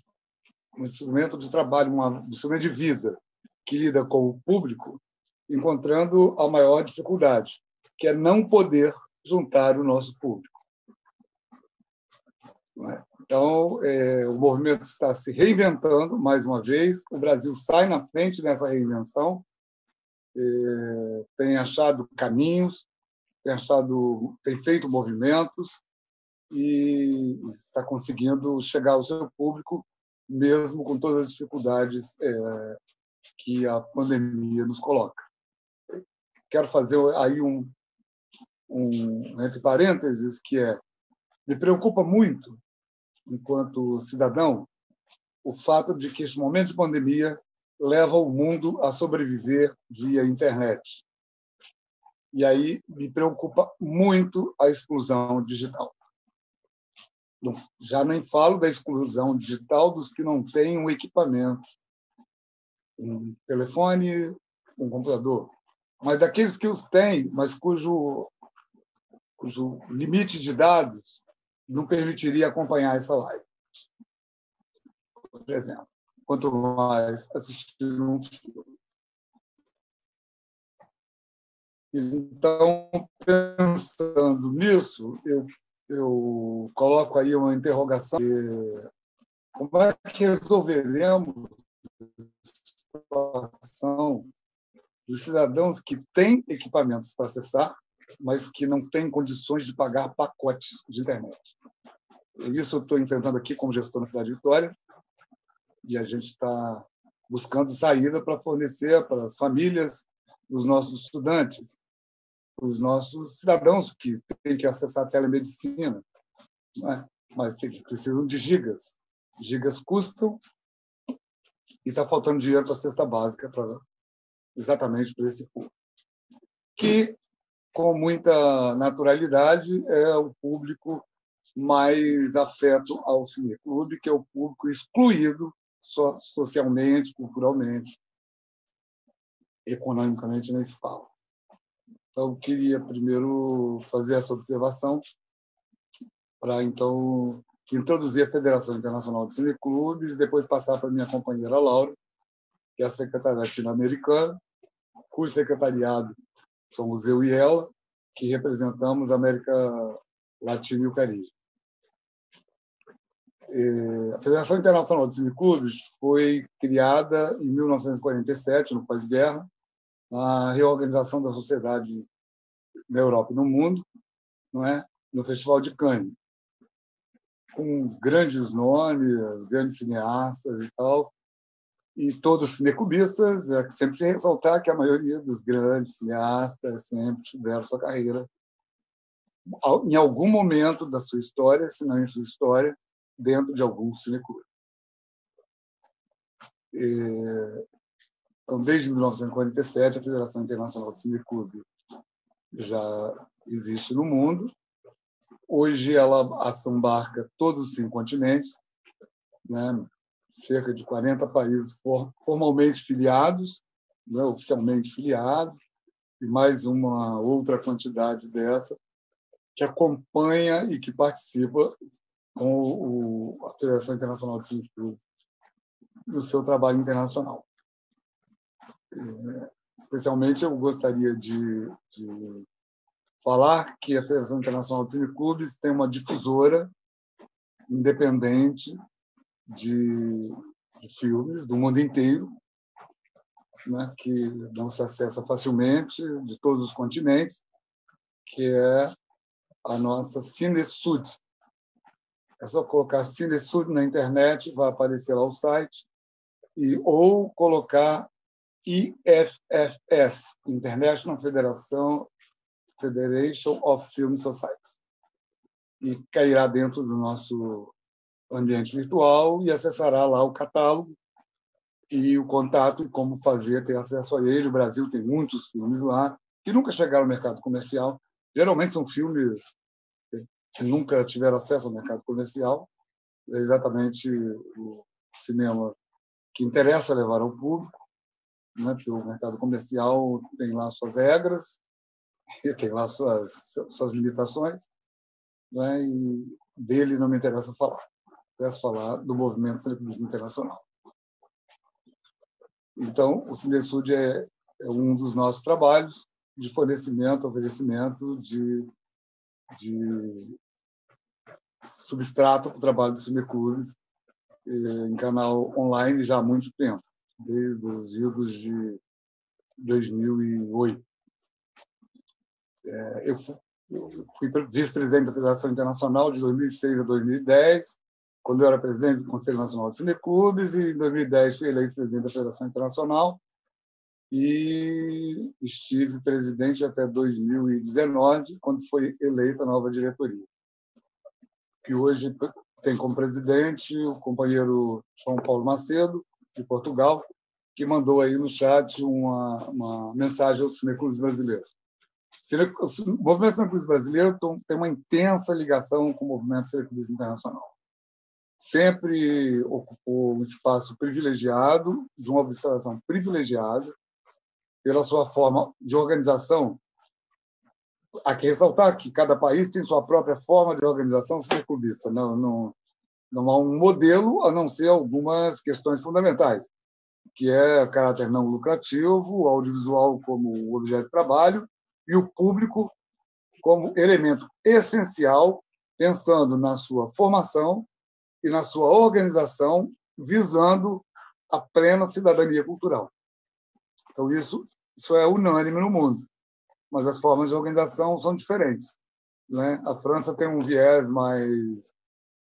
um, instrumento de trabalho, uma, um instrumento de vida que lida com o público, encontrando a maior dificuldade, que é não poder juntar o nosso público. É? Então, é, o movimento está se reinventando mais uma vez. O Brasil sai na frente nessa reinvenção, é, tem achado caminhos, tem achado, tem feito movimentos e está conseguindo chegar ao seu público, mesmo com todas as dificuldades é, que a pandemia nos coloca. Quero fazer aí um, um entre parênteses que é me preocupa muito enquanto cidadão o fato de que este momento de pandemia leva o mundo a sobreviver via internet. E aí me preocupa muito a exclusão digital. Já nem falo da exclusão digital dos que não têm um equipamento, um telefone, um computador, mas daqueles que os têm, mas cujo cujo limite de dados não permitiria acompanhar essa live. Por exemplo, quanto mais assistir um filme. Então, pensando nisso, eu, eu coloco aí uma interrogação. Como é que resolveremos a situação dos cidadãos que têm equipamentos para acessar, mas que não têm condições de pagar pacotes de internet. Isso eu estou enfrentando aqui como gestor na cidade de Vitória, e a gente está buscando saída para fornecer para as famílias dos nossos estudantes, os nossos cidadãos que têm que acessar a telemedicina, né? mas precisam de gigas. Gigas custam e está faltando dinheiro para a cesta básica para exatamente para esse público. Que com muita naturalidade, é o público mais afeto ao cineclube, que é o público excluído socialmente, culturalmente, economicamente nem se fala. Então, queria primeiro fazer essa observação para, então, introduzir a Federação Internacional de Cineclubes, depois passar para minha companheira Laura, que é a secretária latino-americana, cujo secretariado somos eu e ela, que representamos a América Latina e o Caribe. A Federação Internacional de Cineclubes foi criada em 1947, no pós-guerra, na reorganização da sociedade na Europa e no mundo, não é? no Festival de Cannes, com grandes nomes, grandes cineastas e tal, e todos cinecubistas, é sempre se ressaltar que a maioria dos grandes cineastas sempre tiveram sua carreira em algum momento da sua história, se não em sua história, dentro de algum cineclube. Então, desde 1947, a Federação Internacional de Cineclube já existe no mundo. Hoje ela assambarca todos os cinco continentes, né? Cerca de 40 países formalmente filiados, né, oficialmente filiados, e mais uma outra quantidade dessa que acompanha e que participa com o, a Federação Internacional de Científicos no seu trabalho internacional. É, especialmente, eu gostaria de, de falar que a Federação Internacional de Cineclubes tem uma difusora independente de, de filmes do mundo inteiro, né, que não se acessa facilmente de todos os continentes, que é a nossa Cinesud. É só colocar Cinesud na internet, vai aparecer lá o site, e ou colocar IFFS, International Federation, Federation of Film Society, e cairá dentro do nosso ambiente virtual e acessará lá o catálogo e o contato e como fazer, ter acesso a ele. O Brasil tem muitos filmes lá que nunca chegaram ao mercado comercial. Geralmente são filmes que nunca tiveram acesso ao mercado comercial. É exatamente o cinema que interessa levar ao público, né? porque o mercado comercial tem lá suas regras, tem lá suas, suas limitações, né? e dele não me interessa falar. Interessa falar do movimento cinefilismo internacional. Então, o Cinesud é, é um dos nossos trabalhos de fornecimento, oferecimento de, de substrato para o trabalho do Cineclubes em canal online já há muito tempo, desde os idos de 2008. É, eu fui vice-presidente da Federação Internacional de 2006 a 2010, quando eu era presidente do Conselho Nacional de Cineclubes, e em 2010 fui eleito presidente da Federação Internacional, e estive presidente até 2019, quando foi eleita a nova diretoria, que hoje tem como presidente o companheiro João Paulo Macedo, de Portugal, que mandou aí no chat uma, uma mensagem aos cineclubes brasileiros. O movimento cineclubes brasileiro tem uma intensa ligação com o movimento cineclubes internacional sempre ocupou um espaço privilegiado, de uma observação privilegiada, pela sua forma de organização. Há que ressaltar que cada país tem sua própria forma de organização superclubista. Não, não, não há um modelo, a não ser algumas questões fundamentais, que é caráter não lucrativo, audiovisual como objeto de trabalho e o público como elemento essencial, pensando na sua formação e na sua organização, visando a plena cidadania cultural. Então, isso, isso é unânime no mundo, mas as formas de organização são diferentes. Né? A França tem um viés mais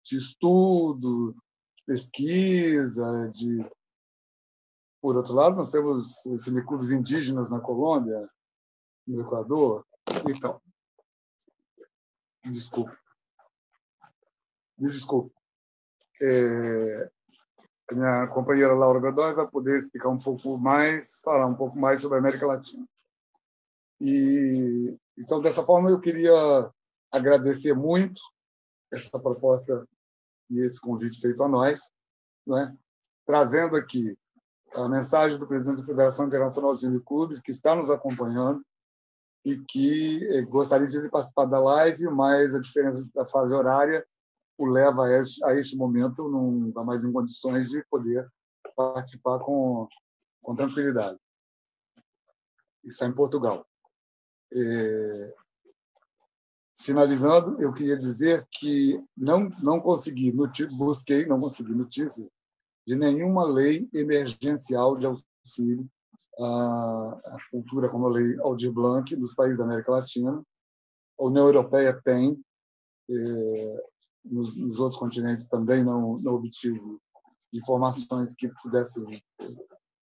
de estudo, de pesquisa, de por outro lado, nós temos cineclubes indígenas na Colômbia, no Equador. Então, desculpe. Me desculpe. É, a minha companheira Laura Godoy vai poder explicar um pouco mais, falar um pouco mais sobre a América Latina. E então dessa forma eu queria agradecer muito essa proposta e esse convite feito a nós, né? trazendo aqui a mensagem do presidente da Federação Internacional de Clubes que está nos acompanhando e que eh, gostaria de participar da live, mas a diferença da fase horária o leva a este, momento não está mais em condições de poder participar com, com tranquilidade. Isso é em Portugal. É... Finalizando, eu queria dizer que não não consegui, busquei, não consegui notícia de nenhuma lei emergencial de auxílio à cultura, como a lei Aldir Blanc dos países da América Latina. A União Europeia tem, é, nos, nos outros continentes também não, não obtive informações que pudessem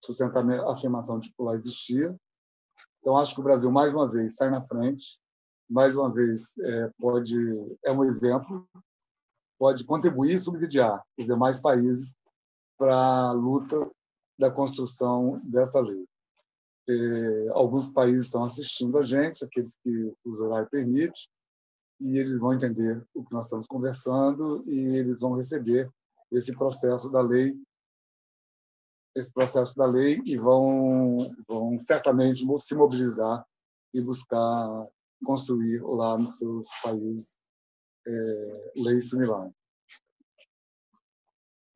sustentar a afirmação de que lá existia. Então, acho que o Brasil, mais uma vez, sai na frente, mais uma vez, é, pode é um exemplo, pode contribuir e subsidiar os demais países para a luta da construção dessa lei. É, alguns países estão assistindo a gente, aqueles que o horário permite, e eles vão entender o que nós estamos conversando e eles vão receber esse processo da lei esse processo da lei e vão vão certamente se mobilizar e buscar construir lá nos seus países é, leis similares.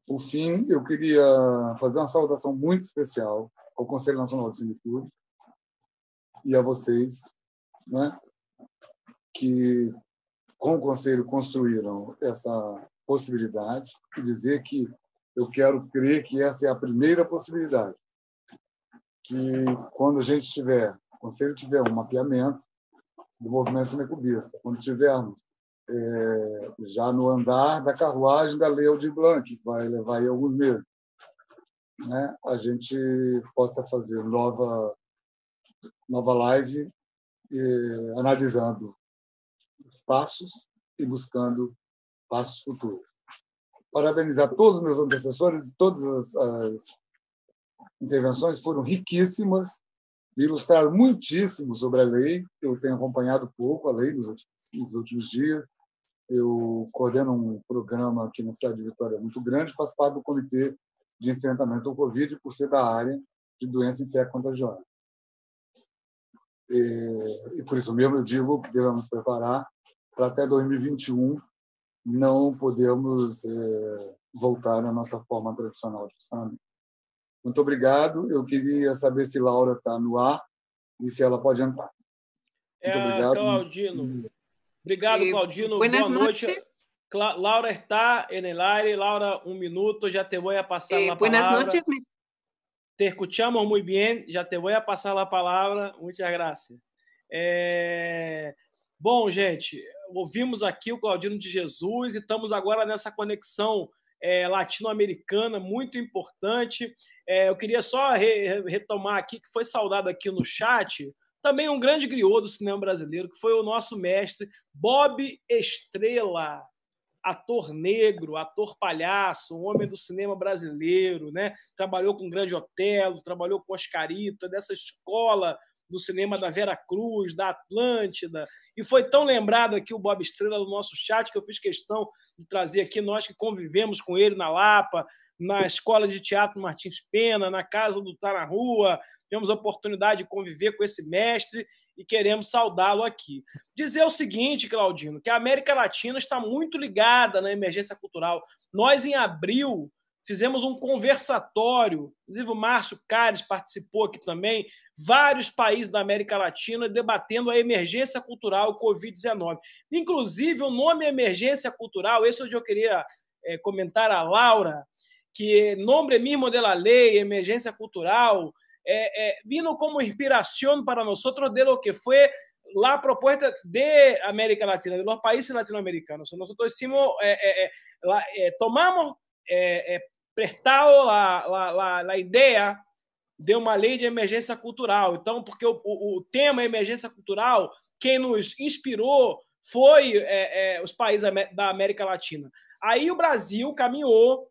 Por fim, eu queria fazer uma saudação muito especial ao Conselho Nacional de Cineclube e a vocês, né, que com o Conselho construíram essa possibilidade e dizer que eu quero crer que essa é a primeira possibilidade. Que quando a gente tiver, o Conselho tiver um mapeamento do movimento cinecubista, quando tivermos é, já no andar da carruagem da Lei Aldir Blanc, que vai levar aí alguns meses, né, a gente possa fazer nova nova live eh, analisando os passos e buscando passos futuros. Parabenizar todos os meus antecessores, todas as, as intervenções foram riquíssimas, ilustraram muitíssimo sobre a lei. Eu tenho acompanhado pouco a lei nos últimos, nos últimos dias. Eu coordeno um programa aqui na cidade de Vitória muito grande, faço parte do Comitê de Enfrentamento ao Covid, por ser da área de doença infecto-contagiosa. E, e por isso mesmo eu digo que devemos preparar para até 2021 não podemos é, voltar à nossa forma tradicional de funcionamento. Muito obrigado. Eu queria saber se Laura está no ar e se ela pode entrar. Muito é, obrigado. Claudino. Obrigado, Claudino. Boa noite. Noches. Laura está en el aire. Laura, un minuto. Ya te voy a pasar eh, buenas palabra. Buenas noches. Te escuchamos muy bien. Ya te voy a pasar la palabra. Muchas gracias. É... Bom, gente, ouvimos aqui o Claudino de Jesus e estamos agora nessa conexão é, latino-americana muito importante. É, eu queria só re retomar aqui que foi saudado aqui no chat também um grande griot do cinema brasileiro, que foi o nosso mestre Bob Estrela, ator negro, ator palhaço, um homem do cinema brasileiro, né? Trabalhou com o Grande Otelo, trabalhou com Oscarito, dessa escola do cinema da Vera Cruz, da Atlântida, e foi tão lembrado aqui o Bob Estrela no nosso chat que eu fiz questão de trazer aqui nós que convivemos com ele na Lapa, na Escola de Teatro Martins Pena, na Casa do Tá na Rua, tivemos a oportunidade de conviver com esse mestre e queremos saudá-lo aqui. Dizer o seguinte, Claudino, que a América Latina está muito ligada na emergência cultural. Nós, em abril, fizemos um conversatório, inclusive o Márcio Cares participou aqui também, vários países da América Latina debatendo a emergência cultural Covid-19. Inclusive, o nome emergência cultural, esse é onde eu queria é, comentar a Laura, que nome mesmo da lei, emergência cultural, é, é, como inspiração para nós de lo que foi la propuesta de América Latina, de los países latinoamericanos. Nosotros hicimos, eh, la, eh, tomamos prestado a, la, la, ideia de uma lei de emergência cultural. Então, porque o, o, o tema emergência cultural, quem nos inspirou foi é, é, os países da América Latina. Aí o Brasil caminhou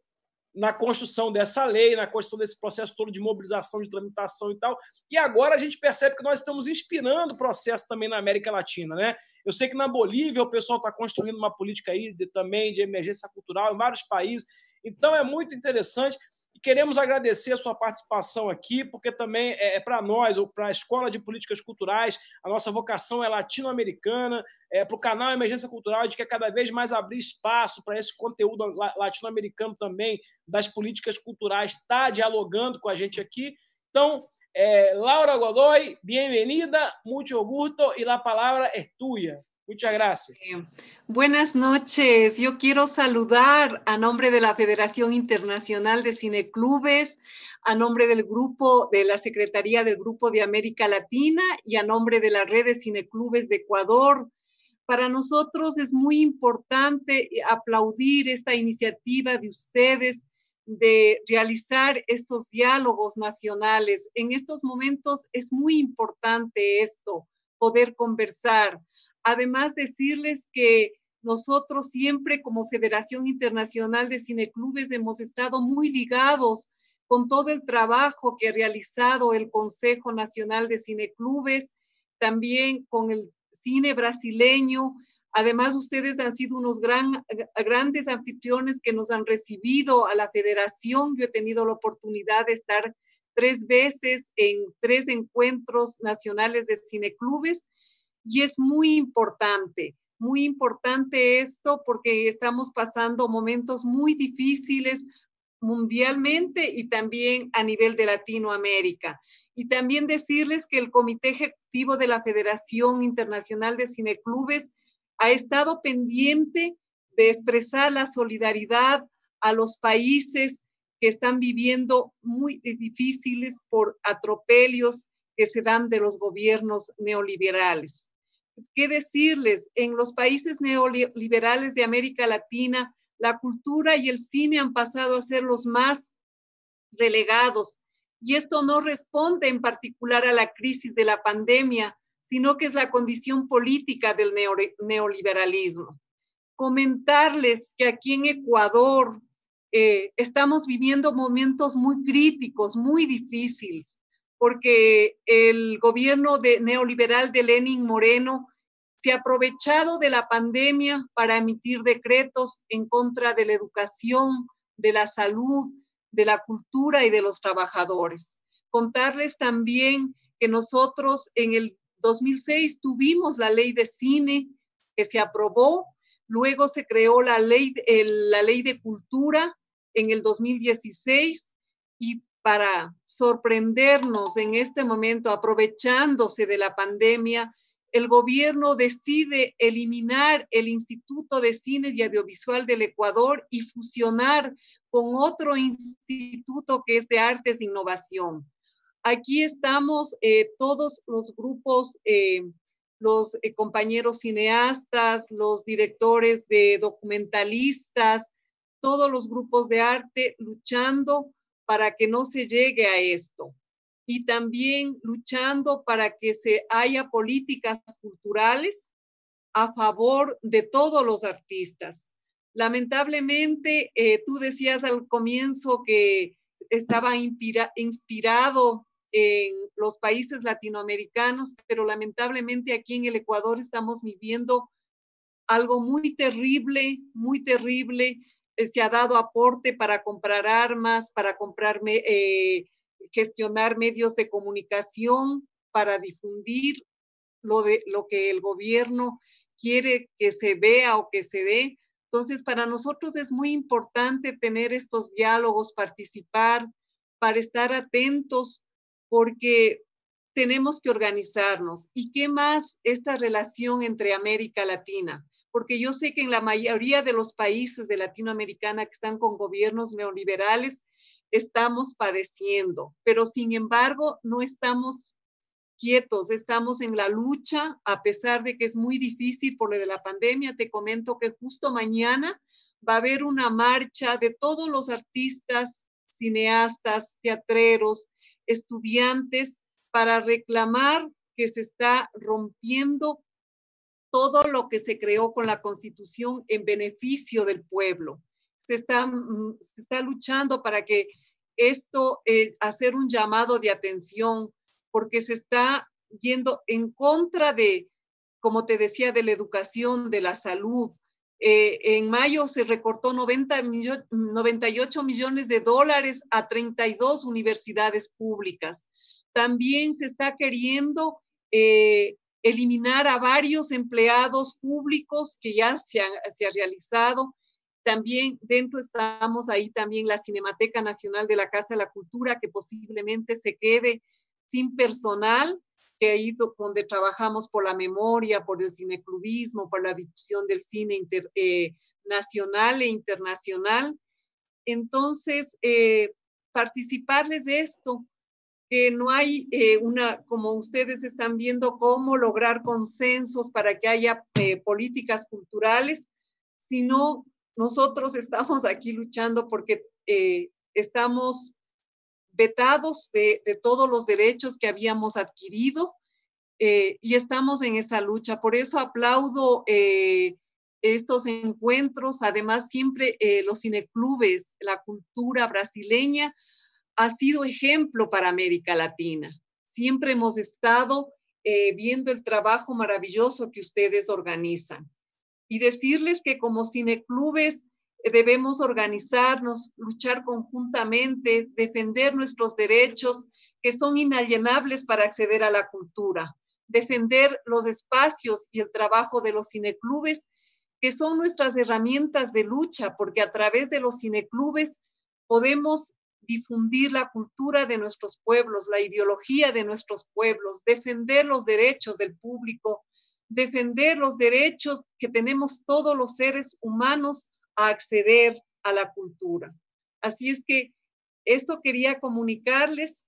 na construção dessa lei, na construção desse processo todo de mobilização, de tramitação e tal. E agora a gente percebe que nós estamos inspirando o processo também na América Latina, né? Eu sei que na Bolívia o pessoal está construindo uma política aí de, também de emergência cultural em vários países. Então é muito interessante queremos agradecer a sua participação aqui, porque também é, é para nós, ou para a Escola de Políticas Culturais, a nossa vocação é latino-americana, é, para o canal Emergência Cultural, a gente quer cada vez mais abrir espaço para esse conteúdo latino-americano também, das políticas culturais, estar tá dialogando com a gente aqui. Então, é, Laura Godoy, bem-vinda, muito gusto, e a palavra é tua. Muchas gracias. buenas noches. Yo quiero saludar a nombre de la Federación Internacional de Cineclubes, a nombre del grupo de la Secretaría del Grupo de América Latina y a nombre de la Red de Cineclubes de Ecuador. Para nosotros es muy importante aplaudir esta iniciativa de ustedes de realizar estos diálogos nacionales. En estos momentos es muy importante esto, poder conversar Además, decirles que nosotros siempre como Federación Internacional de Cineclubes hemos estado muy ligados con todo el trabajo que ha realizado el Consejo Nacional de Cineclubes, también con el cine brasileño. Además, ustedes han sido unos gran, grandes anfitriones que nos han recibido a la federación. Yo he tenido la oportunidad de estar tres veces en tres encuentros nacionales de cineclubes y es muy importante, muy importante esto porque estamos pasando momentos muy difíciles mundialmente y también a nivel de Latinoamérica. Y también decirles que el Comité Ejecutivo de la Federación Internacional de Cineclubes ha estado pendiente de expresar la solidaridad a los países que están viviendo muy difíciles por atropellos que se dan de los gobiernos neoliberales. ¿Qué decirles? En los países neoliberales de América Latina, la cultura y el cine han pasado a ser los más relegados. Y esto no responde en particular a la crisis de la pandemia, sino que es la condición política del neoliberalismo. Comentarles que aquí en Ecuador eh, estamos viviendo momentos muy críticos, muy difíciles, porque el gobierno neoliberal de Lenin Moreno se ha aprovechado de la pandemia para emitir decretos en contra de la educación, de la salud, de la cultura y de los trabajadores. Contarles también que nosotros en el 2006 tuvimos la ley de cine que se aprobó, luego se creó la ley, la ley de cultura en el 2016 y para sorprendernos en este momento, aprovechándose de la pandemia, el gobierno decide eliminar el Instituto de Cine y Audiovisual del Ecuador y fusionar con otro instituto que es de Artes e Innovación. Aquí estamos eh, todos los grupos, eh, los eh, compañeros cineastas, los directores de documentalistas, todos los grupos de arte luchando para que no se llegue a esto y también luchando para que se haya políticas culturales a favor de todos los artistas. Lamentablemente, eh, tú decías al comienzo que estaba inspirado en los países latinoamericanos, pero lamentablemente aquí en el Ecuador estamos viviendo algo muy terrible, muy terrible. Eh, se ha dado aporte para comprar armas, para comprar, eh, gestionar medios de comunicación, para difundir lo, de, lo que el gobierno quiere que se vea o que se dé. Entonces, para nosotros es muy importante tener estos diálogos, participar, para estar atentos, porque tenemos que organizarnos. ¿Y qué más esta relación entre América Latina? Porque yo sé que en la mayoría de los países de Latinoamericana que están con gobiernos neoliberales, estamos padeciendo, pero sin embargo no estamos quietos, estamos en la lucha, a pesar de que es muy difícil por lo de la pandemia. Te comento que justo mañana va a haber una marcha de todos los artistas, cineastas, teatreros, estudiantes, para reclamar que se está rompiendo todo lo que se creó con la constitución en beneficio del pueblo. Se está, mm, se está luchando para que esto, eh, hacer un llamado de atención, porque se está yendo en contra de, como te decía, de la educación, de la salud. Eh, en mayo se recortó 90 98 millones de dólares a 32 universidades públicas. También se está queriendo eh, eliminar a varios empleados públicos que ya se ha, realizado. También dentro estamos ahí también la Cinemateca Nacional de la Casa de la Cultura, que posiblemente se quede sin personal, que ahí donde trabajamos por la memoria, por el cineclubismo, por la difusión del cine eh, nacional e internacional. Entonces, eh, participarles de esto, que no hay eh, una, como ustedes están viendo, cómo lograr consensos para que haya eh, políticas culturales, sino nosotros estamos aquí luchando porque eh, estamos vetados de, de, todos los derechos que habíamos adquirido y estamos en esa lucha. Por eso aplaudo estos encuentros, además siempre los cineclubes, la cultura brasileña, ha sido ejemplo para América Latina. Siempre hemos estado eh, viendo el trabajo maravilloso que ustedes organizan. Y decirles que como cineclubes debemos organizarnos, luchar conjuntamente, defender nuestros derechos que son inalienables para acceder a la cultura, defender los espacios y el trabajo de los cineclubes, que son nuestras herramientas de lucha, porque a través de los cineclubes podemos difundir la cultura de nuestros pueblos, la ideología de nuestros pueblos, defender los derechos del público, defender los derechos que tenemos todos los seres humanos a acceder a la cultura. Así es que esto quería comunicarles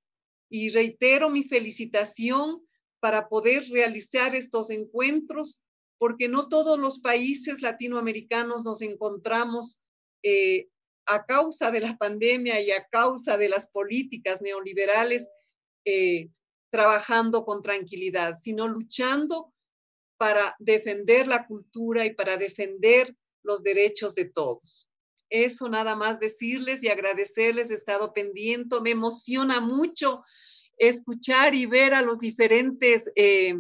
y reitero mi felicitación para poder realizar estos encuentros, porque no todos los países latinoamericanos nos encontramos eh, a causa de la pandemia y a causa de las políticas neoliberales eh, trabajando con tranquilidad, sino luchando para defender la cultura y para defender los derechos de todos. Eso nada más decirles y agradecerles, he estado pendiente, me emociona mucho escuchar y ver a los diferentes eh,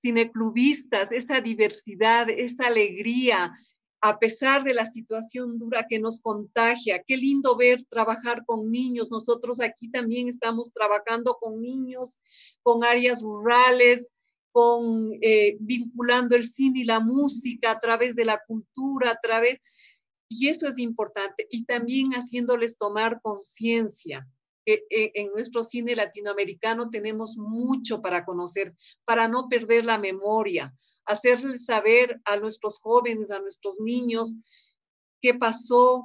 cineclubistas, esa diversidad, esa alegría, a pesar de la situación dura que nos contagia. Qué lindo ver trabajar con niños. Nosotros aquí también estamos trabajando con niños, con áreas rurales, con eh, vinculando el cine y la música a través de la cultura, a través, y eso es importante, y también haciéndoles tomar conciencia. que eh, en nuestro cine latinoamericano tenemos mucho para conocer, para no perder la memoria, hacerles saber a nuestros jóvenes, a nuestros niños, qué pasó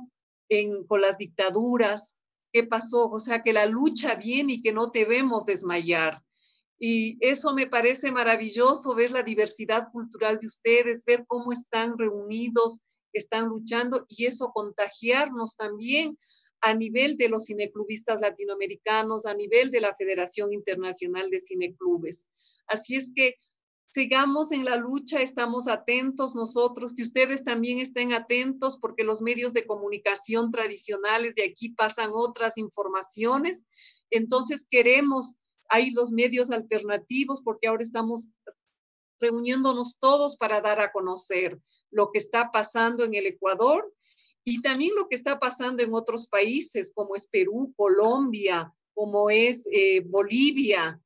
con las dictaduras, qué pasó, o sea, que la lucha viene y que no debemos desmayar. Y eso me parece maravilloso, ver la diversidad cultural de ustedes, ver cómo están reunidos, están luchando y eso contagiarnos también a nivel de los cineclubistas latinoamericanos, a nivel de la Federación Internacional de Cineclubes. Así es que sigamos en la lucha, estamos atentos nosotros, que ustedes también estén atentos porque los medios de comunicación tradicionales de aquí pasan otras informaciones. Entonces queremos, hay los medios alternativos porque ahora estamos reuniéndonos todos para dar a conocer lo que está pasando en el Ecuador y también lo que está pasando en otros países como es Perú, Colombia, como es eh, Bolivia.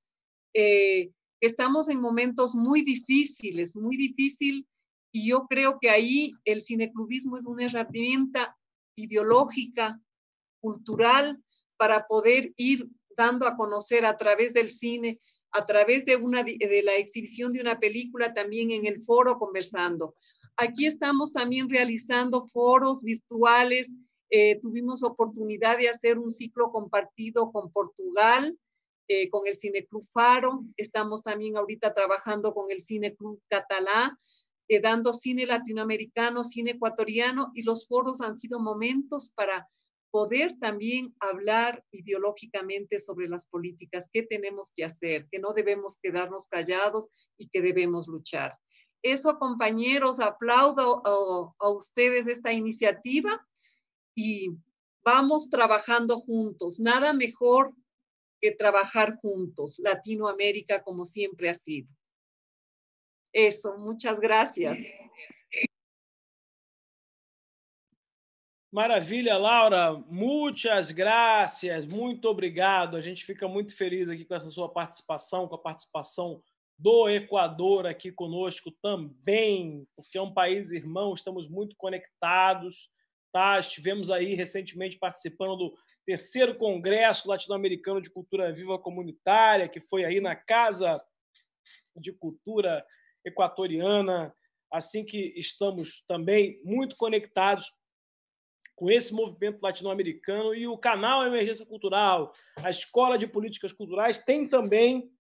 Eh, estamos en momentos muy difíciles, muy difícil, y yo creo que ahí el cineclubismo es una herramienta ideológica, cultural, para poder ir dando a conocer a través del cine, a través de, una, de la exhibición de una película, también en el foro conversando. Aquí estamos también realizando foros virtuales. Eh, tuvimos oportunidad de hacer un ciclo compartido con Portugal, eh, con el Cineclub Faro, estamos también ahorita trabajando con el Cineclub Catalá, eh, dando cine latinoamericano, cine ecuatoriano, y los foros han sido momentos para poder también hablar ideológicamente sobre las políticas, qué tenemos que hacer, que no debemos quedarnos callados y que debemos luchar. Eso, compañeros, aplaudo a ustedes esta iniciativa y vamos trabajando juntos. Nada mejor que trabajar juntos, Latinoamérica como siempre ha sido. Eso, muchas gracias. Maravilha, Laura. Muitas graças, muito obrigado. A gente fica muito feliz aqui com essa sua participação, com a participação do Equador aqui conosco também, porque é um país irmão, estamos muito conectados. Tá? Estivemos aí recentemente participando do terceiro Congresso Latino-Americano de Cultura Viva Comunitária, que foi aí na Casa de Cultura Equatoriana. Assim que estamos também muito conectados com esse movimento latino-americano e o canal Emergência Cultural, a Escola de Políticas Culturais, tem também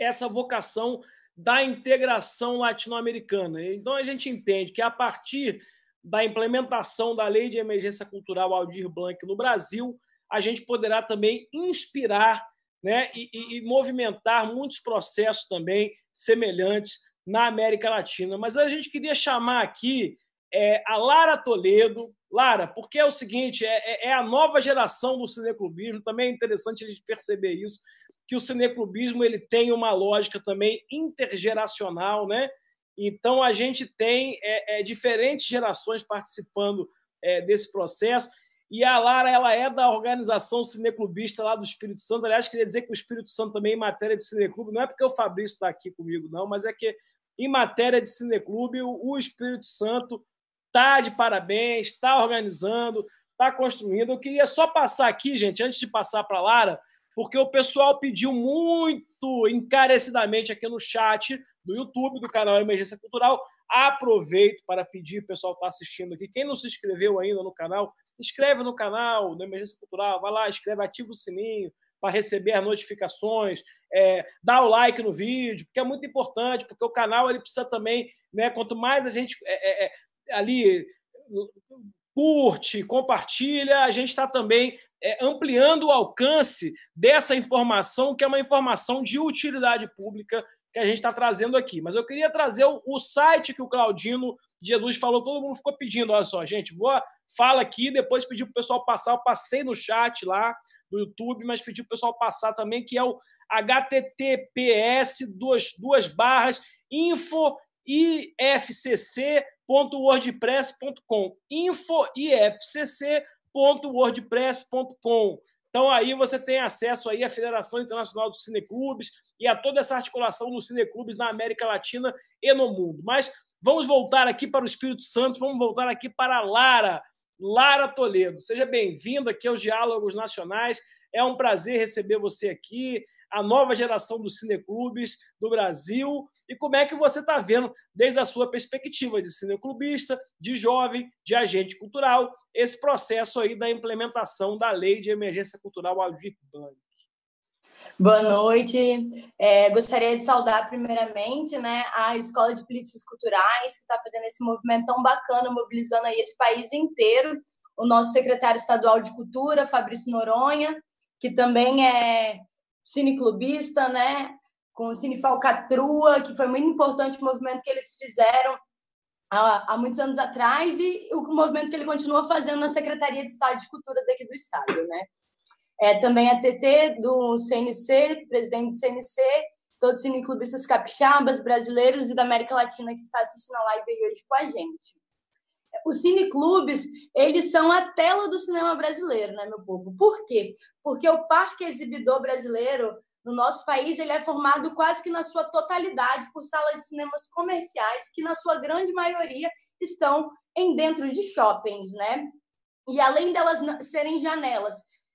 essa vocação da integração latino-americana. Então a gente entende que a partir da implementação da Lei de Emergência Cultural Aldir Blanc no Brasil, a gente poderá também inspirar né, e, e, movimentar muitos processos também semelhantes na América Latina. Mas a gente queria chamar aqui é, a Lara Toledo. Lara, porque é o seguinte, é, é, é a nova geração do cineclubismo, também é interessante a gente perceber isso, que o cineclubismo ele tem uma lógica também intergeracional, né? Então, a gente tem é, é, diferentes gerações participando é, desse processo. E a Lara ela é da organização cineclubista lá do Espírito Santo. Aliás, queria dizer que o Espírito Santo também, em matéria de cineclube, não é porque o Fabrício está aqui comigo, não, mas é que em matéria de cineclube, o Espírito Santo está de parabéns, está organizando, está construindo. Eu queria só passar aqui, gente, antes de passar para a Lara, porque o pessoal pediu muito encarecidamente aqui no chat do YouTube, do canal Emergência Cultural. Aproveito para pedir, pessoal está assistindo aqui, quem não se inscreveu ainda no canal, inscreve no canal do Emergência Cultural, vai lá, escreve, ativa o sininho para receber as notificações, é, dá o like no vídeo, porque é muito importante, porque o canal ele precisa também, né, quanto mais a gente é, é, é ali curte, compartilha, a gente está também é, ampliando o alcance dessa informação, que é uma informação de utilidade pública que a gente está trazendo aqui. Mas eu queria trazer o, o, site que o Claudino Jesus falou, todo mundo ficou pedindo. Olha só, gente, boa, fala aqui, depois pedi para o pessoal passar, eu passei no chat lá do YouTube, mas pedi para o pessoal passar também, que é o https duas, duas barras info ifcc.wordpress.com infoifcc.wordpress.com então aí você tem acesso aí à Federação Internacional dos Cineclubes e a toda essa articulação dos cineclubes na América Latina e no mundo. Mas vamos voltar aqui para o Espírito Santo, vamos voltar aqui para a Lara, Lara Toledo. Seja bem-vinda aqui aos Diálogos Nacionais. É um prazer receber você aqui, a nova geração dos cineclubes do Brasil. E como é que você está vendo, desde a sua perspectiva de cineclubista, de jovem, de agente cultural, esse processo aí da implementação da Lei de Emergência Cultural Aldir Blanc? Boa noite. É, gostaria de saudar primeiramente né, a Escola de Políticas Culturais, que está fazendo esse movimento tão bacana, mobilizando aí esse país inteiro. O nosso secretário estadual de Cultura, Fabrício Noronha, que também é cineclubista, né? Com o Cine Falcatrua, que foi muito importante o movimento que eles fizeram há, há muitos anos atrás e o movimento que ele continua fazendo na Secretaria de Estado de Cultura daqui do Estado, né? É, também a TT do CNC, presidente do CNC, todos os cineclubistas capixabas, brasileiros e da América Latina que está assistindo a live hoje com a gente os cineclubes, eles são a tela do cinema brasileiro, né, meu povo? Por quê? Porque o parque exibidor brasileiro, no nosso país, ele é formado quase que na sua totalidade por salas de cinemas comerciais, que na sua grande maioria estão em dentro de shoppings, né? E além delas serem janelas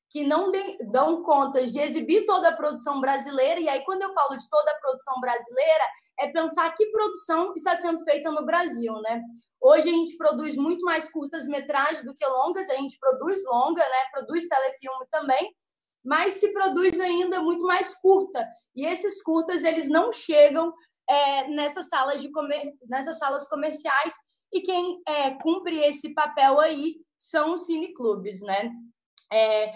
que não de, dão conta de exibir toda a produção brasileira, e aí quando eu falo de toda a produção brasileira, é pensar que produção está sendo feita no Brasil, né? Hoje a gente produz muito mais curtas-metragens do que longas, a gente produz longa, né? Produz telefilme também, mas se produz ainda muito mais curta. E esses curtas, eles não chegam é, nessas, salas de comer... nessas salas comerciais, e quem é, cumpre esse papel aí são os cineclubes, né? É,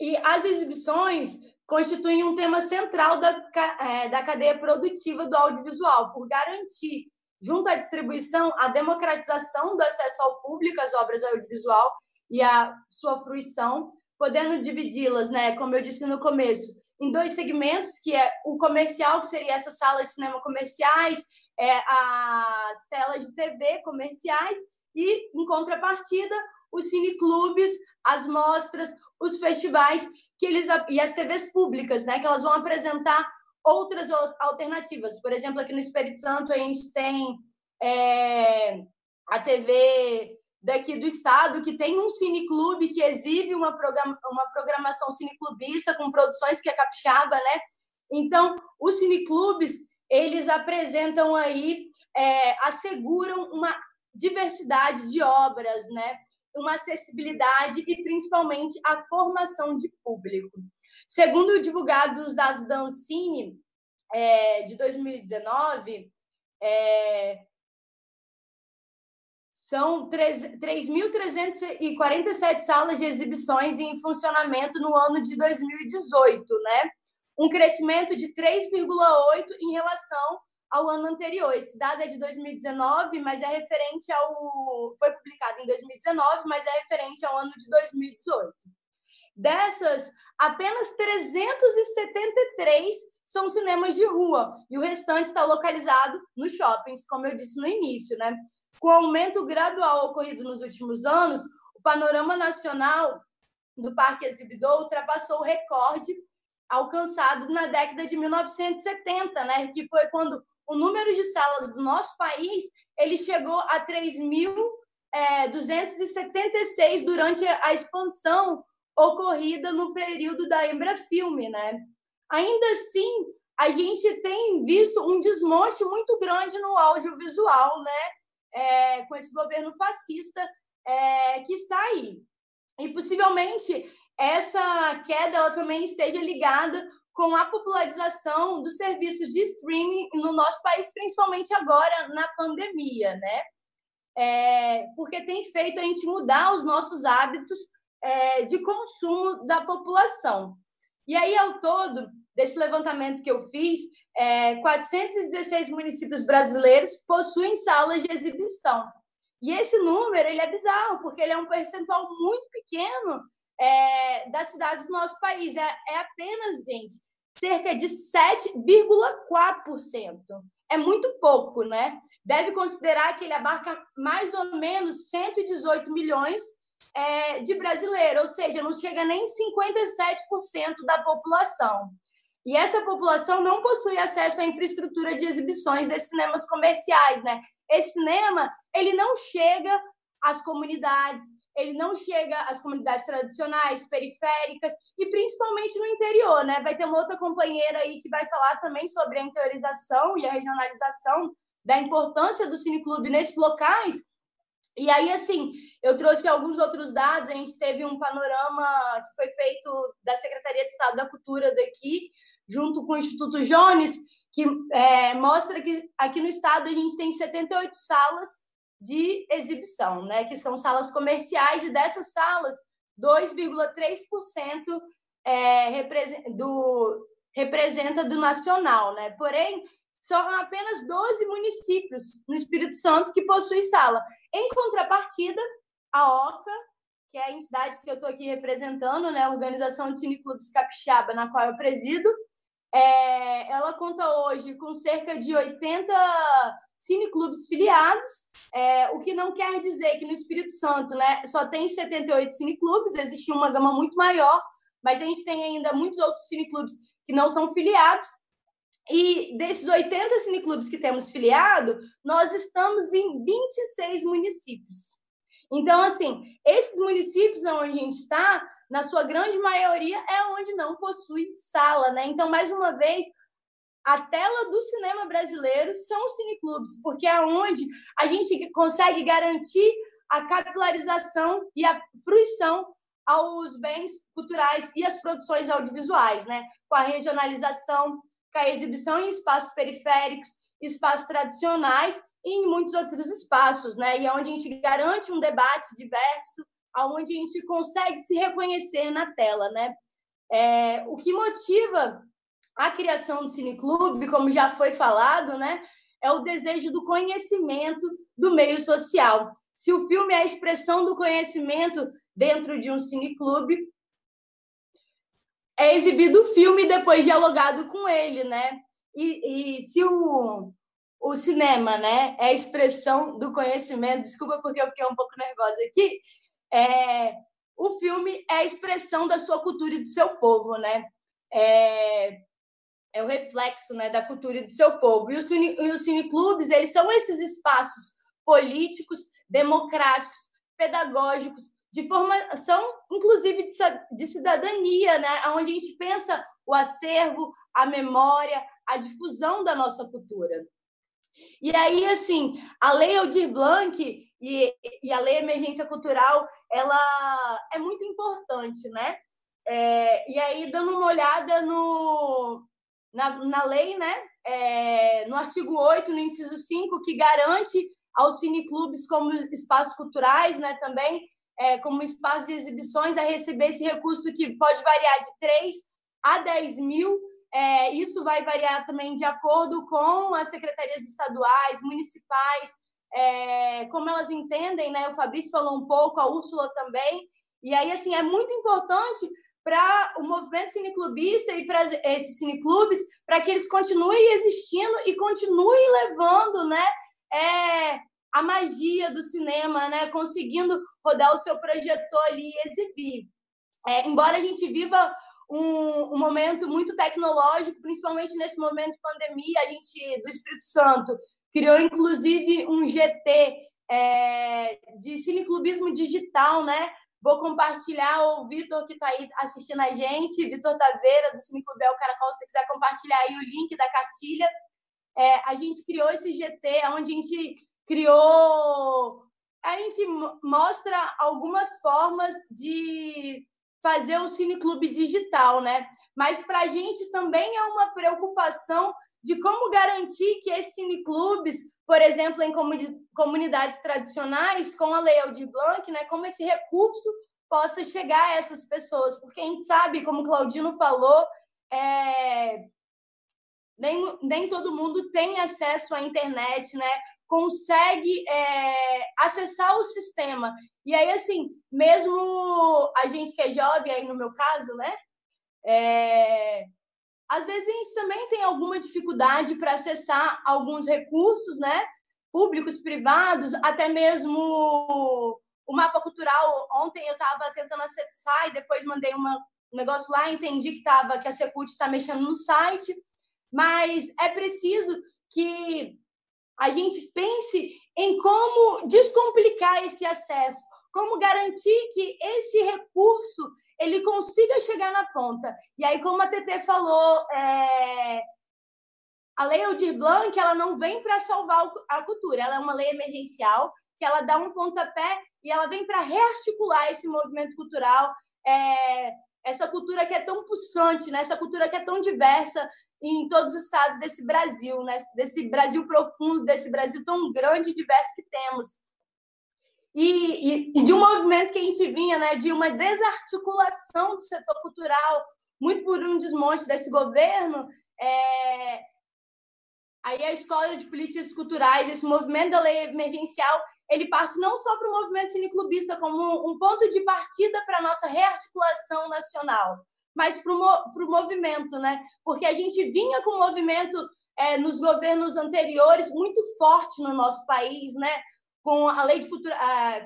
e as exibições constituem um tema central da, é, da cadeia produtiva do audiovisual, por garantir junto à distribuição, a democratização do acesso ao público às obras audiovisual e a sua fruição, podendo dividi-las, né, como eu disse no começo, em dois segmentos, que é o comercial, que seria essas salas de cinema comerciais, é, as telas de TV comerciais, e, em contrapartida, os cineclubes, as mostras, os festivais que eles e as TVs públicas, né, que elas vão apresentar outras alternativas. Por exemplo, aqui no Espírito Santo a gente tem é, a TV daqui do estado que tem um cineclube que exibe uma, uma programação cineclubista com produções que é capixaba, né? Então, os cineclubes, eles apresentam aí, é, asseguram uma diversidade de obras, né? Uma acessibilidade e, principalmente, a formação de público. Segundo divulgado os dados da Ancine é, de 2019, é, são 3.347 salas de exibições em funcionamento no ano de 2018, né? Um crescimento de 3,8 em relação ao ano anterior. Esse dado é de 2019, mas é referente ao foi publicado em 2019, mas é referente ao ano de 2018. Dessas, apenas 373 são cinemas de rua e o restante está localizado nos shoppings, como eu disse no início, né? Com o aumento gradual ocorrido nos últimos anos, o panorama nacional do Parque Exibidor ultrapassou o recorde alcançado na década de 1970, né, que foi quando o número de salas do nosso país ele chegou a 3.276 é, durante a expansão ocorrida no período da Embrafilme, né? Ainda assim, a gente tem visto um desmonte muito grande no audiovisual, né? É, com esse governo fascista é, que está aí. E possivelmente essa queda ela também esteja ligada com a popularização dos serviços de streaming no nosso país, principalmente agora na pandemia, né? É, porque tem feito a gente mudar os nossos hábitos é, de consumo da população. E aí, ao todo, desse levantamento que eu fiz, é, 416 municípios brasileiros possuem salas de exibição. E esse número ele é bizarro, porque ele é um percentual muito pequeno é, das cidades do nosso país. É, é apenas, gente, cerca de 7,4%. É muito pouco, né? Deve considerar que ele abarca mais ou menos 118 milhões é, de brasileiros, ou seja, não chega nem 57% da população. E essa população não possui acesso à infraestrutura de exibições desses cinemas comerciais, né? Esse cinema, ele não chega às comunidades, ele não chega às comunidades tradicionais, periféricas e principalmente no interior, né? Vai ter uma outra companheira aí que vai falar também sobre a interiorização e a regionalização da importância do cineclube nesses locais. E aí, assim, eu trouxe alguns outros dados. A gente teve um panorama que foi feito da Secretaria de Estado da Cultura daqui, junto com o Instituto Jones, que é, mostra que aqui no estado a gente tem 78 salas de exibição, né, que são salas comerciais, e dessas salas, 2,3% é, representa, do, representa do nacional. Né? Porém, são apenas 12 municípios no Espírito Santo que possuem sala. Em contrapartida, a OCA, que é a entidade que eu estou aqui representando, né, a Organização de Cineclubes Capixaba, na qual eu presido, é, ela conta hoje com cerca de 80 cineclubes filiados, é, o que não quer dizer que no Espírito Santo né, só tem 78 cineclubes, existe uma gama muito maior, mas a gente tem ainda muitos outros cineclubes que não são filiados. E desses 80 cineclubes que temos filiado, nós estamos em 26 municípios. Então, assim, esses municípios onde a gente está, na sua grande maioria, é onde não possui sala, né? Então, mais uma vez, a tela do cinema brasileiro são os cineclubes, porque é onde a gente consegue garantir a capilarização e a fruição aos bens culturais e as produções audiovisuais, né? Com a regionalização, com a exibição em espaços periféricos, espaços tradicionais e em muitos outros espaços, né? E é onde a gente garante um debate diverso, aonde a gente consegue se reconhecer na tela, né? É, o que motiva a criação do cineclube, como já foi falado, né, é o desejo do conhecimento do meio social. Se o filme é a expressão do conhecimento dentro de um cineclube, é exibido o filme e depois dialogado com ele, né? E, e se o, o cinema, né, é a expressão do conhecimento, desculpa porque eu fiquei um pouco nervosa aqui, é, o filme é a expressão da sua cultura e do seu povo, né? É, é o reflexo né, da cultura e do seu povo. E os, cine, e os cineclubes, eles são esses espaços políticos, democráticos, pedagógicos, de formação, inclusive de, cidadania, né, onde a gente pensa o acervo, a memória, a difusão da nossa cultura. E aí, assim, a Lei Aldir Blanc e, e a Lei Emergência Cultural, ela é muito importante, né? É, e aí, dando uma olhada no, na, na lei, né, é, no artigo 8, no inciso 5, que garante aos cineclubes como espaços culturais, né, também, é, como espaço de exibições, a receber esse recurso que pode variar de 3 a 10 mil. É, isso vai variar também de acordo com as secretarias estaduais, municipais, é, como elas entendem, né? O Fabrício falou um pouco, a Úrsula também. E aí, assim, é muito importante para o movimento cineclubista e para esses cineclubes, para que eles continuem existindo e continuem levando né, é, a magia do cinema, né? Conseguindo rodar o seu projetor ali e exibir. É, embora a gente viva um, um, momento muito tecnológico, principalmente nesse momento de pandemia, a gente do Espírito Santo criou inclusive um GT é, de cineclubismo digital, né? Vou compartilhar o Vitor que está aí assistindo a gente, Vitor Taveira, do Cineclube El Caracol, se quiser compartilhar aí o link da cartilha. É, a gente criou esse GT, onde a gente criou. A gente mostra algumas formas de fazer o cineclube digital, né? Mas para a gente também é uma preocupação de como garantir que esses cineclubes, por exemplo, em comunidades tradicionais, com a Lei Aldir Blanc, né, como esse recurso possa chegar a essas pessoas, porque a gente sabe, como o Claudino falou, é... nem, nem todo mundo tem acesso à internet, né? consegue é, acessar o sistema. E aí, assim, mesmo a gente que é jovem, aí no meu caso, né? É, às vezes a gente também tem alguma dificuldade para acessar alguns recursos, né? Públicos, privados, até mesmo o mapa cultural. Ontem eu estava tentando acessar e depois mandei uma, um negócio lá, entendi que, tava, que a Secult está mexendo no site, mas é preciso que a gente pense em como descomplicar esse acesso, como garantir que esse recurso ele consiga chegar na ponta. E aí, como a TT falou, é... a Lei Aldir Blanc ela não vem para salvar a cultura, ela é uma lei emergencial que ela dá um pontapé e ela vem para rearticular esse movimento cultural, é... essa cultura que é tão pulsante, né? essa cultura que é tão diversa em todos os estados desse Brasil, né? desse Brasil profundo, desse Brasil tão grande e diverso que temos e, e, e, de um movimento que a gente vinha, né, de uma desarticulação do setor cultural, muito por um desmonte desse governo, é... aí a escola de políticas culturais, esse movimento da lei emergencial, ele parte não só para o movimento cineclubista como um ponto de partida para a nossa rearticulação nacional, mas para o movimento, né? Porque a gente vinha com o movimento é, nos governos anteriores muito forte no nosso país, né? Com a lei de cultura,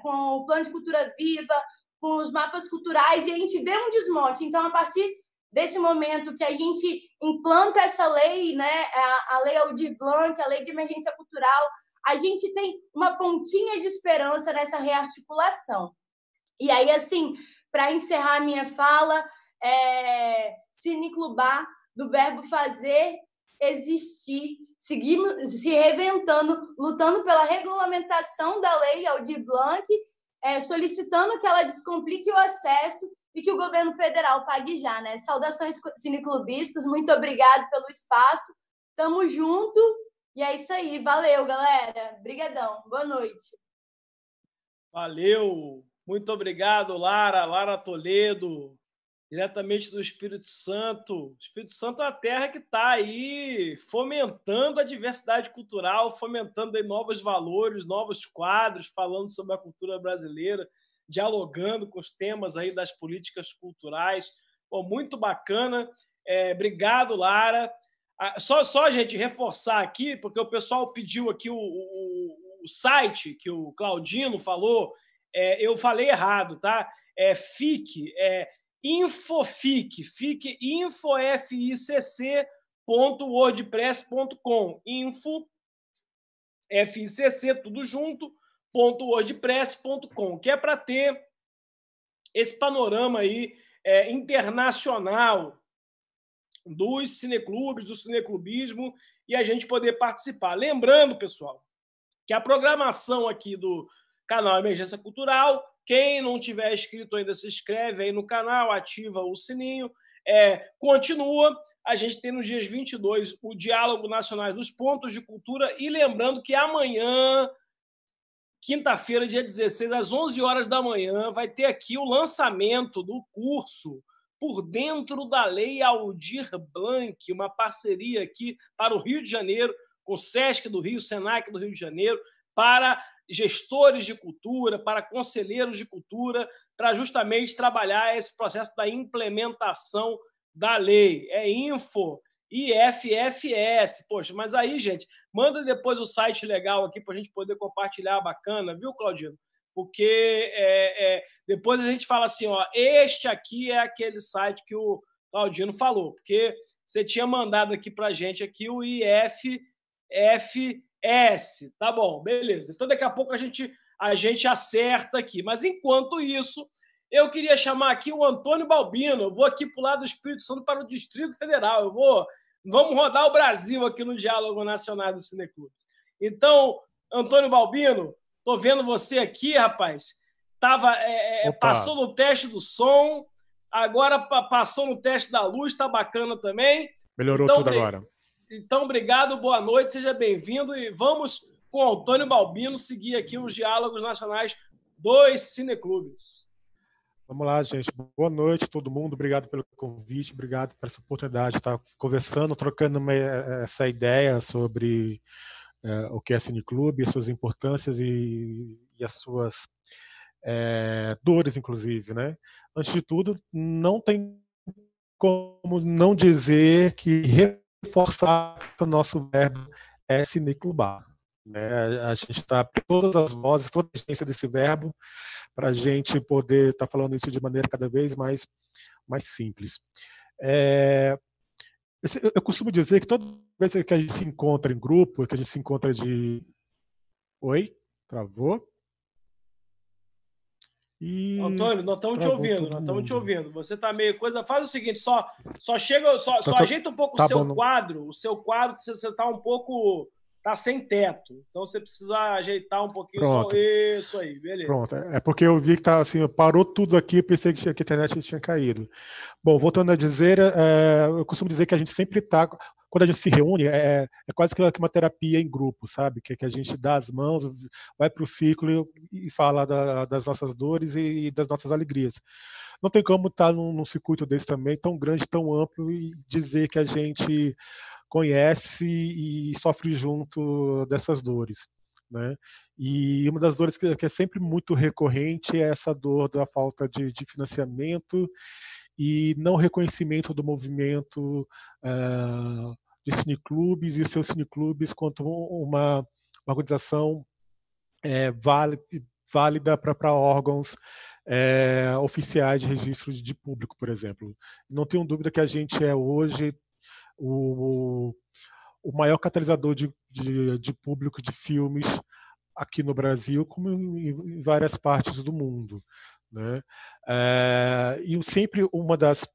com o plano de cultura viva, com os mapas culturais, e a gente vê um desmonte. Então, a partir desse momento que a gente implanta essa lei, né, a, lei Aldir Blanc, a lei de emergência cultural, a gente tem uma pontinha de esperança nessa rearticulação. E aí, assim, para encerrar minha fala, é, Cineclubar, do verbo fazer existir, seguimos se reinventando, lutando pela regulamentação da lei Aldir Blanc, é, solicitando que ela descomplique o acesso e que o governo federal pague já, né? Saudações cineclubistas, muito obrigado pelo espaço, tamo junto e é isso aí, valeu, galera, brigadão, boa noite. Valeu, muito obrigado, Lara, Lara Toledo, diretamente do Espírito Santo. O Espírito Santo é a terra que está aí fomentando a diversidade cultural, fomentando novos valores, novos quadros, falando sobre a cultura brasileira, dialogando com os temas aí das políticas culturais. Pô, muito bacana. É, obrigado, Lara. Ah, só, só, gente, reforçar aqui, porque o pessoal pediu aqui o, o, o site que o Claudino falou. É, eu falei errado, tá? É FIC, é Infofic, fique infoficc.wordpress.com. Info, FICC, tudo junto, .wordpress.com, que é para ter esse panorama aí é, internacional dos cineclubes, do cineclubismo e a gente poder participar. Lembrando, pessoal, que a programação aqui do canal Emergência Cultural quem não tiver inscrito ainda, se inscreve aí no canal, ativa o sininho. É, continua. A gente tem nos dias 22 o Diálogo Nacional dos Pontos de Cultura. E lembrando que amanhã, quinta-feira, dia 16, às 11 horas da manhã, vai ter aqui o lançamento do curso Por Dentro da Lei Aldir Blanc, uma parceria aqui para o Rio de Janeiro, com o SESC do Rio, SENAC do Rio de Janeiro, para gestores de cultura, para conselheiros de cultura, para justamente trabalhar esse processo da implementação da lei. É info IFFS. Poxa, mas aí, gente, manda depois o site legal aqui para a gente poder compartilhar, bacana, viu, Claudino? Porque é, é, depois a gente fala assim, ó, este aqui é aquele site que o Claudino falou, porque você tinha mandado aqui para a gente aqui o IFFS. Tá bom, beleza. Então daqui a pouco a gente a gente acerta aqui. Mas enquanto isso, eu queria chamar aqui o Antônio Balbino. Eu vou aqui para o lado do Espírito Santo para o Distrito Federal. Eu vou. Vamos rodar o Brasil aqui no Diálogo Nacional do Cineclube. Então, Antônio Balbino, tô vendo você aqui, rapaz. Tava, é, é passou no teste do som, agora passou no teste da luz, está bacana também. Melhorou então, tudo agora. Então, obrigado, boa noite, seja bem-vindo e vamos com Antônio Balbino seguir aqui os diálogos nacionais dos cineclubes. Vamos lá, gente. Boa noite, todo mundo. Obrigado pelo convite, obrigado por essa oportunidade de estar conversando, trocando uma, essa ideia sobre é, o que é Cineclube, suas importâncias e, e as suas é, dores, inclusive. Né? Antes de tudo, não tem como não dizer que reforçar o nosso verbo é cineclubar. Né? A gente está todas as vozes, toda a essência desse verbo para a gente poder estar tá falando isso de maneira cada vez mais, mais simples. É, eu costumo dizer que toda vez que a gente se encontra em grupo, que a gente se encontra de. Oi? Travou? E... Antônio, nós estamos te ouvindo, nós estamos te ouvindo. Você está meio coisa. Faz o seguinte, só, só chega, só, só ajeita um pouco tá o seu bom, quadro, o seu quadro, você está um pouco tá sem teto. Então você precisa ajeitar um pouquinho Pronto. só isso aí, beleza. Pronto. É porque eu vi que tá assim, parou tudo aqui, pensei que a internet tinha caído. Bom, voltando a dizer, é, eu costumo dizer que a gente sempre está quando a gente se reúne, é, é quase que uma terapia em grupo, sabe? Que, que a gente dá as mãos, vai para o ciclo e, e fala da, das nossas dores e, e, das nossas alegrias. Não tem como estar tá num, num circuito desse também, tão grande, tão amplo, e dizer que a gente conhece e sofre junto dessas dores. Né? E uma das dores que, que, é sempre muito recorrente é essa dor da falta de, de financiamento e não reconhecimento do movimento uh, de cineclubes e seus cineclubes quanto uma, uma organização é, válida para órgãos é, oficiais de registro de público, por exemplo. Não tenho dúvida que a gente é hoje o, o maior catalisador de, de, de público de filmes aqui no Brasil, como em, várias partes do mundo. Né? É, e sempre uma das,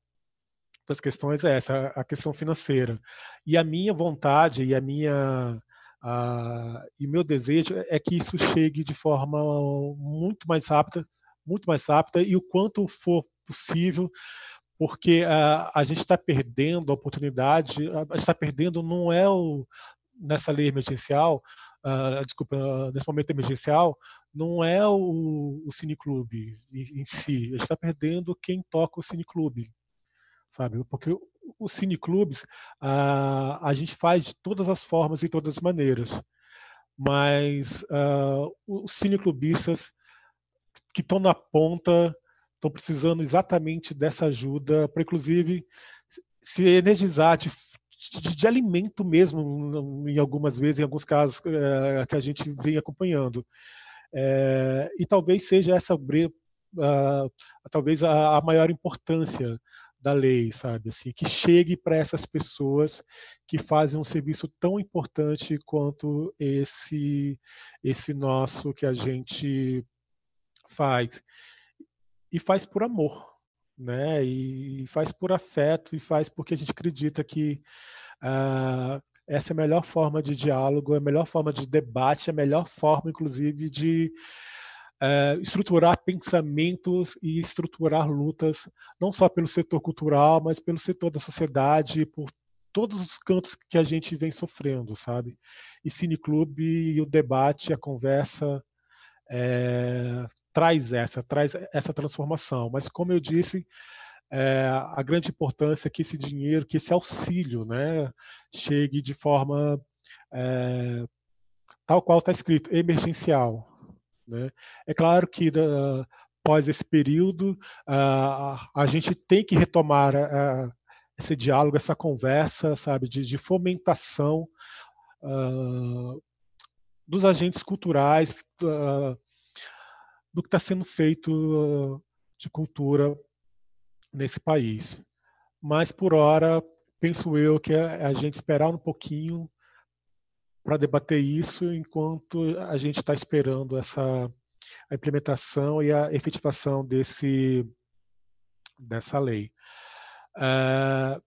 das questões é essa, a questão financeira. E a minha vontade e a minha a, e meu desejo é que isso chegue de forma muito mais rápida, muito mais rápida e o quanto for possível porque a, a gente está perdendo a oportunidade, a gente está perdendo não é o, nessa lei emergencial, uh, desculpa, nesse momento emergencial, não é o, o cineclube em, em si, a gente está perdendo quem toca o cineclube, sabe? Porque os cineclubes uh, a gente faz de todas as formas e todas as maneiras, mas uh, os cineclubistas que estão na ponta estão precisando exatamente dessa ajuda para, inclusive, se energizar de, de, de, alimento mesmo, em algumas vezes, em alguns casos é, que a gente vem acompanhando. É, e talvez seja essa uh, talvez a, a, maior importância da lei, sabe? Assim, que chegue para essas pessoas que fazem um serviço tão importante quanto esse esse nosso que a gente faz e faz por amor, né? E faz por afeto e faz porque a gente acredita que uh, essa é a melhor forma de diálogo, é a melhor forma de debate, é a melhor forma, inclusive, de uh, estruturar pensamentos e estruturar lutas, não só pelo setor cultural, mas pelo setor da sociedade, por todos os cantos que a gente vem sofrendo, sabe? E Cineclube o debate, a conversa é, traz essa, traz essa transformação. Mas, como eu disse, é, a grande importância que esse dinheiro, que esse auxílio, né, chegue de forma é, tal qual está escrito, emergencial. Né? É claro que após esse período, a, a gente tem que retomar a, esse diálogo, essa conversa, sabe, de, de fomentação uh, dos agentes culturais, uh, do que está sendo feito de cultura nesse país. Mas, por hora, penso eu que é a gente esperar um pouquinho para debater isso enquanto a gente está esperando essa a implementação e a efetivação desse dessa lei. É,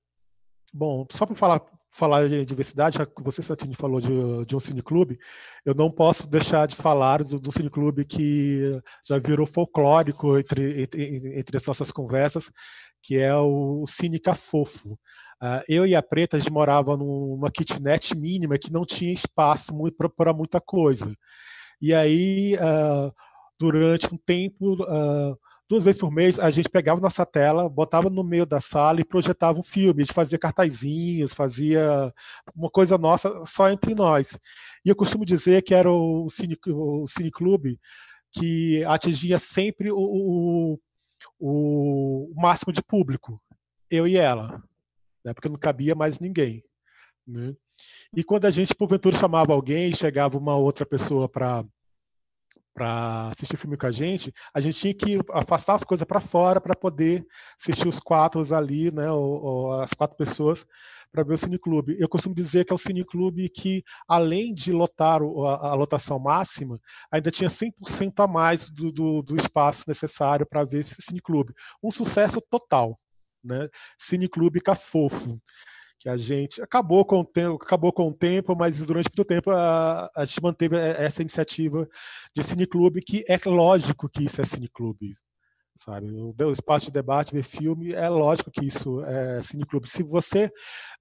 bom, só para falar falar de diversidade, já que você, Santini, falou de, de um cineclube, eu não posso deixar de falar do, do cineclube que já virou folclórico entre, entre, entre as nossas conversas, que é o Cínica Fofo. Uh, eu e a Preta, a gente morava numa kitnet mínima que não tinha espaço para muita coisa. E aí, uh, durante um tempo, uh, duas vezes por mês, a gente pegava nossa tela, botava no meio da sala e projetava um filme. A gente fazia cartazinhos, fazia uma coisa nossa só entre nós. E eu costumo dizer que era o Cine, o Cine Clube que atingia sempre o, o, o, máximo de público, eu e ela, né? porque não cabia mais ninguém. Né? E quando a gente, porventura, chamava alguém, chegava uma outra pessoa para para assistir filme com a gente, a gente tinha que afastar as coisas para fora para poder assistir os quatro ali, né, ou, ou as quatro pessoas para ver o cineclube. Eu costumo dizer que é o cineclube que, além de lotar a, a lotação máxima, ainda tinha 100% a mais do, do, do espaço necessário para ver esse cineclube. Um sucesso total. Né? Cineclube Cafofo que a gente acabou com o tempo, acabou com o tempo, mas durante muito tempo a, a gente manteve essa iniciativa de cineclube, que é lógico que isso é cineclube, sabe? O espaço de debate, ver filme, é lógico que isso é cineclube. Se você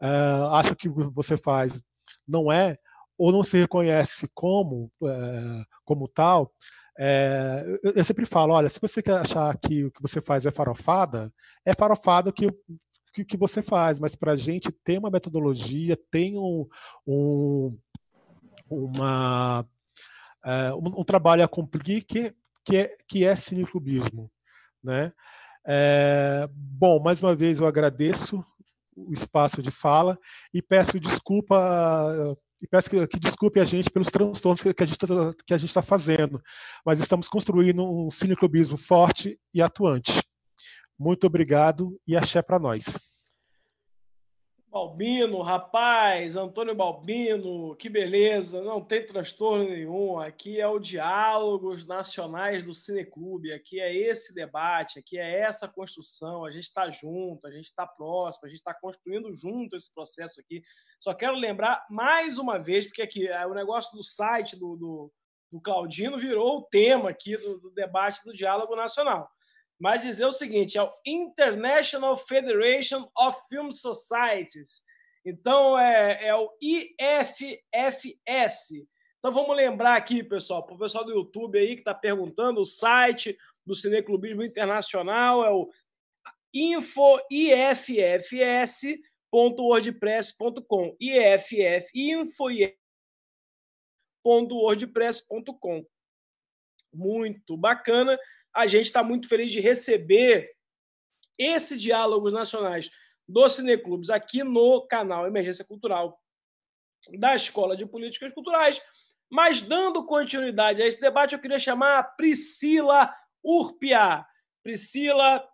uh, acha que o que você faz não é ou não se reconhece como uh, como tal, é, eu, sempre falo, olha, se você quer achar que o que você faz é farofada, é farofada que que, que você faz, mas para a gente tem uma metodologia, tem um, um uma, é, um, um, trabalho a cumprir que, que é, que é cineclubismo. Né? É, bom, mais uma vez eu agradeço o espaço de fala e peço desculpa e peço que, que desculpe a gente pelos transtornos que que a gente está fazendo, mas estamos construindo um cineclubismo forte e atuante. Muito obrigado e axé para nós. Balbino, rapaz, Antônio Balbino, que beleza, não tem transtorno nenhum. Aqui é o Diálogos Nacionais do Cineclube, aqui é esse debate, aqui é essa construção. A gente está junto, a gente está próximo, a gente está construindo junto esse processo aqui. Só quero lembrar mais uma vez, porque aqui é o negócio do site do, do, do Claudino virou o tema aqui do, do debate do Diálogo Nacional mas dizer o seguinte: é o International Federation of Film Societies. Então, é, é o IFFS. Então, vamos lembrar aqui, pessoal, para o pessoal do YouTube aí que está perguntando, o site do Cineclubismo Internacional é o infoiffs.wordpress.com. IFF, info.wordpress.com. Muito bacana a gente está muito feliz de receber esse Diálogos Nacionais do Cineclubes aqui no canal Emergência Cultural da Escola de Políticas Culturais. Mas, dando continuidade a esse debate, eu queria chamar a Priscila Urpia. Priscila,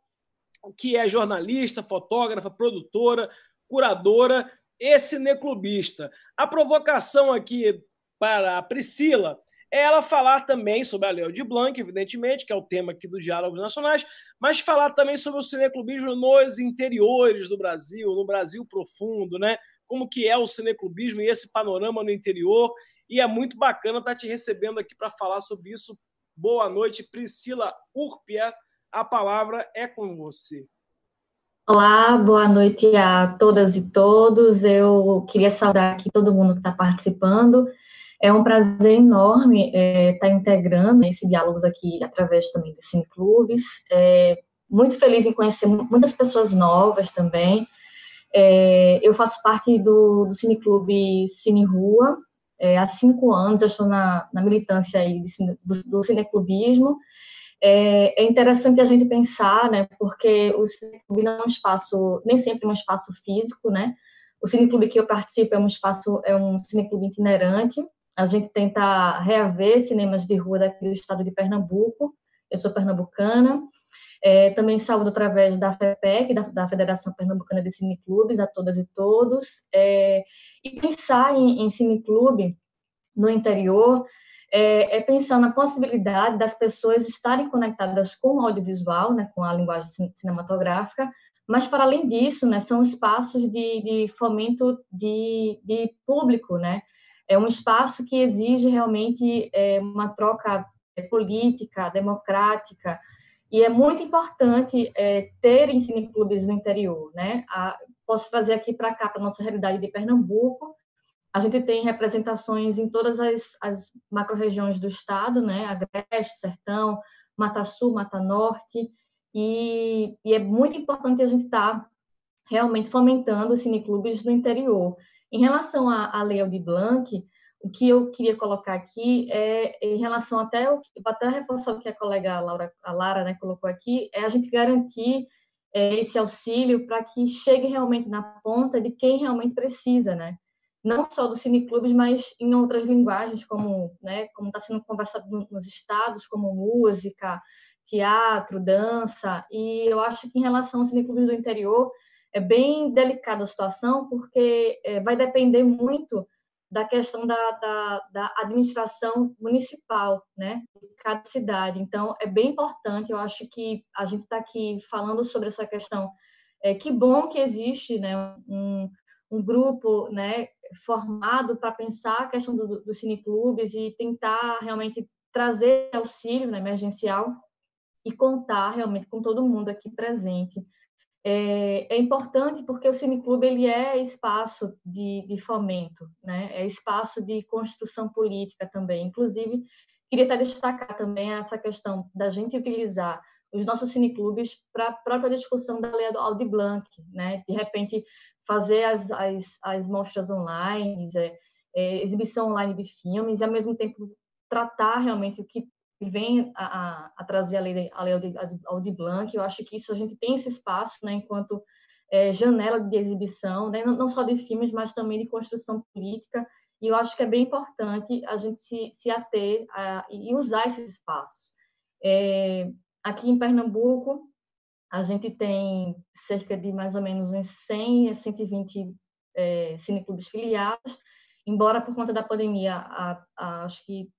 que é jornalista, fotógrafa, produtora, curadora e cineclubista. A provocação aqui para a Priscila é ela falar também sobre a Lei de Blanc, evidentemente, que é o tema aqui do Diálogos Nacionais, mas falar também sobre o cineclubismo nos interiores do Brasil, no Brasil profundo, né? Como que é o cineclubismo e esse panorama no interior. E é muito bacana estar te recebendo aqui para falar sobre isso. Boa noite, Priscila Urpia. A palavra é com você. Olá, boa noite a todas e todos. Eu queria saudar aqui todo mundo que está participando. É um prazer enorme estar é, tá integrando esse diálogos aqui através também do Cineclubes. É, muito feliz em conhecer muitas pessoas novas também. É, eu faço parte do, do Cineclube Cine Rua. É, há cinco anos eu estou na, na militância aí do, do cineclubismo. É, é interessante a gente pensar, né, porque o cineclube não é um espaço, nem sempre é um espaço físico, né, o cineclube que eu participo é um espaço, é um cineclube itinerante, a gente tenta reaver cinemas de rua daqui do estado de Pernambuco, eu sou pernambucana, é, também saúdo através da FEPEC, da, da, Federação Pernambucana de Cineclubes, a todas e todos. É, e pensar em, em cineclube no interior é, é, pensar na possibilidade das pessoas estarem conectadas com o audiovisual, né, com a linguagem cinematográfica, mas, para além disso, né, são espaços de, de fomento de, de, público, né? É um espaço que exige realmente é, uma troca é, política, democrática, e é muito importante é, ter clubes no interior, né? A, posso trazer aqui para cá, para nossa realidade de Pernambuco, a gente tem representações em todas as, as macro-regiões do estado, né? Agreste, Sertão, Mata Sul, Mata Norte, e, e é muito importante a gente estar tá realmente fomentando os cineclubes no interior. Em relação à, à Lei Aldir Blanc, o que eu queria colocar aqui é em relação até o até reforçar o que a colega Laura, a Lara né, colocou aqui, é a gente garantir é, esse auxílio para que chegue realmente na ponta de quem realmente precisa, né? Não só dos cineclubes, mas em outras linguagens, como né, como está sendo conversado nos estados, como música, teatro, dança. E eu acho que em relação aos cineclubes do interior é bem delicada a situação, porque é, vai depender muito da questão da, da, da, administração municipal, né, de cada cidade. Então, é bem importante, eu acho que a gente está aqui falando sobre essa questão. É, que bom que existe né, um, um grupo né, formado para pensar a questão dos do cineclubes e tentar realmente trazer auxílio né, emergencial e contar realmente com todo mundo aqui presente é, é, importante porque o cineclube ele é espaço de, de, fomento, né? é espaço de construção política também. Inclusive, queria até destacar também essa questão da gente utilizar os nossos cineclubes para a própria discussão da lei Aldi Blanc, né? de repente fazer as, as, as mostras online, é, é, exibição online de filmes, e ao mesmo tempo tratar realmente o que vem a, a, trazer a lei, a lei Aldir Blanc. Eu acho que isso a gente tem esse espaço, né, enquanto é, janela de exibição, né, não, não, só de filmes, mas também de construção política. E eu acho que é bem importante a gente se, se ater a, e usar esses espaços. É, aqui em Pernambuco, a gente tem cerca de mais ou menos uns 100 a 120 é, cineclubes filiados, embora por conta da pandemia, a, a, acho que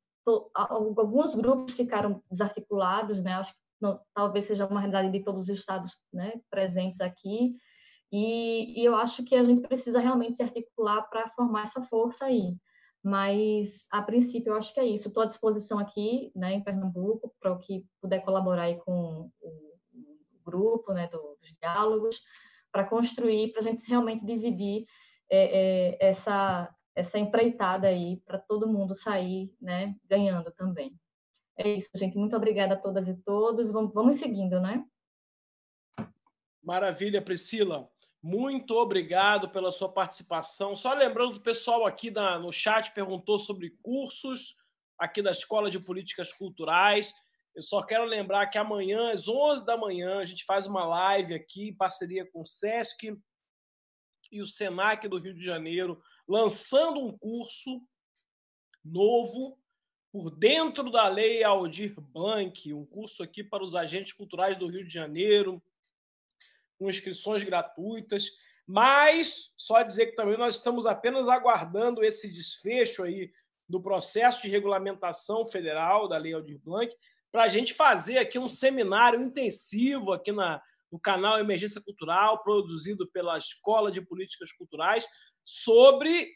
alguns grupos ficaram desarticulados, né? Acho que não, talvez seja uma realidade de todos os estados né, presentes aqui. E, e, eu acho que a gente precisa realmente se articular para formar essa força aí. Mas, a princípio, eu acho que é isso. Estou à disposição aqui, né, em Pernambuco, para o que puder colaborar aí com o, grupo né, dos diálogos, para construir, para a gente realmente dividir é, é, essa, essa empreitada aí para todo mundo sair né, ganhando também. É isso, gente. Muito obrigada a todas e todos. Vamos, vamos seguindo, né? Maravilha, Priscila. Muito obrigado pela sua participação. Só lembrando o pessoal aqui na, no chat perguntou sobre cursos aqui da Escola de Políticas Culturais. Eu só quero lembrar que amanhã, às 11 da manhã, a gente faz uma live aqui em parceria com o SESC e o SENAC do Rio de Janeiro lançando um curso novo por dentro da lei Aldir Blanc, um curso aqui para os agentes culturais do Rio de Janeiro, com inscrições gratuitas. Mas só dizer que também nós estamos apenas aguardando esse desfecho aí do processo de regulamentação federal da Lei Aldir Blanc para a gente fazer aqui um seminário intensivo aqui na, no canal Emergência Cultural, produzido pela Escola de Políticas Culturais, sobre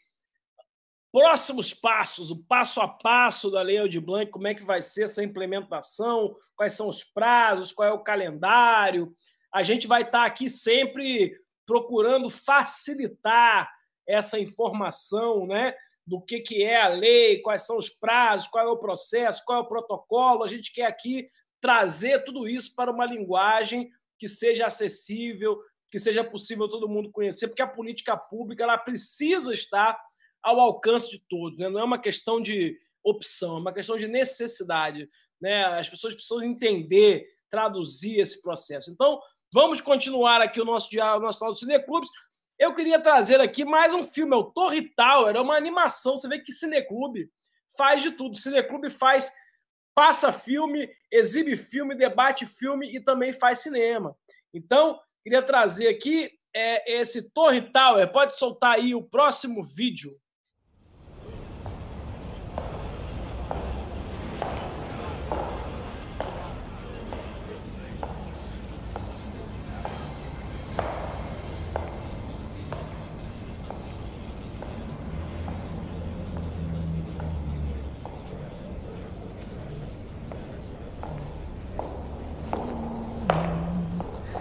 próximos passos, o passo a passo da Lei Aldir Blanc, como é que vai ser essa implementação, quais são os prazos, qual é o calendário. A gente vai estar aqui sempre procurando facilitar essa informação, né? Do que, que é a lei, quais são os prazos, qual é o processo, qual é o protocolo. A gente quer aqui trazer tudo isso para uma linguagem que seja acessível, que seja possível todo mundo conhecer, porque a política pública ela precisa estar ao alcance de todos. Né? Não é uma questão de opção, é uma questão de necessidade. Né? As pessoas precisam entender, traduzir esse processo. Então, vamos continuar aqui o nosso diálogo, nosso do Cineclubes. Eu queria trazer aqui mais um filme, é o Torre Tower, é uma animação. Você vê que Cineclube faz de tudo. Cineclube faz, passa filme, exibe filme, debate filme e também faz cinema. Então, queria trazer aqui é, esse Torre Tower. Pode soltar aí o próximo vídeo.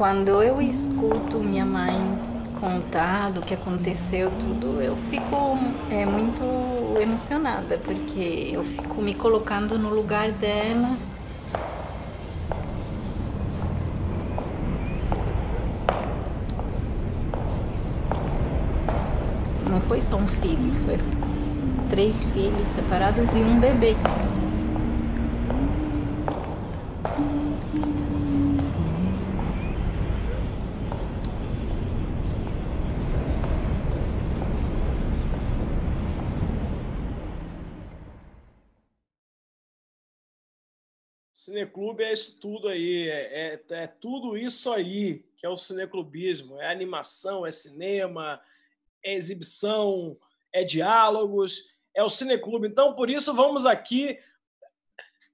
Quando eu escuto minha mãe contar do que aconteceu, tudo, eu fico é, muito emocionada, porque eu fico me colocando no lugar dela. Não foi só um filho, foram três filhos separados e um bebê. Cineclube é isso tudo aí, é, é, é, tudo isso aí que é o cineclubismo. É animação, é cinema, é exibição, é diálogos, é o cineclube. Então, por isso, vamos aqui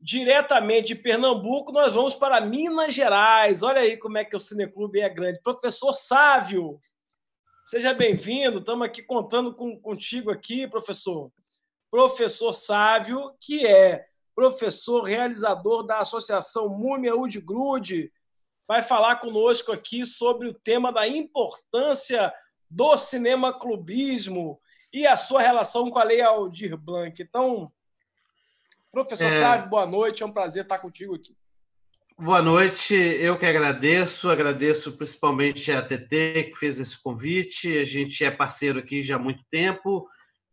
diretamente de Pernambuco, nós vamos para Minas Gerais. Olha aí como é que o cineclube é grande. Professor Sávio, seja bem-vindo. Estamos aqui contando com, contigo aqui, professor. Professor Sávio, que é professor realizador da Associação Múmia Udgrude, vai falar conosco aqui sobre o tema da importância do cinema clubismo e a sua relação com a Lei Aldir Blanc. Então, professor é... Sávio, boa noite, é um prazer estar contigo aqui. Boa noite, eu que agradeço, agradeço principalmente a TT que fez esse convite. A gente é parceiro aqui já há muito tempo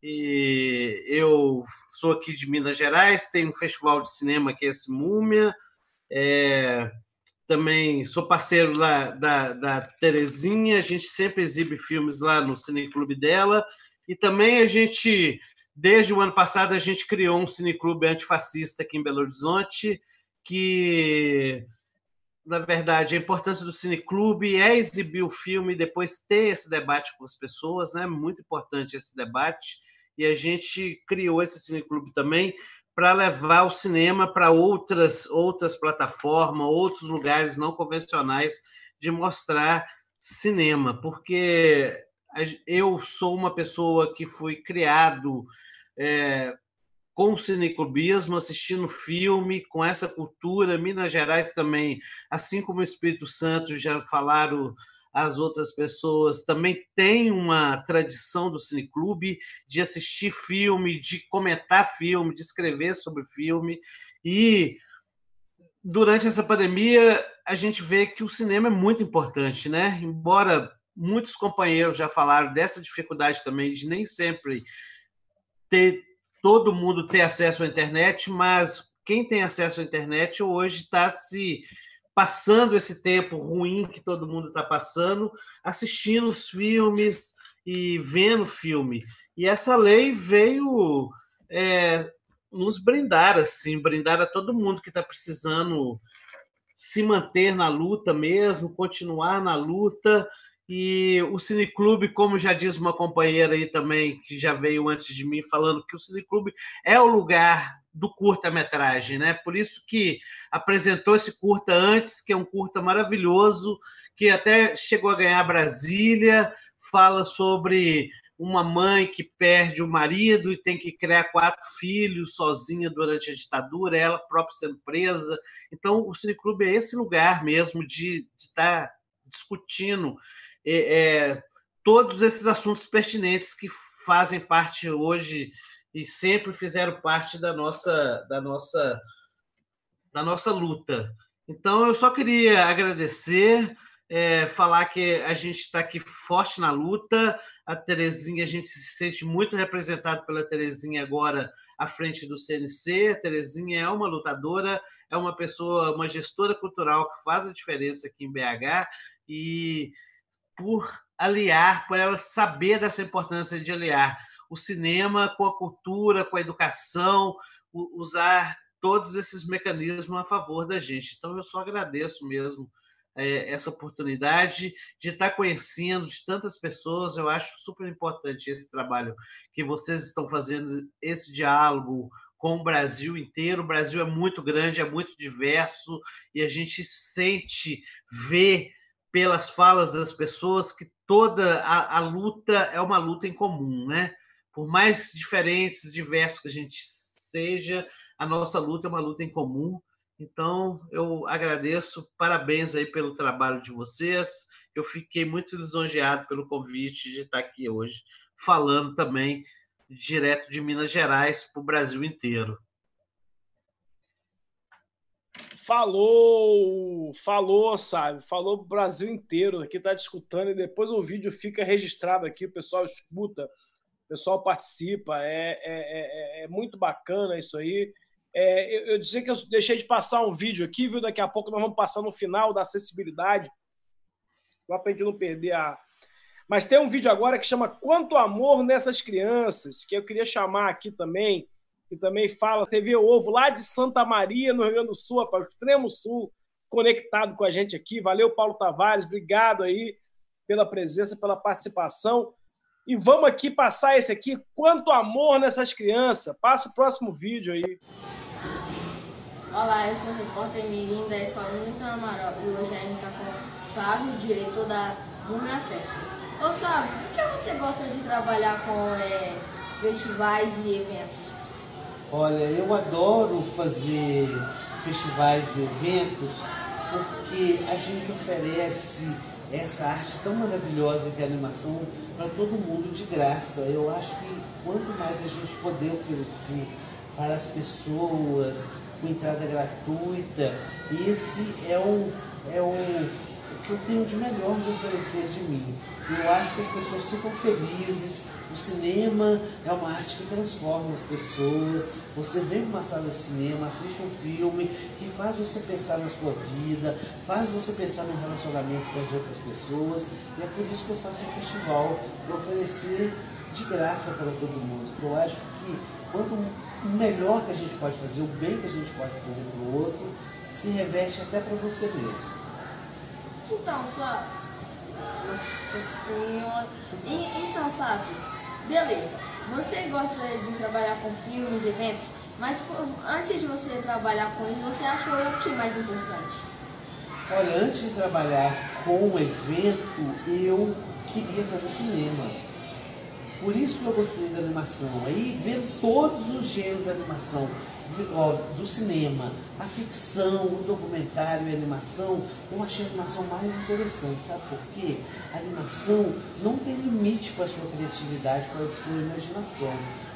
e eu sou aqui de Minas Gerais, tem um festival de cinema que é esse Múmia, é, também sou parceiro lá da, da Terezinha, a gente sempre exibe filmes lá no cineclube dela, e também a gente, desde o ano passado, a gente criou um cineclube antifascista aqui em Belo Horizonte, que, na verdade, a importância do cineclube é exibir o filme e depois ter esse debate com as pessoas, né? Muito importante esse debate e a gente criou esse cineclube também para levar o cinema para outras outras plataformas, outros lugares não convencionais de mostrar cinema, porque eu sou uma pessoa que fui criado é, com o cineclubismo, assistindo filme, com essa cultura. Minas Gerais também, assim como o Espírito Santo já falaram as outras pessoas também têm uma tradição do cineclube de assistir filme, de comentar filme, de escrever sobre filme. E durante essa pandemia, a gente vê que o cinema é muito importante, né? Embora muitos companheiros já falaram dessa dificuldade também de nem sempre ter todo mundo ter acesso à internet, mas quem tem acesso à internet hoje está se passando esse tempo ruim que todo mundo está passando, assistindo os filmes e vendo filme. E essa lei veio é, nos brindar, assim, brindar a todo mundo que está precisando se manter na luta mesmo, continuar na luta. E o Cineclube, como já diz uma companheira aí também, que já veio antes de mim, falando que o Cineclube é o lugar do curta-metragem, né? Por isso que apresentou esse curta antes, que é um curta maravilhoso, que até chegou a ganhar Brasília, fala sobre uma mãe que perde o marido e tem que criar quatro filhos sozinha durante a ditadura, ela própria sendo presa. Então, o Cineclube é esse lugar mesmo de estar tá discutindo é, é, todos esses assuntos pertinentes que fazem parte hoje e sempre fizeram parte da nossa da nossa da nossa luta. Então eu só queria agradecer, é, falar que a gente está aqui forte na luta. A Terezinha, a gente se sente muito representado pela Terezinha agora à frente do CNC. A Terezinha é uma lutadora, é uma pessoa, uma gestora cultural que faz a diferença aqui em BH e por aliar, por ela saber dessa importância de aliar o cinema com a cultura, com a educação, usar todos esses mecanismos a favor da gente. Então, eu só agradeço mesmo é, essa oportunidade de estar conhecendo de tantas pessoas. Eu acho super importante esse trabalho que vocês estão fazendo, esse diálogo com o Brasil inteiro. O Brasil é muito grande, é muito diverso e a gente sente, vê pelas falas das pessoas que toda a, a luta é uma luta em comum, né? Por mais diferentes, diversos que a gente seja, a nossa luta é uma luta em comum. Então, eu agradeço, parabéns aí pelo trabalho de vocês. Eu fiquei muito lisonjeado pelo convite de estar aqui hoje, falando também direto de Minas Gerais para o Brasil inteiro. Falou, falou, sabe? Falou o Brasil inteiro aqui está discutindo e depois o vídeo fica registrado aqui, o pessoal escuta, o pessoal participa, é, é, é, é muito bacana isso aí. É, eu, eu dizer que eu deixei de passar um vídeo aqui, viu? Daqui a pouco nós vamos passar no final da acessibilidade. Só para a gente não perder a. Mas tem um vídeo agora que chama Quanto Amor nessas Crianças, que eu queria chamar aqui também, que também fala TV Ovo, lá de Santa Maria, no Rio Grande do Sul, para o extremo sul, conectado com a gente aqui. Valeu, Paulo Tavares, obrigado aí pela presença, pela participação. E vamos aqui passar esse aqui, Quanto Amor nessas Crianças. Passa o próximo vídeo aí. Olá, eu sou o repórter Mirim da Escola Newton Amaral e hoje a gente está com o Sábio, diretor da Minha Festa. Ô Sábio, por que você gosta de trabalhar com é, festivais e eventos? Olha, eu adoro fazer festivais e eventos porque a gente oferece essa arte tão maravilhosa que é a animação para todo mundo de graça. Eu acho que quanto mais a gente poder oferecer para as pessoas, com entrada gratuita. Esse é o, é o, que eu tenho de melhor de oferecer de mim. Eu acho que as pessoas ficam felizes. O cinema é uma arte que transforma as pessoas. Você vem para uma sala de cinema, assiste um filme que faz você pensar na sua vida, faz você pensar no relacionamento com as outras pessoas. E é por isso que eu faço um festival, para oferecer de graça para todo mundo. Eu acho que quanto melhor que a gente pode fazer, o bem que a gente pode fazer para o outro, se reveste até para você mesmo. Então, Flávio, nossa senhora. E, então, sabe, beleza. Você gosta de trabalhar com filmes, eventos, mas antes de você trabalhar com isso, você achou o que mais importante? Olha, antes de trabalhar com um evento, eu queria fazer cinema. Por isso que eu gostei da animação. Aí vendo todos os gêneros da animação, do cinema, a ficção, o documentário e a animação, eu achei a animação mais interessante. Sabe por quê? A animação não tem limite para a sua criatividade, para a sua imaginação.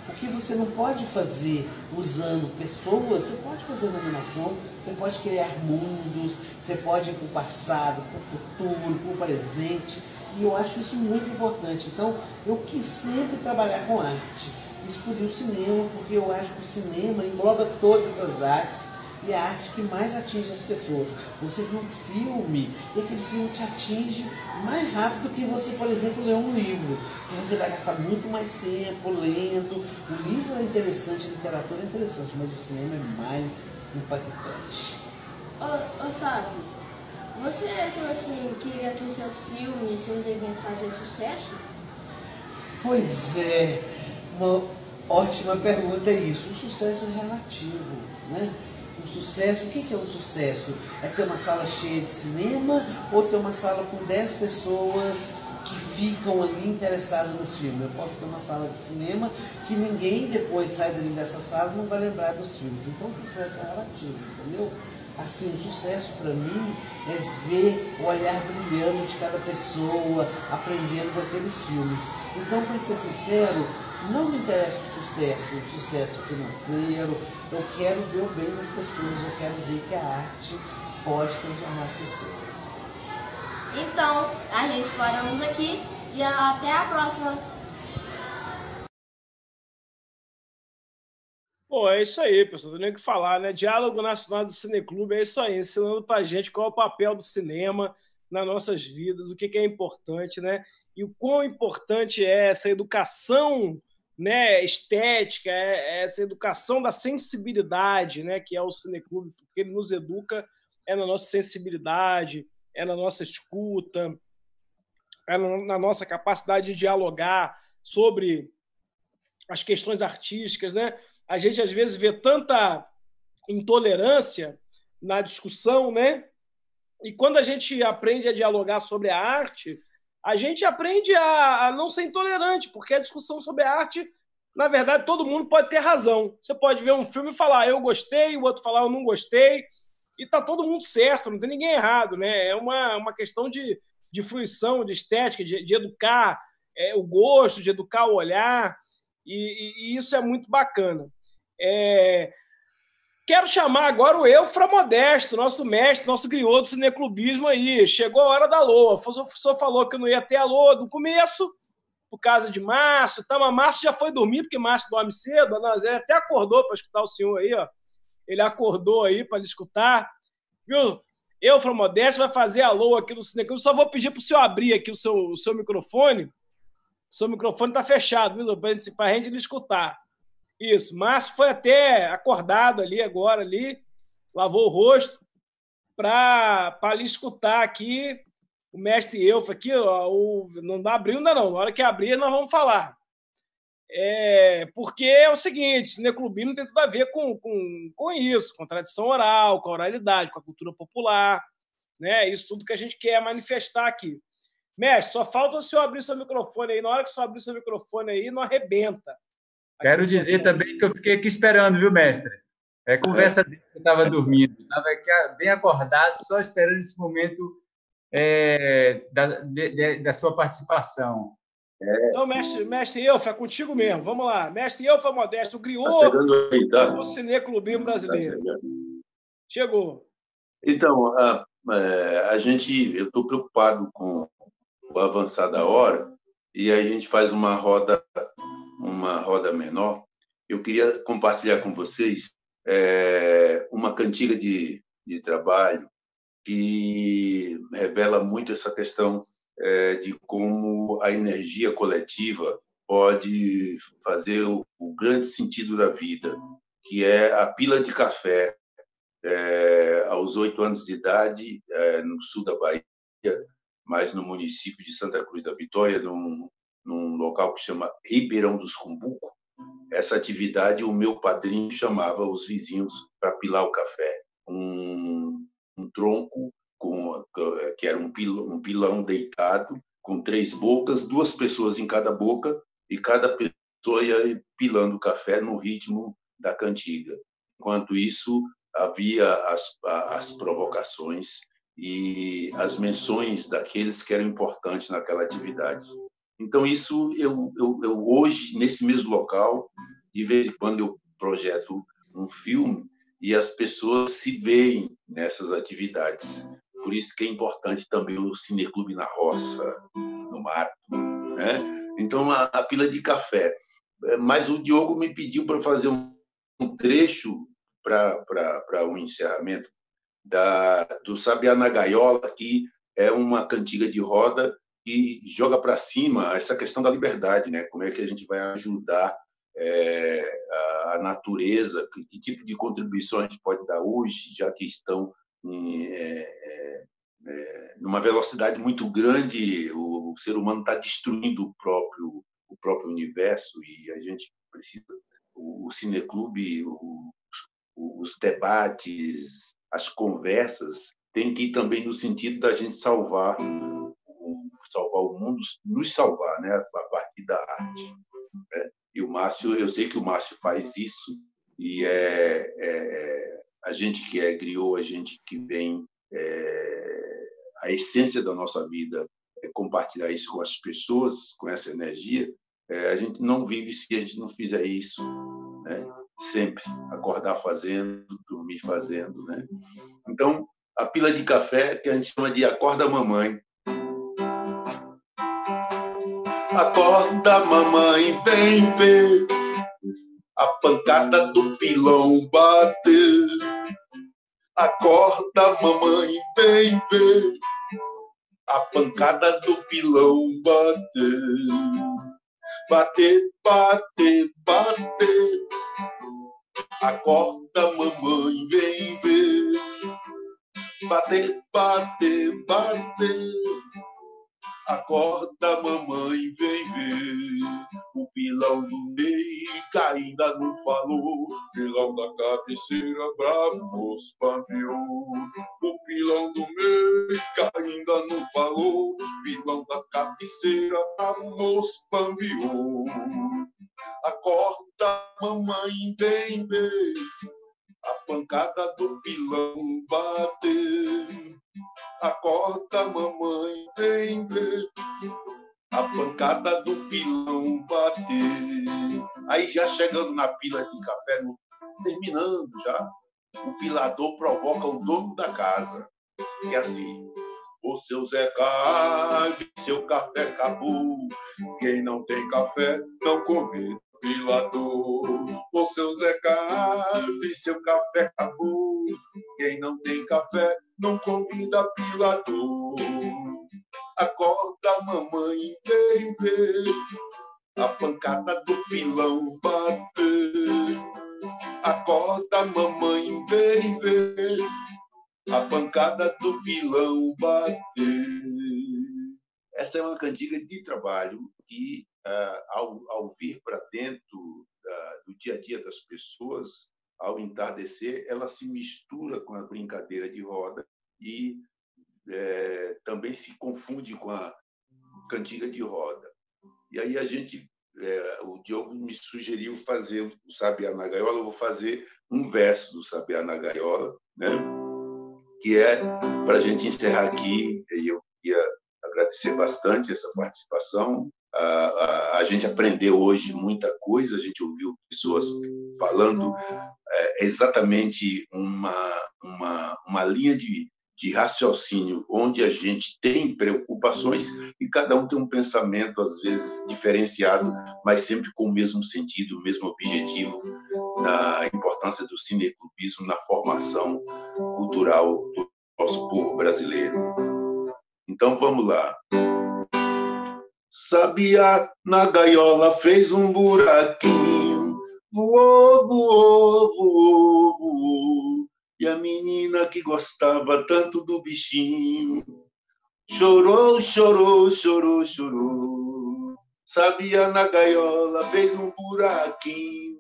O que você não pode fazer usando pessoas, você pode fazer na animação, você pode criar mundos, você pode ir para o passado, para o futuro, para o presente. E eu acho isso muito importante. Então, eu quis sempre trabalhar com arte. Escolhi o cinema porque eu acho que o cinema engloba todas as artes e a arte que mais atinge as pessoas. Você vê um filme e aquele filme te atinge mais rápido que você, por exemplo, ler um livro. Que você vai gastar muito mais tempo lendo. O livro é interessante, a literatura é interessante, mas o cinema é mais impactante. Ô, ô Sávio, você, tipo assim, queria que os seus filmes, seus eventos fazessem sucesso? Pois é, uma ótima pergunta isso. O sucesso é relativo, né? Sucesso, o que é um sucesso? É ter uma sala cheia de cinema ou ter uma sala com 10 pessoas que ficam ali interessadas no filme? Eu posso ter uma sala de cinema que ninguém depois sai dali dessa sala não vai lembrar dos filmes. Então o sucesso é relativo, entendeu? Assim, o sucesso para mim é ver o olhar brilhando de cada pessoa, aprendendo com aqueles filmes. Então, para ser sincero, não me interessa o sucesso, o sucesso financeiro. Eu quero ver o bem das pessoas, eu quero ver que a arte pode transformar as pessoas. Então, a gente paramos aqui e até a próxima. Pô, é isso aí, pessoal. Não tem o que falar, né? Diálogo Nacional do Cineclube é isso aí, ensinando pra gente qual é o papel do cinema nas nossas vidas, o que, que é importante, né? E o quão importante é essa educação né, estética, é, é essa educação da sensibilidade, né, que é o Cineclube, porque ele nos educa é na nossa sensibilidade, é na nossa escuta, é na nossa capacidade de dialogar sobre as questões artísticas, né? A gente às vezes vê tanta intolerância na discussão, né? E quando a gente aprende a dialogar sobre a arte, a gente aprende a, a, não ser intolerante, porque a discussão sobre a arte, na verdade, todo mundo pode ter razão. Você pode ver um filme e falar, eu gostei, o outro falar, eu não gostei, e tá todo mundo certo, não tem ninguém errado, né? É uma, uma questão de, de fruição, de estética, de, de educar é, o gosto, de educar o olhar, e, e, e isso é muito bacana. É, Quero chamar agora o Eufra Modesto, nosso mestre, nosso griot do cineclubismo aí. Chegou a hora da Loa. O professor falou que não ia ter a Loa do começo, por causa de Márcio. Tá, mas Márcio já foi dormir, porque Márcio dorme cedo. Nazé até acordou para escutar o senhor aí, ó. Ele acordou aí para escutar. Viu? Eufra Modesto vai fazer a Loa aqui no cineclube. Só vou pedir para o senhor abrir aqui o seu, o seu microfone. O seu microfone está fechado, viu? Para a gente escutar. Isso, Márcio foi até acordado ali agora, ali, lavou o rosto para lhe escutar aqui o mestre Elfa aqui, ó, o, não dá abriu ainda não, na hora que abrir nós vamos falar. É, porque é o seguinte, cineclubismo tem tudo a ver com, com, com isso, com tradição oral, com a oralidade, com a cultura popular, né? Isso tudo que a gente quer manifestar aqui. Mestre, só falta o senhor abrir seu microfone aí. Na hora que o senhor abrir seu microfone aí, não arrebenta. Quero dizer também que eu fiquei aqui esperando, viu, mestre? É conversa dele que eu estava dormindo. Estava aqui ah, bem acordado, só esperando esse momento é, da, de, da sua participação. É. Então, mestre, mestre Elfa, é contigo mesmo. Vamos lá. Mestre Elfa Modesto, o griot tá do cineclubismo brasileiro. Tá Chegou. Então, a, é, a gente, eu estou preocupado com o avançar da hora e a gente faz uma roda uma roda menor, eu queria compartilhar com vocês é, uma cantiga de, de trabalho que revela muito essa questão é, de como a energia coletiva pode fazer o, o, grande sentido da vida, que é a pila de café. É, aos oito anos de idade, é, no sul da Bahia, mas no município de Santa Cruz da Vitória, num, num local que chama Ribeirão dos Cumbuco. Essa atividade, o meu padrinho chamava os vizinhos para pilar o café. Um, um tronco com, que era um pilão, um pilão deitado, com três bocas, duas pessoas em cada boca, e cada pessoa ia pilando o café no ritmo da cantiga. Enquanto isso, havia as, as provocações e as menções daqueles que eram importantes naquela atividade. Então, isso eu, eu, eu, hoje, nesse mesmo local, de vez em quando eu projeto um filme e as pessoas se veem nessas atividades. Por isso que é importante também o Cineclube na Roça, no mar. Né? Então, a, a pila de café. É, mas o Diogo me pediu para fazer um, um trecho para o um encerramento da, do Sabiá na Gaiola, que é uma cantiga de roda e joga para cima essa questão da liberdade, né? Como é que a gente vai ajudar é, a natureza? Que, que, tipo de contribuição a gente pode dar hoje, já que estão em, é, é, é numa velocidade muito grande, o, o ser humano está destruindo o próprio o próprio universo e a gente precisa o, o cineclube, o, os debates, as conversas tem que ir também no sentido da gente salvar salvar o mundo, nos salvar, né, a partir da arte. Né? E o Márcio, eu sei que o Márcio faz isso e é, é, é a gente que é griot, a gente que vem é, a essência da nossa vida é compartilhar isso com as pessoas, com essa energia. É, a gente não vive se a gente não fizer isso, né? Sempre acordar fazendo, dormir fazendo, né? Então a pila de café que a gente chama de acorda mamãe, Acorda, mamãe, vem ver. a pancada do pilão bater. Acorda, mamãe, vem ver a pancada do pilão bater. Bater, bater, bater. Acorda, mamãe, vem ver. Bater, bater, bater. Acorda, mamãe, vem ver. O pilão do meio ainda não falou. Pilão da cabeceira, bravo nos paviou. O pilão do meio ainda não falou. Pilão da cabeceira, bravo nos paviou. Acorda, mamãe, vem ver. A pancada do pilão bater. Acorda, mamãe, vem ver a pancada do pilão bater. Aí já chegando na pila de café, terminando já, o pilador provoca o dono da casa. Que é assim, o seu Zé Carve, seu café acabou. Quem não tem café, não convida pilador. O seu Zé Carve, seu café acabou. Quem não tem café, não convida pilador. Acorda, mamãe, vem ver a pancada do pilão bater. Acorda, mamãe, vem ver a pancada do pilão bater. Essa é uma cantiga de trabalho que, ao, ao vir para dentro uh, do dia a dia das pessoas, ao entardecer, ela se mistura com a brincadeira de roda e é, também se confunde com a cantiga de roda. E aí a gente, é, o Diogo me sugeriu fazer o Sabiá na Gaiola, eu vou fazer um verso do Sabiá na Gaiola, né? que é para a gente encerrar aqui, e eu queria agradecer bastante essa participação. A, a, gente aprendeu hoje muita coisa, a gente ouviu pessoas falando é, exatamente uma, uma, uma linha de, de raciocínio onde a gente tem preocupações e cada um tem um pensamento às vezes diferenciado, mas sempre com o mesmo sentido, o mesmo objetivo na importância do cineclubismo na formação cultural do nosso povo brasileiro. Então vamos lá. Sabia na gaiola fez um buraquinho, voou, voou, voou, voou e a menina que gostava tanto do bichinho chorou, chorou, chorou, chorou. Sabia na gaiola, fez um buraquinho,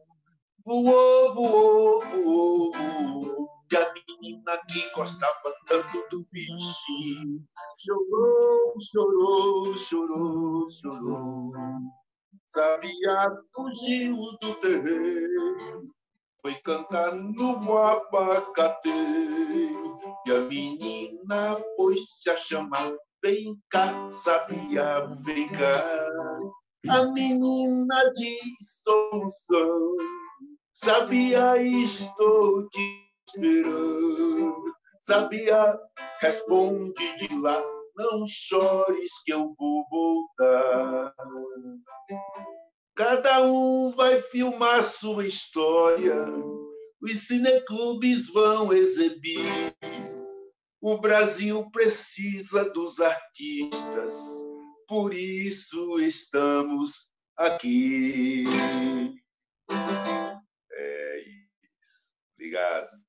voou, voou, voou, voou. A menina que gostava tanto do bichinho chorou, chorou, chorou, chorou. Sabia fugiu do terreiro foi cantar no abacate e a menina pôs-se a chamar vem cá, sabia, vem cá. A menina diz solução, sabia, estou te esperando. Sabia, responde de lá, não chores que eu vou voltar. Cada um vai filmar sua história, os cineclubes vão exibir. O Brasil precisa dos artistas, por isso estamos aqui. É isso. Obrigado.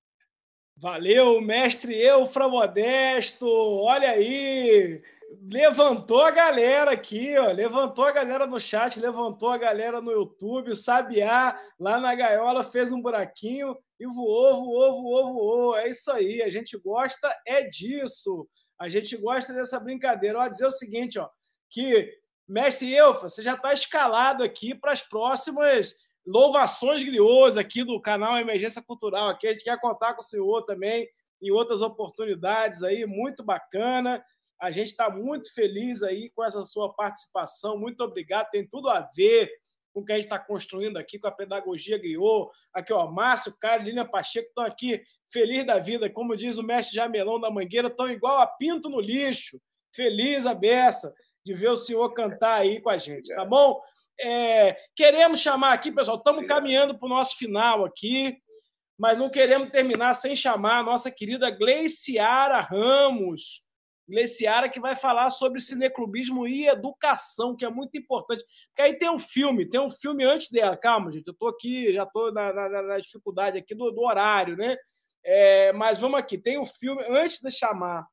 Valeu, mestre Eufra Modesto. Olha aí, levantou a galera aqui, ó, levantou a galera no chat, levantou a galera no YouTube, Sabiá lá na gaiola fez um buraquinho e voou, voou, voou, voou. É isso aí, a gente gosta é disso. A gente gosta dessa brincadeira. Ó, dizer o seguinte, ó, que mestre Elfa, você já está escalado aqui para as próximas louvações griôs aqui do canal Emergência Cultural. Aqui a gente quer contar com o senhor também em outras oportunidades aí, muito bacana. A gente está muito feliz aí com essa sua participação. Muito obrigado. Tem tudo a ver com o que a gente está construindo aqui, com a pedagogia griot. Aqui, ó, Márcio, Cara, Lilian Pacheco estão aqui feliz da vida. Como diz o mestre Jamelão da Mangueira, estão igual a pinto no lixo. Feliz a beça. De ver o senhor cantar aí com a gente, tá bom? É, queremos chamar aqui, pessoal, estamos caminhando para o nosso final aqui, mas não queremos terminar sem chamar a nossa querida Gleiciara Ramos. Gleiciara que vai falar sobre cineclubismo e educação, que é muito importante. Porque aí tem um filme, tem um filme antes dela. Calma, gente, eu estou aqui, já estou na, na, na, dificuldade aqui do, do horário, né? É, mas vamos aqui, tem um filme, antes de chamar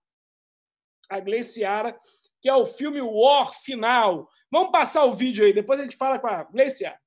a Gleiciara, que é o filme War Final. Vamos passar o vídeo aí, depois a gente fala com a Gleiciara.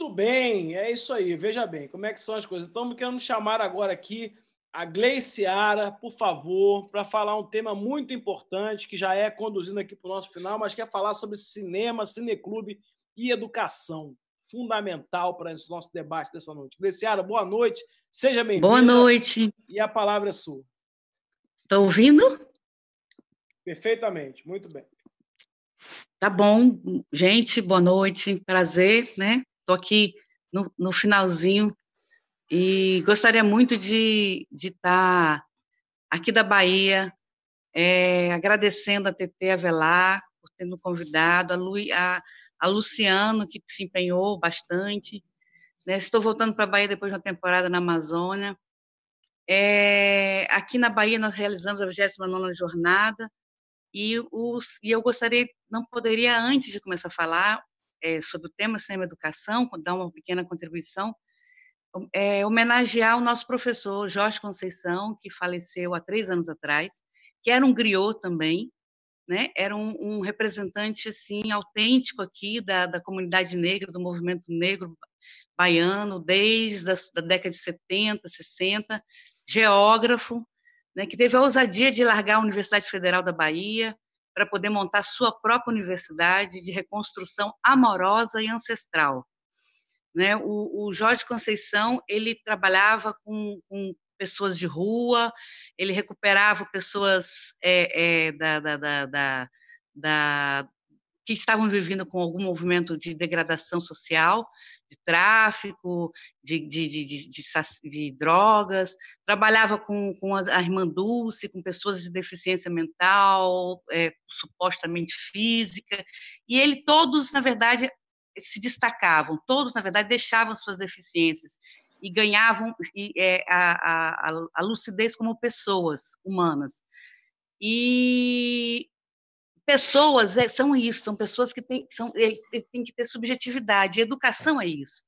Muito bem, é isso aí. Veja bem como é que são as coisas. Estamos querendo chamar agora aqui a Gleiciara, por favor, para falar um tema muito importante que já é conduzindo aqui para o nosso final, mas quer falar sobre cinema, cineclube e educação. Fundamental para esse nosso debate dessa noite. Gleiciara, boa noite. Seja bem-vinda. Boa noite. E a palavra é sua. Está ouvindo? Perfeitamente, muito bem. Tá bom, gente, boa noite, prazer, né? Estou aqui no, no, finalzinho e gostaria muito de estar tá aqui da Bahia, é, agradecendo a TT Avelar por ter me convidado, a, Lu, a, a Luciano, que se empenhou bastante. Né? Estou voltando para a Bahia depois de uma temporada na Amazônia. É, aqui na Bahia nós realizamos a 29ª jornada e, os, e eu gostaria, não poderia, antes de começar a falar, é, sobre o tema Cinema Educação, dar uma pequena contribuição, é, homenagear o nosso professor Jorge Conceição, que faleceu há três anos atrás, que era um griot também, né? era um, um, representante assim autêntico aqui da, da comunidade negra, do movimento negro baiano, desde a da década de 70, 60, geógrafo, né, que teve a ousadia de largar a Universidade Federal da Bahia, para poder montar sua própria universidade de reconstrução amorosa e ancestral. Né? O, o Jorge Conceição ele trabalhava com, com, pessoas de rua, ele recuperava pessoas é, é, da, da, da, da, que estavam vivendo com algum movimento de degradação social, de tráfico, de, de, de, de, drogas, trabalhava com, com a irmã Dulce, com pessoas de deficiência mental, é, supostamente física, e ele todos, na verdade, se destacavam, todos, na verdade, deixavam suas deficiências e ganhavam é, a, a, a lucidez como pessoas humanas. E pessoas é, são isso, são pessoas que têm, são, que ter subjetividade. educação é isso.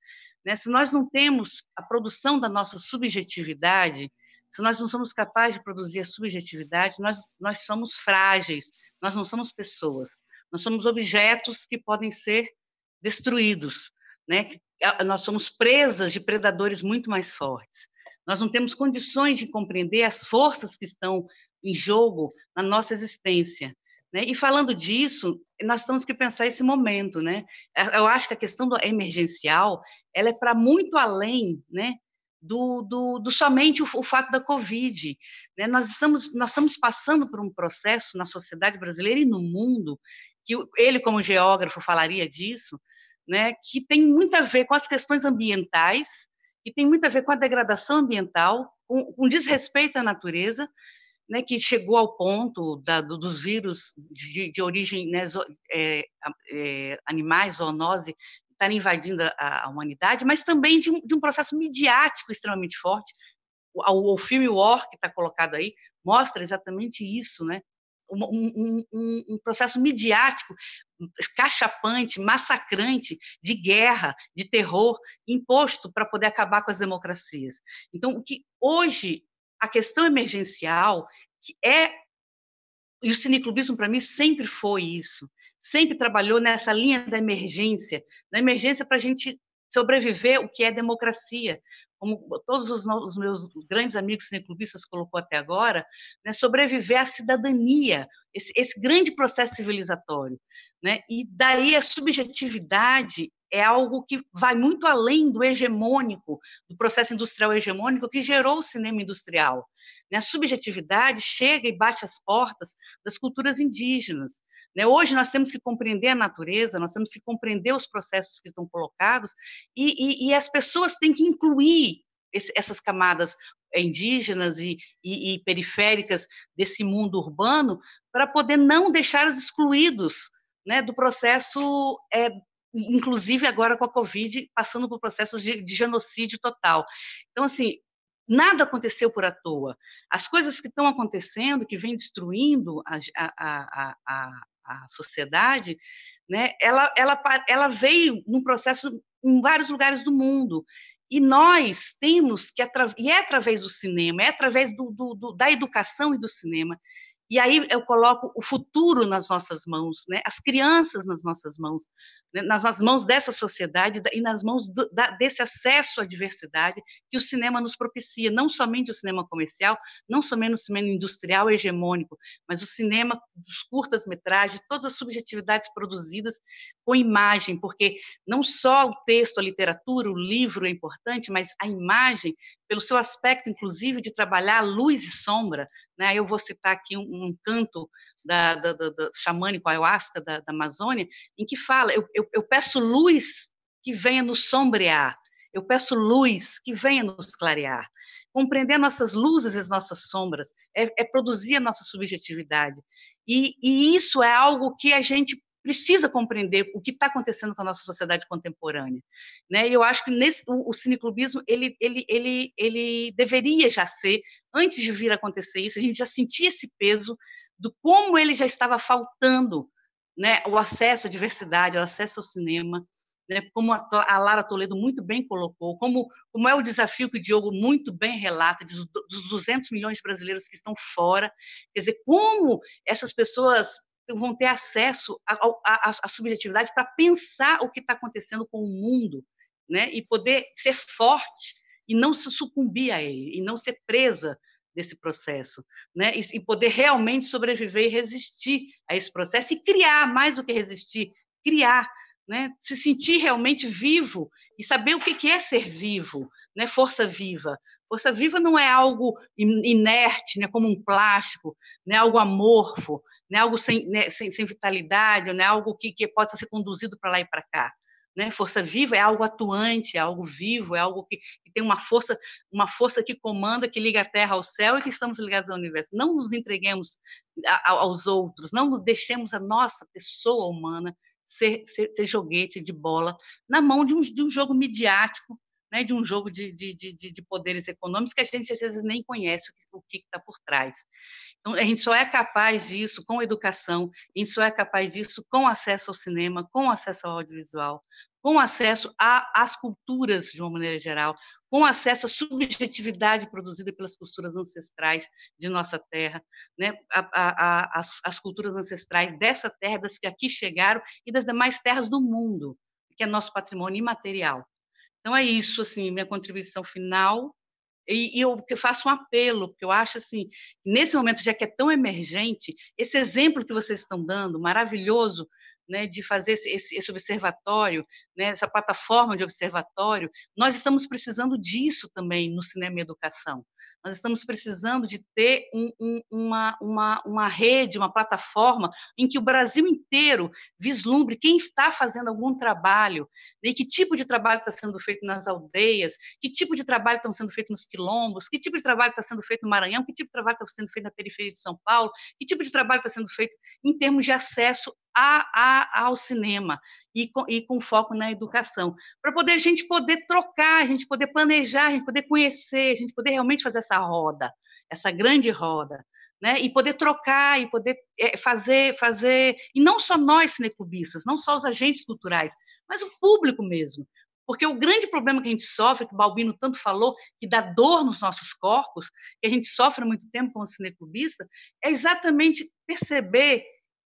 Né? Se nós não temos a produção da nossa subjetividade, se nós não somos capazes de produzir a subjetividade, nós, nós somos frágeis, nós não somos pessoas, nós somos objetos que podem ser destruídos, né? nós somos presas de predadores muito mais fortes. Nós não temos condições de compreender as forças que estão em jogo na nossa existência. Né? E falando disso, nós temos que pensar esse momento, né? Eu acho que a questão do emergencial, ela é para muito além, né? Do, do, do somente o, o, fato da Covid. Né? Nós, estamos, nós estamos passando por um processo na sociedade brasileira e no mundo, que ele, como geógrafo, falaria disso, né? que tem muito a ver com as questões ambientais, que tem muito a ver com a degradação ambiental, com, com desrespeito à natureza, né, que chegou ao ponto da, do, dos vírus de, de origem né, é, é, animais, zoonose, estarem invadindo a, a, humanidade, mas também de um, de um, processo midiático extremamente forte. O, o filme War, que está colocado aí, mostra exatamente isso, né? um, um, um processo midiático cachapante, massacrante de guerra, de terror imposto para poder acabar com as democracias. Então, o que hoje a questão emergencial que é e o cineclubismo para mim sempre foi isso, sempre trabalhou nessa linha da emergência, da emergência para a gente sobreviver o que é democracia, como todos os, os meus grandes amigos cineclubistas colocou até agora, né, sobreviver à cidadania, esse, esse grande processo civilizatório. Né? E daí a subjetividade é algo que vai muito além do hegemônico, do processo industrial hegemônico que gerou o cinema industrial. Né? A subjetividade chega e bate as portas das culturas indígenas. Né? Hoje nós temos que compreender a natureza, nós temos que compreender os processos que estão colocados, e, e, e as pessoas têm que incluir esse, essas camadas indígenas e, e, e, periféricas desse mundo urbano para poder não deixá-los excluídos né, do processo, é, inclusive agora com a Covid, passando por processos de, de genocídio total. Então, assim, nada aconteceu por à toa. As coisas que estão acontecendo, que vêm destruindo a, a, a, a sociedade, né, ela, ela, ela veio num processo em vários lugares do mundo. E nós temos que, e é através do cinema, é através do, do, do, da educação e do cinema, e aí eu coloco o futuro nas nossas mãos, né? as crianças nas nossas mãos, né? nas, mãos dessa sociedade e nas mãos do, da, desse acesso à diversidade que o cinema nos propicia, não somente o cinema comercial, não somente o cinema industrial hegemônico, mas o cinema dos curtas-metragens, todas as subjetividades produzidas com imagem, porque não só o texto, a literatura, o livro é importante, mas a imagem, pelo seu aspecto, inclusive, de trabalhar luz e sombra, né? Eu vou citar aqui um, um canto da, da, da, da xamânico ayahuasca da, da, Amazônia, em que fala: eu, eu, eu peço luz que venha nos sombrear, eu peço luz que venha nos clarear. Compreender nossas luzes e as nossas sombras é, é produzir a nossa subjetividade. E, e, isso é algo que a gente precisa compreender o que está acontecendo com a nossa sociedade contemporânea, né? E eu acho que nesse o, o cineclubismo ele, ele, ele, ele deveria já ser antes de vir acontecer isso, a gente já sentia esse peso do como ele já estava faltando, né? O acesso à diversidade, o acesso ao cinema, né? Como a, a Lara Toledo muito bem colocou, como como é o desafio que o Diogo muito bem relata dos 200 milhões de brasileiros que estão fora, quer dizer, como essas pessoas vão ter acesso à subjetividade para pensar o que está acontecendo com o mundo, né? E poder ser forte e não se sucumbir a ele, e não ser presa desse processo, né? E, e poder realmente sobreviver e resistir a esse processo e criar mais do que resistir, criar, né? Se sentir realmente vivo e saber o que é ser vivo, né? Força viva. Força viva não é algo inerte, né? Como um plástico, né? Algo amorfo, né? Algo sem, né? sem, sem vitalidade, né? Algo que, que possa ser conduzido para lá e para cá. Né? Força viva é algo atuante, é algo vivo, é algo que, que, tem uma força, uma força que comanda, que liga a Terra ao céu e que estamos ligados ao universo. Não nos entreguemos a, a, aos outros, não nos deixemos a nossa pessoa humana ser, ser, ser joguete de bola na mão de um, de um jogo midiático, né? de um jogo de, de, de, de poderes econômicos que a gente às vezes nem conhece o que está por trás. Então, a gente só é capaz disso com educação, a gente só é capaz disso com acesso ao cinema, com acesso ao audiovisual, com acesso às culturas de uma maneira geral, com acesso à subjetividade produzida pelas culturas ancestrais de nossa terra, né? A, a, a, as, as culturas ancestrais dessa terra, das que aqui chegaram e das demais terras do mundo, que é nosso patrimônio imaterial. Então é isso, assim, minha contribuição final e, e eu faço um apelo, porque eu acho assim, nesse momento, já que é tão emergente, esse exemplo que vocês estão dando, maravilhoso, né, de fazer esse, esse, observatório, né, essa plataforma de observatório, nós estamos precisando disso também no cinema e educação. Nós estamos precisando de ter um, um, uma, uma, uma rede, uma plataforma em que o Brasil inteiro vislumbre quem está fazendo algum trabalho, né, e que tipo de trabalho está sendo feito nas aldeias, que tipo de trabalho está sendo feito nos quilombos, que tipo de trabalho está sendo feito no Maranhão, que tipo de trabalho está sendo feito na periferia de São Paulo, que tipo de trabalho está sendo feito em termos de acesso a, a, ao cinema e com, e com foco na educação, para poder a gente poder trocar, a gente poder planejar, a gente poder conhecer, a gente poder realmente fazer essa roda, essa grande roda, né? E poder trocar e poder é, fazer, fazer e não só nós cineclubistas, não só os agentes culturais, mas o público mesmo. Porque o grande problema que a gente sofre, que o Balbino tanto falou, que dá dor nos nossos corpos, que a gente sofre há muito tempo como cineclubista, é exatamente perceber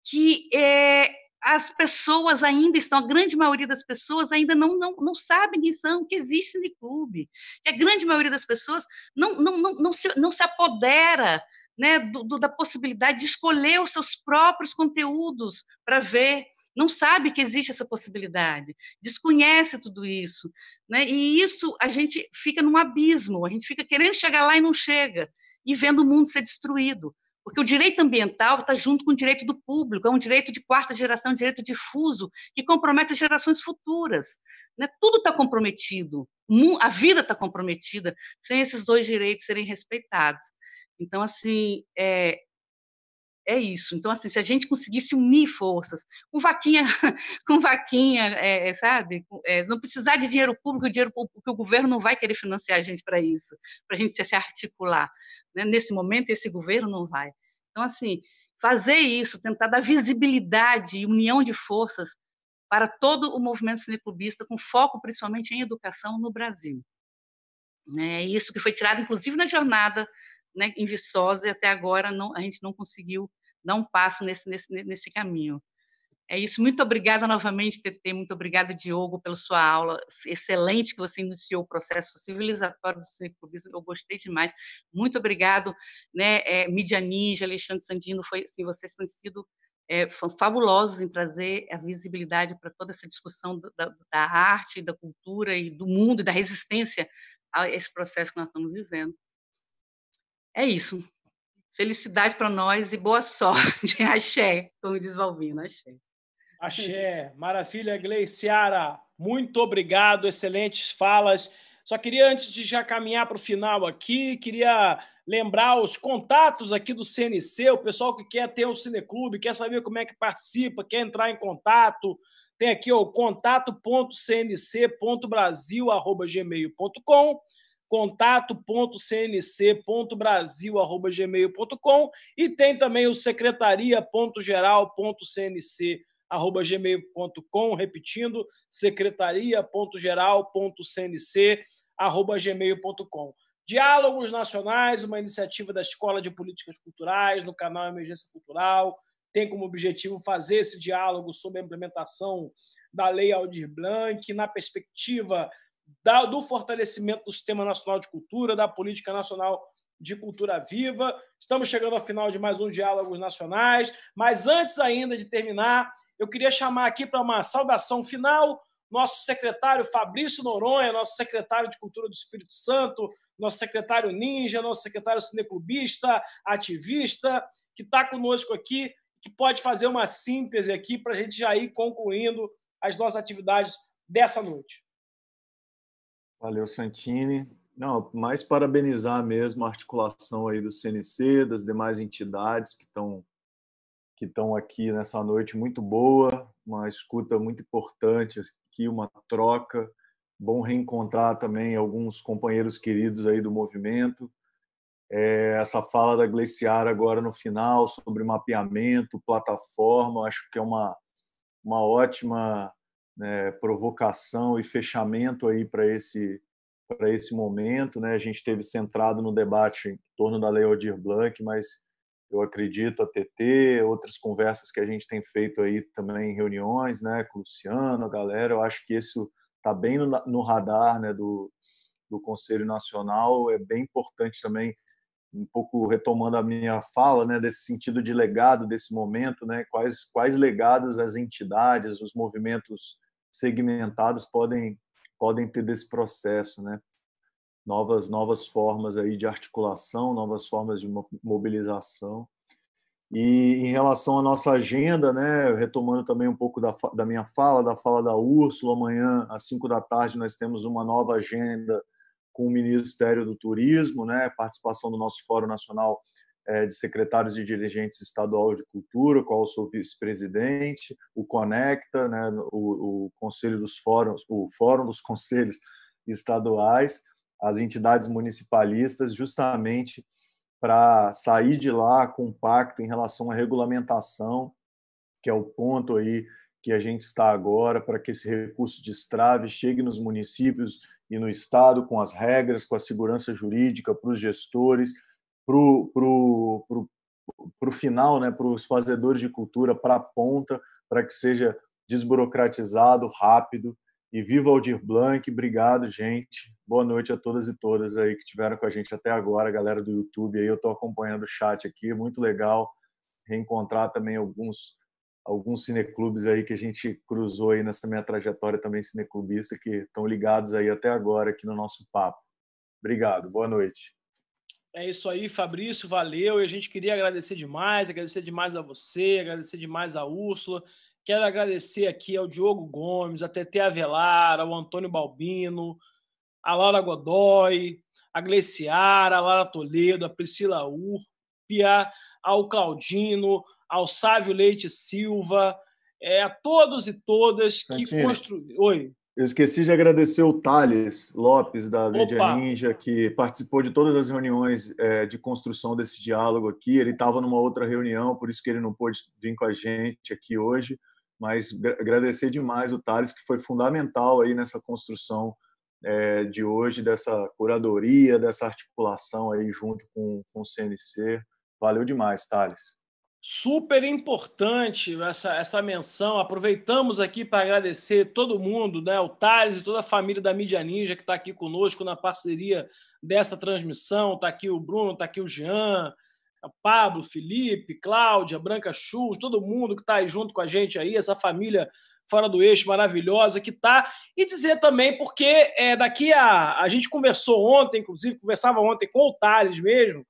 que é, as pessoas ainda estão, a grande maioria das pessoas ainda não, não, não sabem quem são, que existe cineclube. Que a grande maioria das pessoas não, não, não, não, se, não se apodera né, do, do, da possibilidade de escolher os seus próprios conteúdos para ver, não sabe que existe essa possibilidade, desconhece tudo isso, né? E isso a gente fica num abismo, a gente fica querendo chegar lá e não chega, e vendo o mundo ser destruído, porque o direito ambiental está junto com o direito do público, é um direito de quarta geração, um direito difuso que compromete as gerações futuras. Né? Tudo está comprometido, a vida está comprometida sem esses dois direitos serem respeitados. Então, assim, é, é isso. Então, assim, se a gente conseguisse unir forças, com vaquinha, <laughs> com vaquinha, é, é sabe? É, não precisar de dinheiro público, dinheiro público, o governo não vai querer financiar a gente para isso, para a gente se, articular. Né? Nesse momento, esse governo não vai. Então, assim, fazer isso, tentar dar visibilidade e união de forças para todo o movimento cineclubista, com foco principalmente em educação no Brasil. É isso que foi tirado, inclusive, na jornada né, em Viçosa e até agora não, a gente não conseguiu dar um passo nesse, nesse, nesse caminho. É isso. Muito obrigada novamente, TT. Muito obrigada, Diogo, pela sua aula excelente que você iniciou o processo civilizatório do cineclubismo. Eu gostei demais. Muito obrigado, né, é, Mídia Ninja, Alexandre Sandino. Foi, assim, vocês têm sido é, fabulosos em trazer a visibilidade para toda essa discussão da, da arte, da cultura e do mundo e da resistência a esse processo que nós estamos vivendo. É isso. Felicidade para nós e boa sorte. <laughs> Axé, como diz Valvino, axé. Axé, maravilha, Gleiciara. Muito obrigado, excelentes falas. Só queria, antes de já caminhar para o final aqui, queria lembrar os contatos aqui do CNC, o pessoal que quer ter um cineclube, quer saber como é que participa, quer entrar em contato. Tem aqui o contato.cnc.brasil.gmail.com contato.cnc.brasil.gmail.com e tem também o secretaria.geral.cnc.gmail.com, repetindo, secretaria.geral.cnc.gmail.com. Diálogos Nacionais, uma iniciativa da Escola de Políticas Culturais, no canal Emergência Cultural, tem como objetivo fazer esse diálogo sobre a implementação da Lei Aldir Blanc, na perspectiva da, do fortalecimento do Sistema Nacional de Cultura, da Política Nacional de Cultura Viva. Estamos chegando ao final de mais um Diálogos Nacionais, mas antes ainda de terminar, eu queria chamar aqui para uma saudação final nosso secretário Fabrício Noronha, nosso secretário de Cultura do Espírito Santo, nosso secretário Ninja, nosso secretário cineclubista, ativista, que está conosco aqui, que pode fazer uma síntese aqui para a gente já ir concluindo as nossas atividades dessa noite. Valeu, Santini. Não, mais parabenizar mesmo a articulação aí do CNC, das demais entidades que estão que estão aqui nessa noite muito boa, uma escuta muito importante aqui, uma troca. Bom reencontrar também alguns companheiros queridos aí do movimento. É, essa fala da Gleciara agora no final sobre mapeamento, plataforma, acho que é uma, uma ótima né, provocação e fechamento aí para esse para esse momento, né? A gente teve centrado no debate em torno da Lei Aldir Blanc, mas eu acredito a TT, outras conversas que a gente tem feito aí também em reuniões, né, com o Luciano, a galera, eu acho que isso está bem no, no, radar, né, do, do Conselho Nacional, é bem importante também um pouco retomando a minha fala, né, desse sentido de legado desse momento, né, quais quais legados as entidades, os movimentos segmentados podem podem ter desse processo, né? Novas novas formas aí de articulação, novas formas de mobilização. E em relação à nossa agenda, né, retomando também um pouco da, da minha fala, da fala da Úrsula, amanhã às 5 da tarde nós temos uma nova agenda com o Ministério do Turismo, né, participação do nosso Fórum Nacional de secretários e dirigentes estadual de cultura, qual eu sou vice-presidente, o Conecta, né, o, o Conselho dos Fóruns, o Fórum dos Conselhos Estaduais, as entidades municipalistas, justamente para sair de lá compacto em relação à regulamentação, que é o ponto aí que a gente está agora, para que esse recurso de estrave chegue nos municípios e no Estado com as regras, com a segurança jurídica para os gestores, para o final, né, para os fazedores de cultura, para a ponta, para que seja desburocratizado, rápido. E viva Aldir Blanc, obrigado, gente. Boa noite a todas e todas aí que estiveram com a gente até agora, galera do YouTube aí, eu estou acompanhando o chat aqui, muito legal reencontrar também alguns alguns cineclubes aí que a gente cruzou aí nessa minha trajetória também cineclubista que estão ligados aí até agora aqui no nosso papo. Obrigado, boa noite. É isso aí, Fabrício, valeu. E a gente queria agradecer demais, agradecer demais a você, agradecer demais a Úrsula. Quero agradecer aqui ao Diogo Gomes, a TT Avelar, ao Antônio Balbino, a Laura Godoy, a Gleciara, a Lara Toledo, a Priscila Urpia, ao Claudino, ao Sávio Leite Silva, é, a todos e todas que construíram. Oi. Eu esqueci de agradecer o Thales Lopes, da Mídia Ninja, que participou de todas as reuniões é, de construção desse diálogo aqui. Ele estava numa outra reunião, por isso que ele não pôde vir com a gente aqui hoje. Mas agradecer demais o Thales, que foi fundamental aí nessa construção é, de hoje, dessa curadoria, dessa articulação aí junto com, com o CNC. Valeu demais, Thales. Super importante essa, essa menção. Aproveitamos aqui para agradecer todo mundo, né? o Thales e toda a família da Mídia Ninja que está aqui conosco na parceria dessa transmissão. Está aqui o Bruno, está aqui o Jean, Pablo, Felipe, Cláudia, Branca Chus, todo mundo que está aí junto com a gente aí, essa família fora do eixo maravilhosa que está. E dizer também, porque é, daqui a. A gente conversou ontem, inclusive, conversava ontem com o Thales mesmo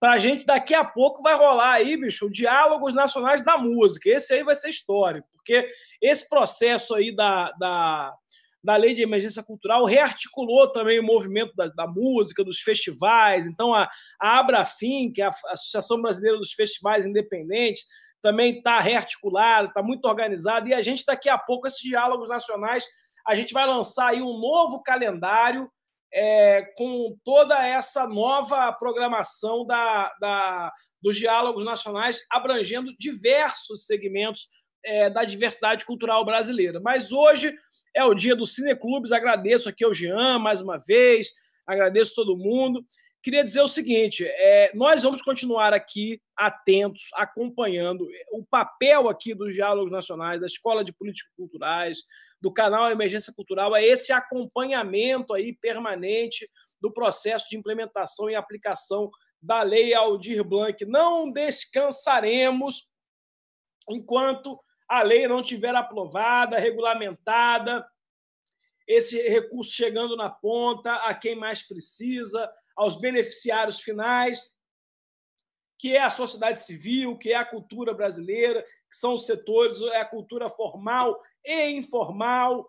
para a gente daqui a pouco vai rolar aí, bicho, diálogos nacionais da música. Esse aí vai ser histórico, porque esse processo aí da, da, da lei de emergência cultural rearticulou também o movimento da, da música, dos festivais. Então, a, a Abrafim, que é a Associação Brasileira dos Festivais Independentes, também está rearticulada, está muito organizada, e a gente, daqui a pouco, esses diálogos nacionais, a gente vai lançar aí um novo calendário é, com toda essa nova programação da, da, dos diálogos nacionais, abrangendo diversos segmentos é, da diversidade cultural brasileira. Mas hoje é o dia dos cineclubes, agradeço aqui ao Jean mais uma vez, agradeço todo mundo. Queria dizer o seguinte: é, nós vamos continuar aqui atentos, acompanhando o papel aqui dos diálogos nacionais, da Escola de Políticas Culturais, do canal Emergência Cultural é esse acompanhamento aí permanente do processo de implementação e aplicação da Lei Aldir Blanc. Não descansaremos enquanto a lei não tiver aprovada, regulamentada, esse recurso chegando na ponta a quem mais precisa, aos beneficiários finais, que é a sociedade civil, que é a cultura brasileira, que são os setores, é a cultura formal e informal,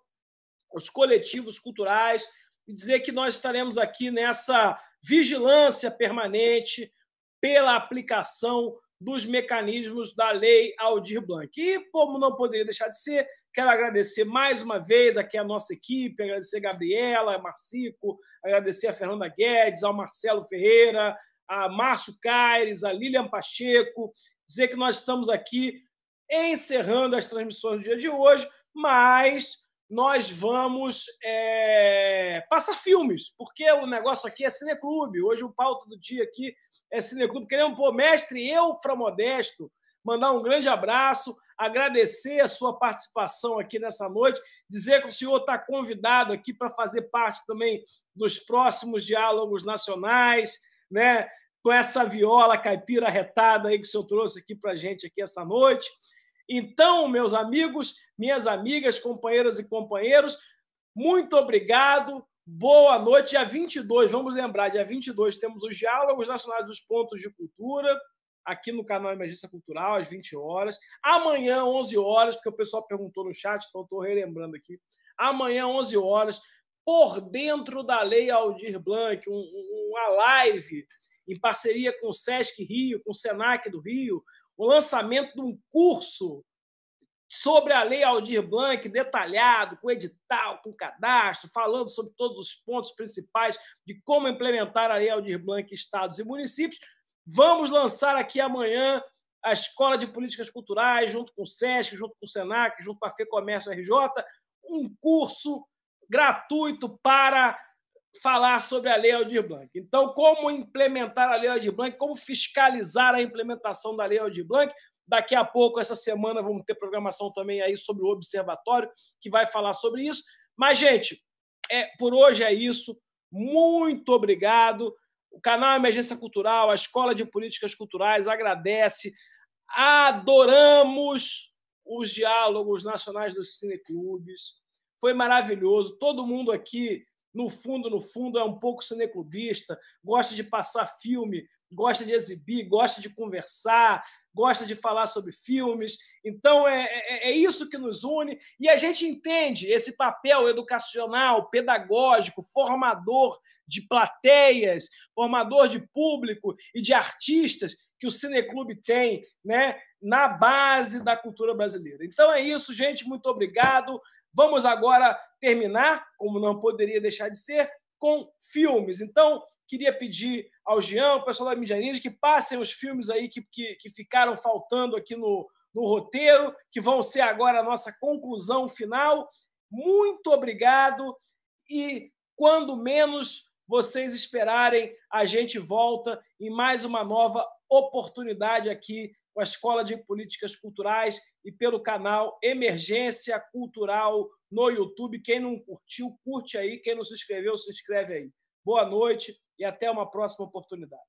os coletivos culturais, e dizer que nós estaremos aqui nessa vigilância permanente pela aplicação dos mecanismos da Lei Aldir Blanc. E, como não poderia deixar de ser, quero agradecer mais uma vez aqui a nossa equipe, agradecer a Gabriela, a Marcico, agradecer a Fernanda Guedes, ao Marcelo Ferreira, a Márcio Caires, a Lilian Pacheco, dizer que nós estamos aqui encerrando as transmissões do dia de hoje, mas nós vamos é, passar filmes, porque o negócio aqui é Cineclube. Hoje o pauta do dia aqui é Cineclube. Queremos, pô, mestre Eufra Modesto, mandar um grande abraço, agradecer a sua participação aqui nessa noite, dizer que o senhor está convidado aqui para fazer parte também dos próximos diálogos nacionais, né? Com essa viola caipira retada aí que o senhor trouxe aqui para a gente aqui essa noite. Então, meus amigos, minhas amigas, companheiras e companheiros, muito obrigado. Boa noite. Dia 22, vamos lembrar, dia 22 temos os Diálogos Nacionais dos Pontos de Cultura, aqui no canal Emergência Cultural, às 20 horas. Amanhã, 11 horas, porque o pessoal perguntou no chat, então estou relembrando aqui. Amanhã, 11 horas, por dentro da Lei Aldir Blanc, um, uma live em parceria com o Sesc Rio, com o Senac do Rio, o lançamento de um curso sobre a Lei Aldir Blanc, detalhado, com edital, com cadastro, falando sobre todos os pontos principais de como implementar a Lei Aldir Blanc em estados e municípios. Vamos lançar aqui amanhã a Escola de Políticas Culturais, junto com o SESC, junto com o SENAC, junto com a FEComércio RJ, um curso gratuito para falar sobre a Lei Aldir Blanc. Então, como implementar a Lei Aldir Blanc, como fiscalizar a implementação da Lei Aldir Blanc. Daqui a pouco, essa semana, vamos ter programação também aí sobre o Observatório, que vai falar sobre isso. Mas, gente, é, por hoje é isso. Muito obrigado. O canal Emergência Cultural, a Escola de Políticas Culturais agradece. Adoramos os diálogos nacionais dos cineclubes. Foi maravilhoso. Todo mundo aqui, no fundo, no fundo, é um pouco cineclubista, gosta de passar filme, gosta de exibir, gosta de conversar, gosta de falar sobre filmes. Então, é, é, é, isso que nos une. E a gente entende esse papel educacional, pedagógico, formador de plateias, formador de público e de artistas que o Cineclube tem né, na base da cultura brasileira. Então é isso, gente. Muito obrigado. Vamos agora terminar, como não poderia deixar de ser, com filmes. Então, queria pedir ao Jean, o pessoal da Mídia que passem os filmes aí que, que, que ficaram faltando aqui no, no roteiro, que vão ser agora a nossa conclusão final. Muito obrigado e, quando menos vocês esperarem, a gente volta em mais uma nova oportunidade aqui com a Escola de Políticas Culturais e pelo canal Emergência Cultural no YouTube. Quem não curtiu, curte aí. Quem não se inscreveu, se inscreve aí. Boa noite e até uma próxima oportunidade.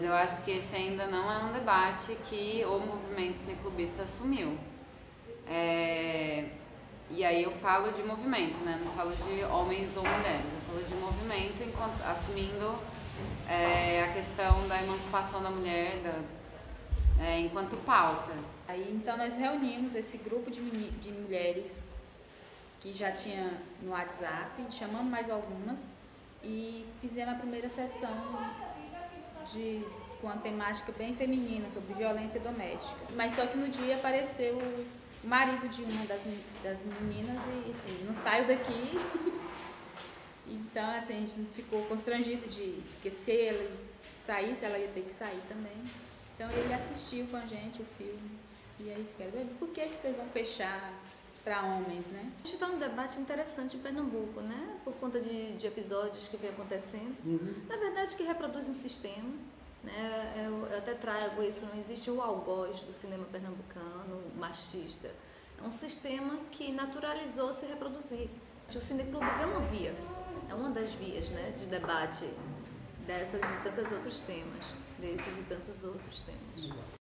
Mas eu acho que esse ainda não é um debate que o movimento cineclubista assumiu. É, e aí eu falo de movimento, né? Não falo de homens ou mulheres, eu falo de movimento enquanto, assumindo é, a questão da emancipação da mulher da, é, enquanto pauta. Aí então nós reunimos esse grupo de, de mulheres que já tinha no WhatsApp, chamamos mais algumas e fizemos a primeira sessão de, com uma temática bem feminina sobre violência doméstica. Mas só que no dia apareceu o marido de uma das, das meninas e assim, não saio daqui. <laughs> então assim, a gente ficou constrangido de que se ele saísse, ela ia ter que sair também. Então ele assistiu com a gente o filme. E aí por que, que vocês vão fechar para homens, né? A gente está num debate interessante em Pernambuco, né? Por conta de, de episódios que vem acontecendo. Uhum. Na verdade, que reproduz um sistema. Né? Eu, eu até trago isso, não existe o algoz do cinema pernambucano, machista. É um sistema que naturalizou se reproduzir. O Cineclubes é uma via, é uma das vias né, de debate dessas e tantos outros temas, desses e tantos outros temas.